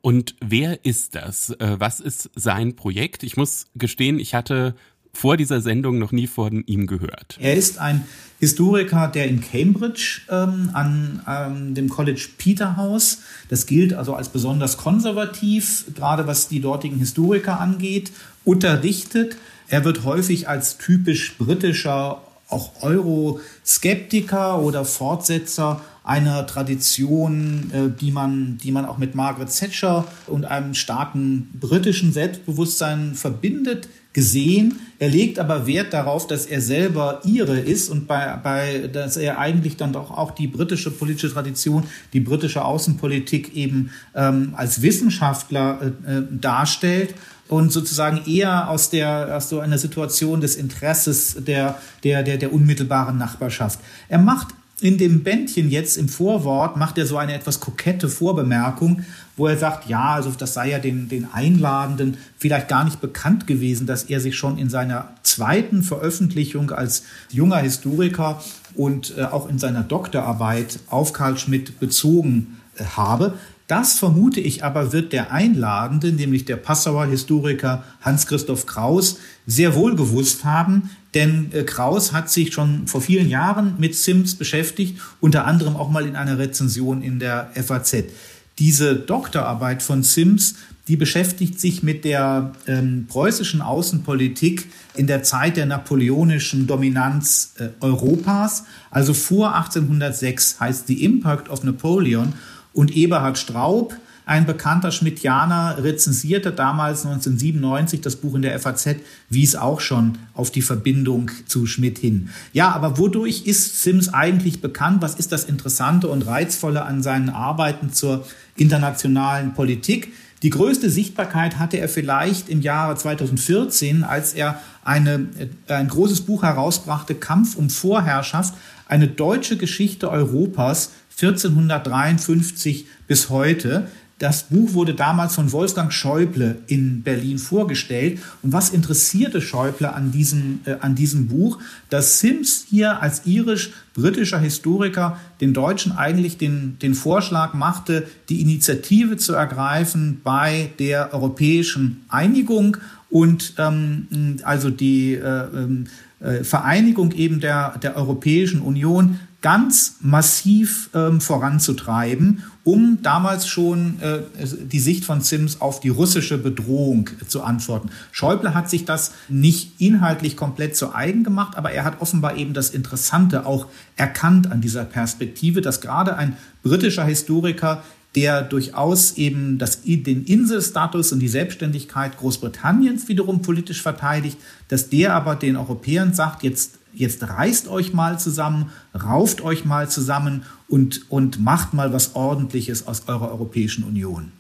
Und wer ist das? Äh, was ist sein Projekt? Ich muss gestehen, ich hatte vor dieser Sendung noch nie von ihm gehört. Er ist ein Historiker, der in Cambridge ähm, an ähm, dem College Peterhouse, das gilt also als besonders konservativ, gerade was die dortigen Historiker angeht, unterrichtet. Er wird häufig als typisch britischer auch Euroskeptiker oder Fortsetzer einer Tradition, äh, die man, die man auch mit Margaret Thatcher und einem starken britischen Selbstbewusstsein verbindet, gesehen. Er legt aber Wert darauf, dass er selber Ire ist und bei, bei, dass er eigentlich dann doch auch die britische politische Tradition, die britische Außenpolitik eben ähm, als Wissenschaftler äh, äh darstellt und sozusagen eher aus der aus so einer Situation des Interesses der der der der unmittelbaren Nachbarschaft. Er macht in dem Bändchen jetzt im Vorwort macht er so eine etwas kokette Vorbemerkung, wo er sagt, ja, also das sei ja den, den Einladenden vielleicht gar nicht bekannt gewesen, dass er sich schon in seiner zweiten Veröffentlichung als junger Historiker und äh, auch in seiner Doktorarbeit auf Karl Schmidt bezogen äh, habe. Das vermute ich aber wird der Einladende, nämlich der Passauer Historiker Hans-Christoph Kraus, sehr wohl gewusst haben, denn äh, Kraus hat sich schon vor vielen Jahren mit Sims beschäftigt, unter anderem auch mal in einer Rezension in der FAZ. Diese Doktorarbeit von Sims, die beschäftigt sich mit der ähm, preußischen Außenpolitik in der Zeit der napoleonischen Dominanz äh, Europas, also vor 1806 heißt The Impact of Napoleon und Eberhard Straub, ein bekannter Schmidtianer, rezensierte damals 1997 das Buch in der FAZ, wies auch schon auf die Verbindung zu Schmidt hin. Ja, aber wodurch ist Sims eigentlich bekannt? Was ist das Interessante und Reizvolle an seinen Arbeiten zur internationalen Politik? Die größte Sichtbarkeit hatte er vielleicht im Jahre 2014, als er eine, ein großes Buch herausbrachte, Kampf um Vorherrschaft, eine deutsche Geschichte Europas 1453 bis heute. Das Buch wurde damals von Wolfgang Schäuble in Berlin vorgestellt. Und was interessierte Schäuble an diesem, äh, an diesem Buch? Dass Sims hier als irisch-britischer Historiker den Deutschen eigentlich den, den Vorschlag machte, die Initiative zu ergreifen bei der europäischen Einigung und ähm, also die äh, ähm, äh, Vereinigung eben der, der Europäischen Union ganz massiv ähm, voranzutreiben, um damals schon äh, die Sicht von Sims auf die russische Bedrohung zu antworten. Schäuble hat sich das nicht inhaltlich komplett zu eigen gemacht, aber er hat offenbar eben das Interessante auch erkannt an dieser Perspektive, dass gerade ein britischer Historiker der durchaus eben das, den Inselstatus und die Selbstständigkeit Großbritanniens wiederum politisch verteidigt, dass der aber den Europäern sagt, jetzt jetzt reißt euch mal zusammen, rauft euch mal zusammen und, und macht mal was Ordentliches aus eurer Europäischen Union.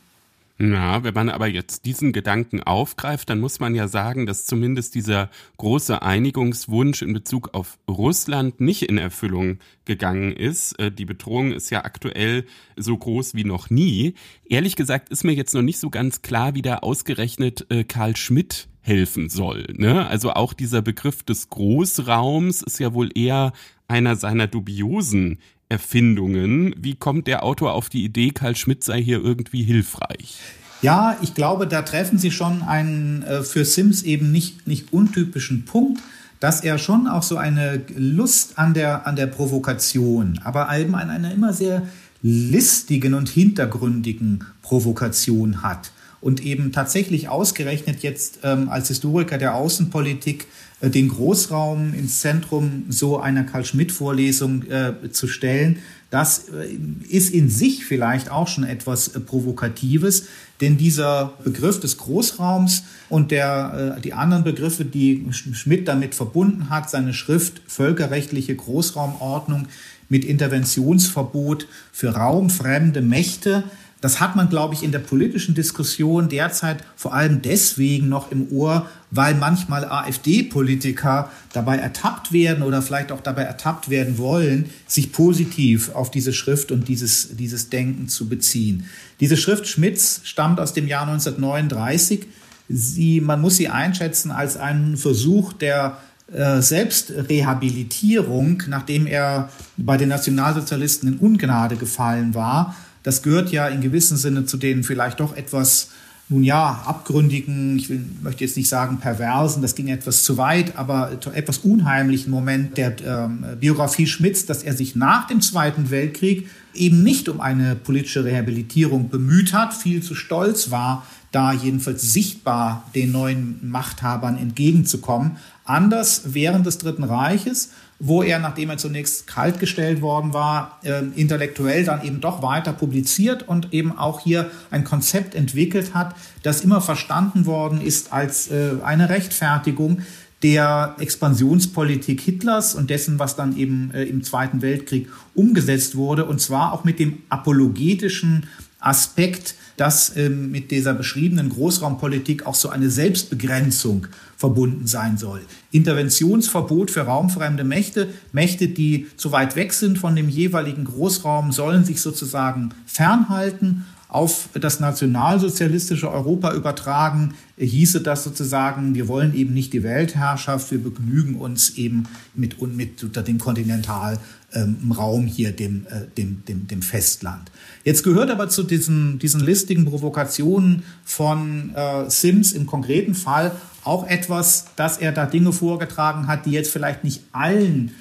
Ja, wenn man aber jetzt diesen Gedanken aufgreift, dann muss man ja sagen, dass zumindest dieser große Einigungswunsch in Bezug auf Russland nicht in Erfüllung gegangen ist. Äh, die Bedrohung ist ja aktuell so groß wie noch nie. Ehrlich gesagt ist mir jetzt noch nicht so ganz klar, wie da ausgerechnet äh, Karl Schmidt helfen soll. Ne? Also auch dieser Begriff des Großraums ist ja wohl eher einer seiner dubiosen Erfindungen. Wie kommt der Autor auf die Idee, Karl Schmidt sei hier irgendwie hilfreich? Ja, ich glaube, da treffen Sie schon einen äh, für Sims eben nicht, nicht untypischen Punkt, dass er schon auch so eine Lust an der, an der Provokation, aber eben an einer immer sehr listigen und hintergründigen Provokation hat. Und eben tatsächlich ausgerechnet jetzt ähm, als Historiker der Außenpolitik äh, den Großraum ins Zentrum so einer Karl-Schmidt-Vorlesung äh, zu stellen, das äh, ist in sich vielleicht auch schon etwas äh, Provokatives, denn dieser Begriff des Großraums und der, äh, die anderen Begriffe, die Schmidt damit verbunden hat, seine Schrift Völkerrechtliche Großraumordnung mit Interventionsverbot für raumfremde Mächte, das hat man, glaube ich, in der politischen Diskussion derzeit vor allem deswegen noch im Ohr, weil manchmal AfD-Politiker dabei ertappt werden oder vielleicht auch dabei ertappt werden wollen, sich positiv auf diese Schrift und dieses, dieses Denken zu beziehen. Diese Schrift Schmitz stammt aus dem Jahr 1939. Sie, man muss sie einschätzen als einen Versuch der äh, Selbstrehabilitierung, nachdem er bei den Nationalsozialisten in Ungnade gefallen war das gehört ja in gewissem Sinne zu den vielleicht doch etwas, nun ja, abgründigen, ich will, möchte jetzt nicht sagen perversen, das ging etwas zu weit, aber etwas unheimlichen Moment der ähm, Biografie Schmidts, dass er sich nach dem Zweiten Weltkrieg eben nicht um eine politische Rehabilitierung bemüht hat, viel zu stolz war, da jedenfalls sichtbar den neuen Machthabern entgegenzukommen. Anders während des Dritten Reiches wo er, nachdem er zunächst kaltgestellt worden war, äh, intellektuell dann eben doch weiter publiziert und eben auch hier ein Konzept entwickelt hat, das immer verstanden worden ist als äh, eine Rechtfertigung der Expansionspolitik Hitlers und dessen, was dann eben äh, im Zweiten Weltkrieg umgesetzt wurde, und zwar auch mit dem apologetischen Aspekt, dass ähm, mit dieser beschriebenen Großraumpolitik auch so eine Selbstbegrenzung verbunden sein soll. Interventionsverbot für raumfremde Mächte. Mächte, die zu weit weg sind von dem jeweiligen Großraum, sollen sich sozusagen fernhalten auf das nationalsozialistische Europa übertragen, hieße das sozusagen, wir wollen eben nicht die Weltherrschaft, wir begnügen uns eben mit, mit unter dem Kontinentalraum ähm, hier, dem, äh, dem, dem, dem Festland. Jetzt gehört aber zu diesen, diesen listigen Provokationen von äh, Sims im konkreten Fall auch etwas, dass er da Dinge vorgetragen hat, die jetzt vielleicht nicht allen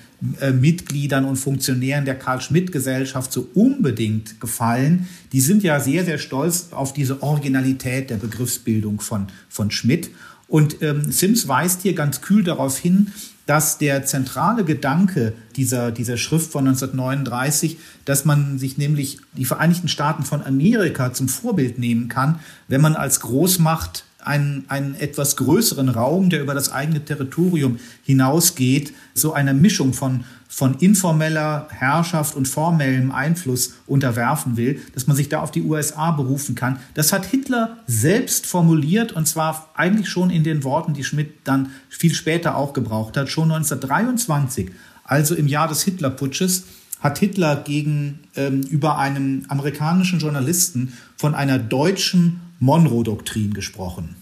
äh, Mitgliedern und Funktionären der Karl-Schmidt-Gesellschaft so unbedingt gefallen. Die sind ja sehr, sehr stolz auf diese Originalität der Begriffsbildung von, von Schmidt. Und ähm, Sims weist hier ganz kühl darauf hin, dass der zentrale Gedanke dieser, dieser Schrift von 1939, dass man sich nämlich die Vereinigten Staaten von Amerika zum Vorbild nehmen kann, wenn man als Großmacht einen, einen etwas größeren Raum, der über das eigene Territorium hinausgeht, so eine Mischung von, von informeller Herrschaft und formellem Einfluss unterwerfen will, dass man sich da auf die USA berufen kann. Das hat Hitler selbst formuliert und zwar eigentlich schon in den Worten, die Schmidt dann viel später auch gebraucht hat, schon 1923, also im Jahr des Hitlerputsches hat Hitler gegenüber ähm, einem amerikanischen Journalisten von einer deutschen Monroe-Doktrin gesprochen.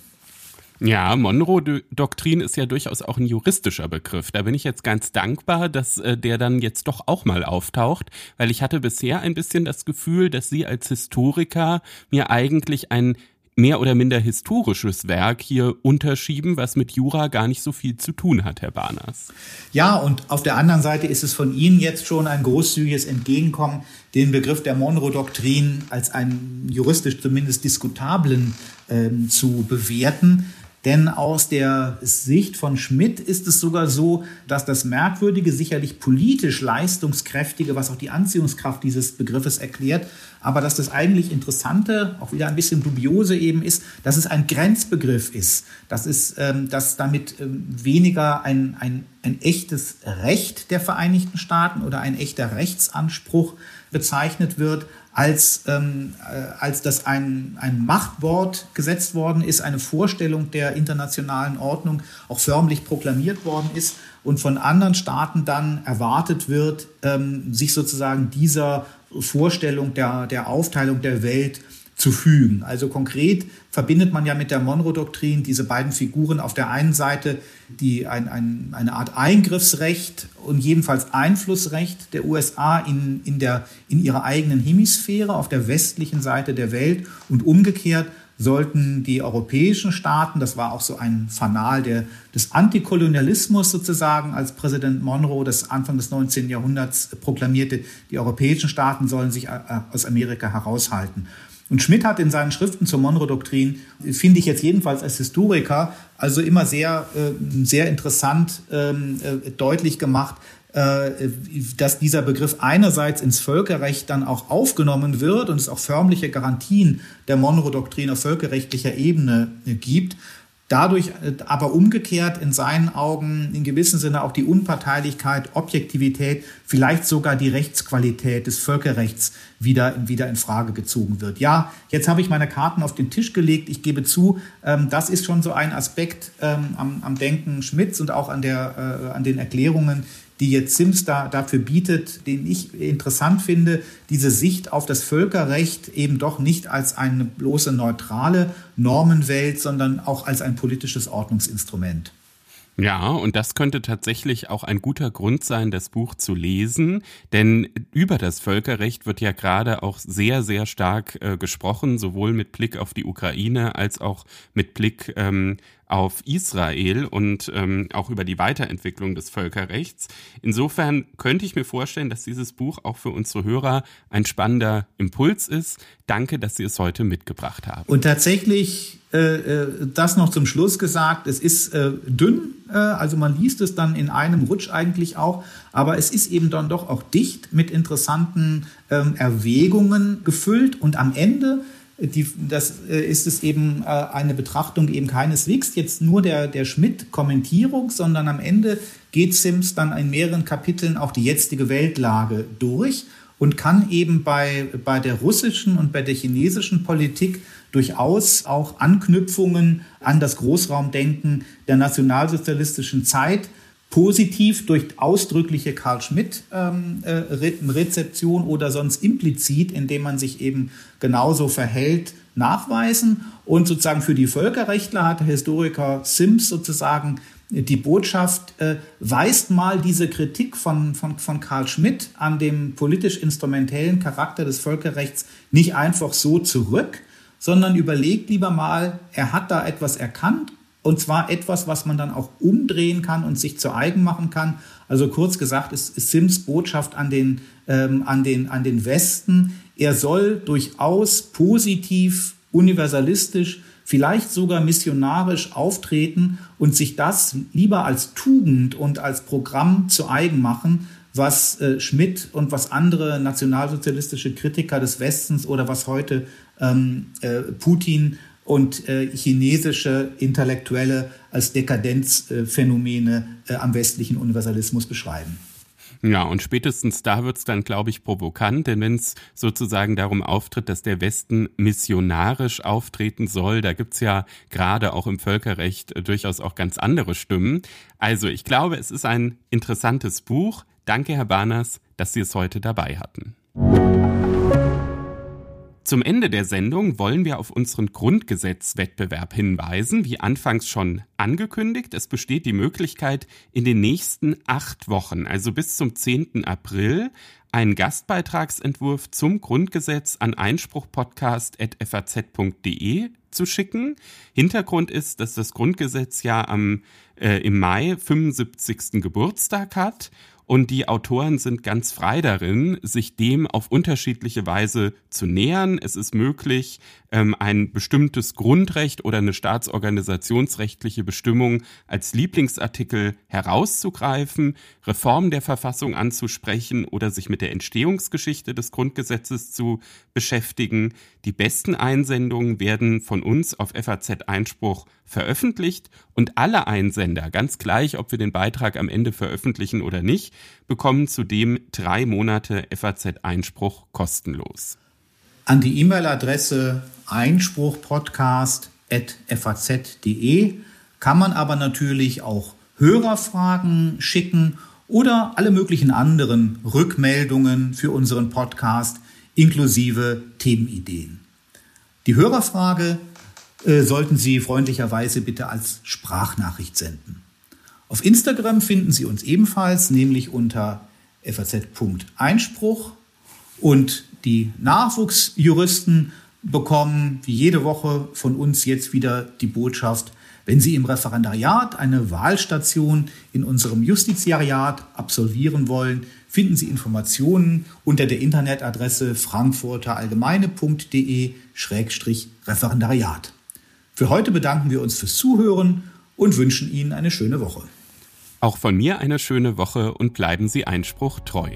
Ja, Monroe-Doktrin ist ja durchaus auch ein juristischer Begriff. Da bin ich jetzt ganz dankbar, dass äh, der dann jetzt doch auch mal auftaucht, weil ich hatte bisher ein bisschen das Gefühl, dass Sie als Historiker mir eigentlich ein mehr oder minder historisches Werk hier unterschieben, was mit Jura gar nicht so viel zu tun hat, Herr Barners. Ja, und auf der anderen Seite ist es von Ihnen jetzt schon ein großzügiges Entgegenkommen, den Begriff der Monroe-Doktrin als einen juristisch zumindest diskutablen ähm, zu bewerten. Denn aus der Sicht von Schmidt ist es sogar so, dass das Merkwürdige, sicherlich politisch leistungskräftige, was auch die Anziehungskraft dieses Begriffes erklärt, aber dass das eigentlich Interessante, auch wieder ein bisschen dubiose eben ist, dass es ein Grenzbegriff ist. Das ist, ähm, dass damit ähm, weniger ein, ein, ein echtes Recht der Vereinigten Staaten oder ein echter Rechtsanspruch bezeichnet wird, als, ähm, äh, als dass ein, ein Machtwort gesetzt worden ist, eine Vorstellung der internationalen Ordnung auch förmlich proklamiert worden ist und von anderen Staaten dann erwartet wird, ähm, sich sozusagen dieser Vorstellung der, der Aufteilung der Welt zu fügen. Also konkret verbindet man ja mit der Monroe-Doktrin diese beiden Figuren auf der einen Seite die ein, ein, eine Art Eingriffsrecht und jedenfalls Einflussrecht der USA in, in, der, in ihrer eigenen Hemisphäre auf der westlichen Seite der Welt und umgekehrt sollten die europäischen Staaten, das war auch so ein Fanal der, des Antikolonialismus sozusagen, als Präsident Monroe das Anfang des 19. Jahrhunderts proklamierte, die europäischen Staaten sollen sich äh, aus Amerika heraushalten. Und Schmidt hat in seinen Schriften zur Monroe-Doktrin, finde ich jetzt jedenfalls als Historiker, also immer sehr, äh, sehr interessant ähm, äh, deutlich gemacht, äh, dass dieser Begriff einerseits ins Völkerrecht dann auch aufgenommen wird und es auch förmliche Garantien der Monroe-Doktrin auf völkerrechtlicher Ebene gibt dadurch äh, aber umgekehrt in seinen Augen in gewissem Sinne auch die Unparteilichkeit, Objektivität, vielleicht sogar die Rechtsqualität des Völkerrechts wieder, wieder in Frage gezogen wird. Ja, jetzt habe ich meine Karten auf den Tisch gelegt. Ich gebe zu, ähm, das ist schon so ein Aspekt ähm, am, am Denken Schmidts und auch an, der, äh, an den Erklärungen, die jetzt Sims da, dafür bietet, den ich interessant finde, diese Sicht auf das Völkerrecht eben doch nicht als eine bloße neutrale Normenwelt, sondern auch als ein politisches Ordnungsinstrument. Ja, und das könnte tatsächlich auch ein guter Grund sein, das Buch zu lesen, denn über das Völkerrecht wird ja gerade auch sehr, sehr stark äh, gesprochen, sowohl mit Blick auf die Ukraine als auch mit Blick ähm, auf Israel und ähm, auch über die Weiterentwicklung des Völkerrechts. Insofern könnte ich mir vorstellen, dass dieses Buch auch für unsere Hörer ein spannender Impuls ist. Danke, dass Sie es heute mitgebracht haben. Und tatsächlich, äh, äh das noch zum Schluss gesagt, es ist äh, dünn, äh, also man liest es dann in einem Rutsch eigentlich auch, aber es ist eben dann doch auch dicht mit interessanten ähm, Erwägungen gefüllt und am Ende die, das äh, ist es eben äh, eine Betrachtung eben keineswegs jetzt nur der, der Schmidt-Kommentierung, sondern am Ende geht Sims dann in mehreren Kapiteln auch die jetzige Weltlage durch und kann eben bei, bei der russischen und bei der chinesischen Politik durchaus auch Anknüpfungen an das Großraumdenken der nationalsozialistischen Zeit positiv durch ausdrückliche Karl Schmidt ähm, äh, oder sonst implizit, indem man sich eben genauso verhält, nachweisen. Und sozusagen für die Völkerrechtler hat der Historiker Sims sozusagen die Botschaft, äh, weist mal diese Kritik von, von, von Karl Schmidt an dem politisch-instrumentellen Charakter des Völkerrechts nicht einfach so zurück, sondern überlegt lieber mal, er hat da etwas erkannt und zwar etwas, was man dann auch umdrehen kann und sich zu eigen machen kann. Also kurz gesagt ist, Sims Botschaft an den, ähm, an, den, an den Westen. Er soll durchaus positiv, universalistisch, vielleicht sogar missionarisch auftreten und sich das lieber als Tugend und als Programm zu eigen machen, was äh, Schmidt und was andere nationalsozialistische Kritiker des Westens oder was heute ähm, äh, Putin und äh, chinesische Intellektuelle als Dekadenzphänomene äh, am westlichen Universalismus beschreiben. Ja, und spätestens da wird's dann, glaube ich, provokant, denn wenn es sozusagen darum auftritt, dass der Westen missionarisch auftreten soll, da gibt's ja gerade auch im Völkerrecht äh, durchaus auch ganz andere Stimmen. Also ich glaube, es ist ein interessantes Buch. Danke, Herr Barners, dass Sie es heute dabei hatten. Zum Ende der Sendung wollen wir auf unseren Grundgesetzwettbewerb hinweisen. Wie anfangs schon angekündigt, es besteht die Möglichkeit, in den nächsten acht Wochen, also bis zum 10. April, einen Gastbeitragsentwurf zum Grundgesetz an einspruchpodcast.faz.de zu schicken. Hintergrund ist, dass das Grundgesetz ja am, äh, im Mai 75. Geburtstag hat und die Autoren sind ganz frei darin, sich dem auf unterschiedliche Weise zu nähern. Es ist möglich, ähm, ein bestimmtes Grundrecht oder eine staatsorganisationsrechtliche Bestimmung als Lieblingsartikel herauszugreifen, Reformen der Verfassung anzusprechen oder sich mit der Entstehungsgeschichte des Grundgesetzes zu beschäftigen. Die besten Einsendungen werden von uns auf FAZ Einspruch veröffentlicht und alle Einsender, ganz gleich, ob wir den Beitrag am Ende veröffentlichen oder nicht, bekommen zudem drei Monate FAZ-Einspruch kostenlos. An die E-Mail-Adresse einspruchpodcast.faz.de kann man aber natürlich auch Hörerfragen schicken oder alle möglichen anderen Rückmeldungen für unseren Podcast inklusive Themenideen. Die Hörerfrage äh, sollten Sie freundlicherweise bitte als Sprachnachricht senden. Auf Instagram finden Sie uns ebenfalls, nämlich unter faz.einspruch und die Nachwuchsjuristen bekommen wie jede Woche von uns jetzt wieder die Botschaft, wenn Sie im Referendariat eine Wahlstation in unserem Justiziariat absolvieren wollen, finden Sie Informationen unter der Internetadresse frankfurterallgemeine.de-referendariat. Für heute bedanken wir uns fürs Zuhören und wünschen Ihnen eine schöne Woche. Auch von mir eine schöne Woche und bleiben Sie Einspruch treu.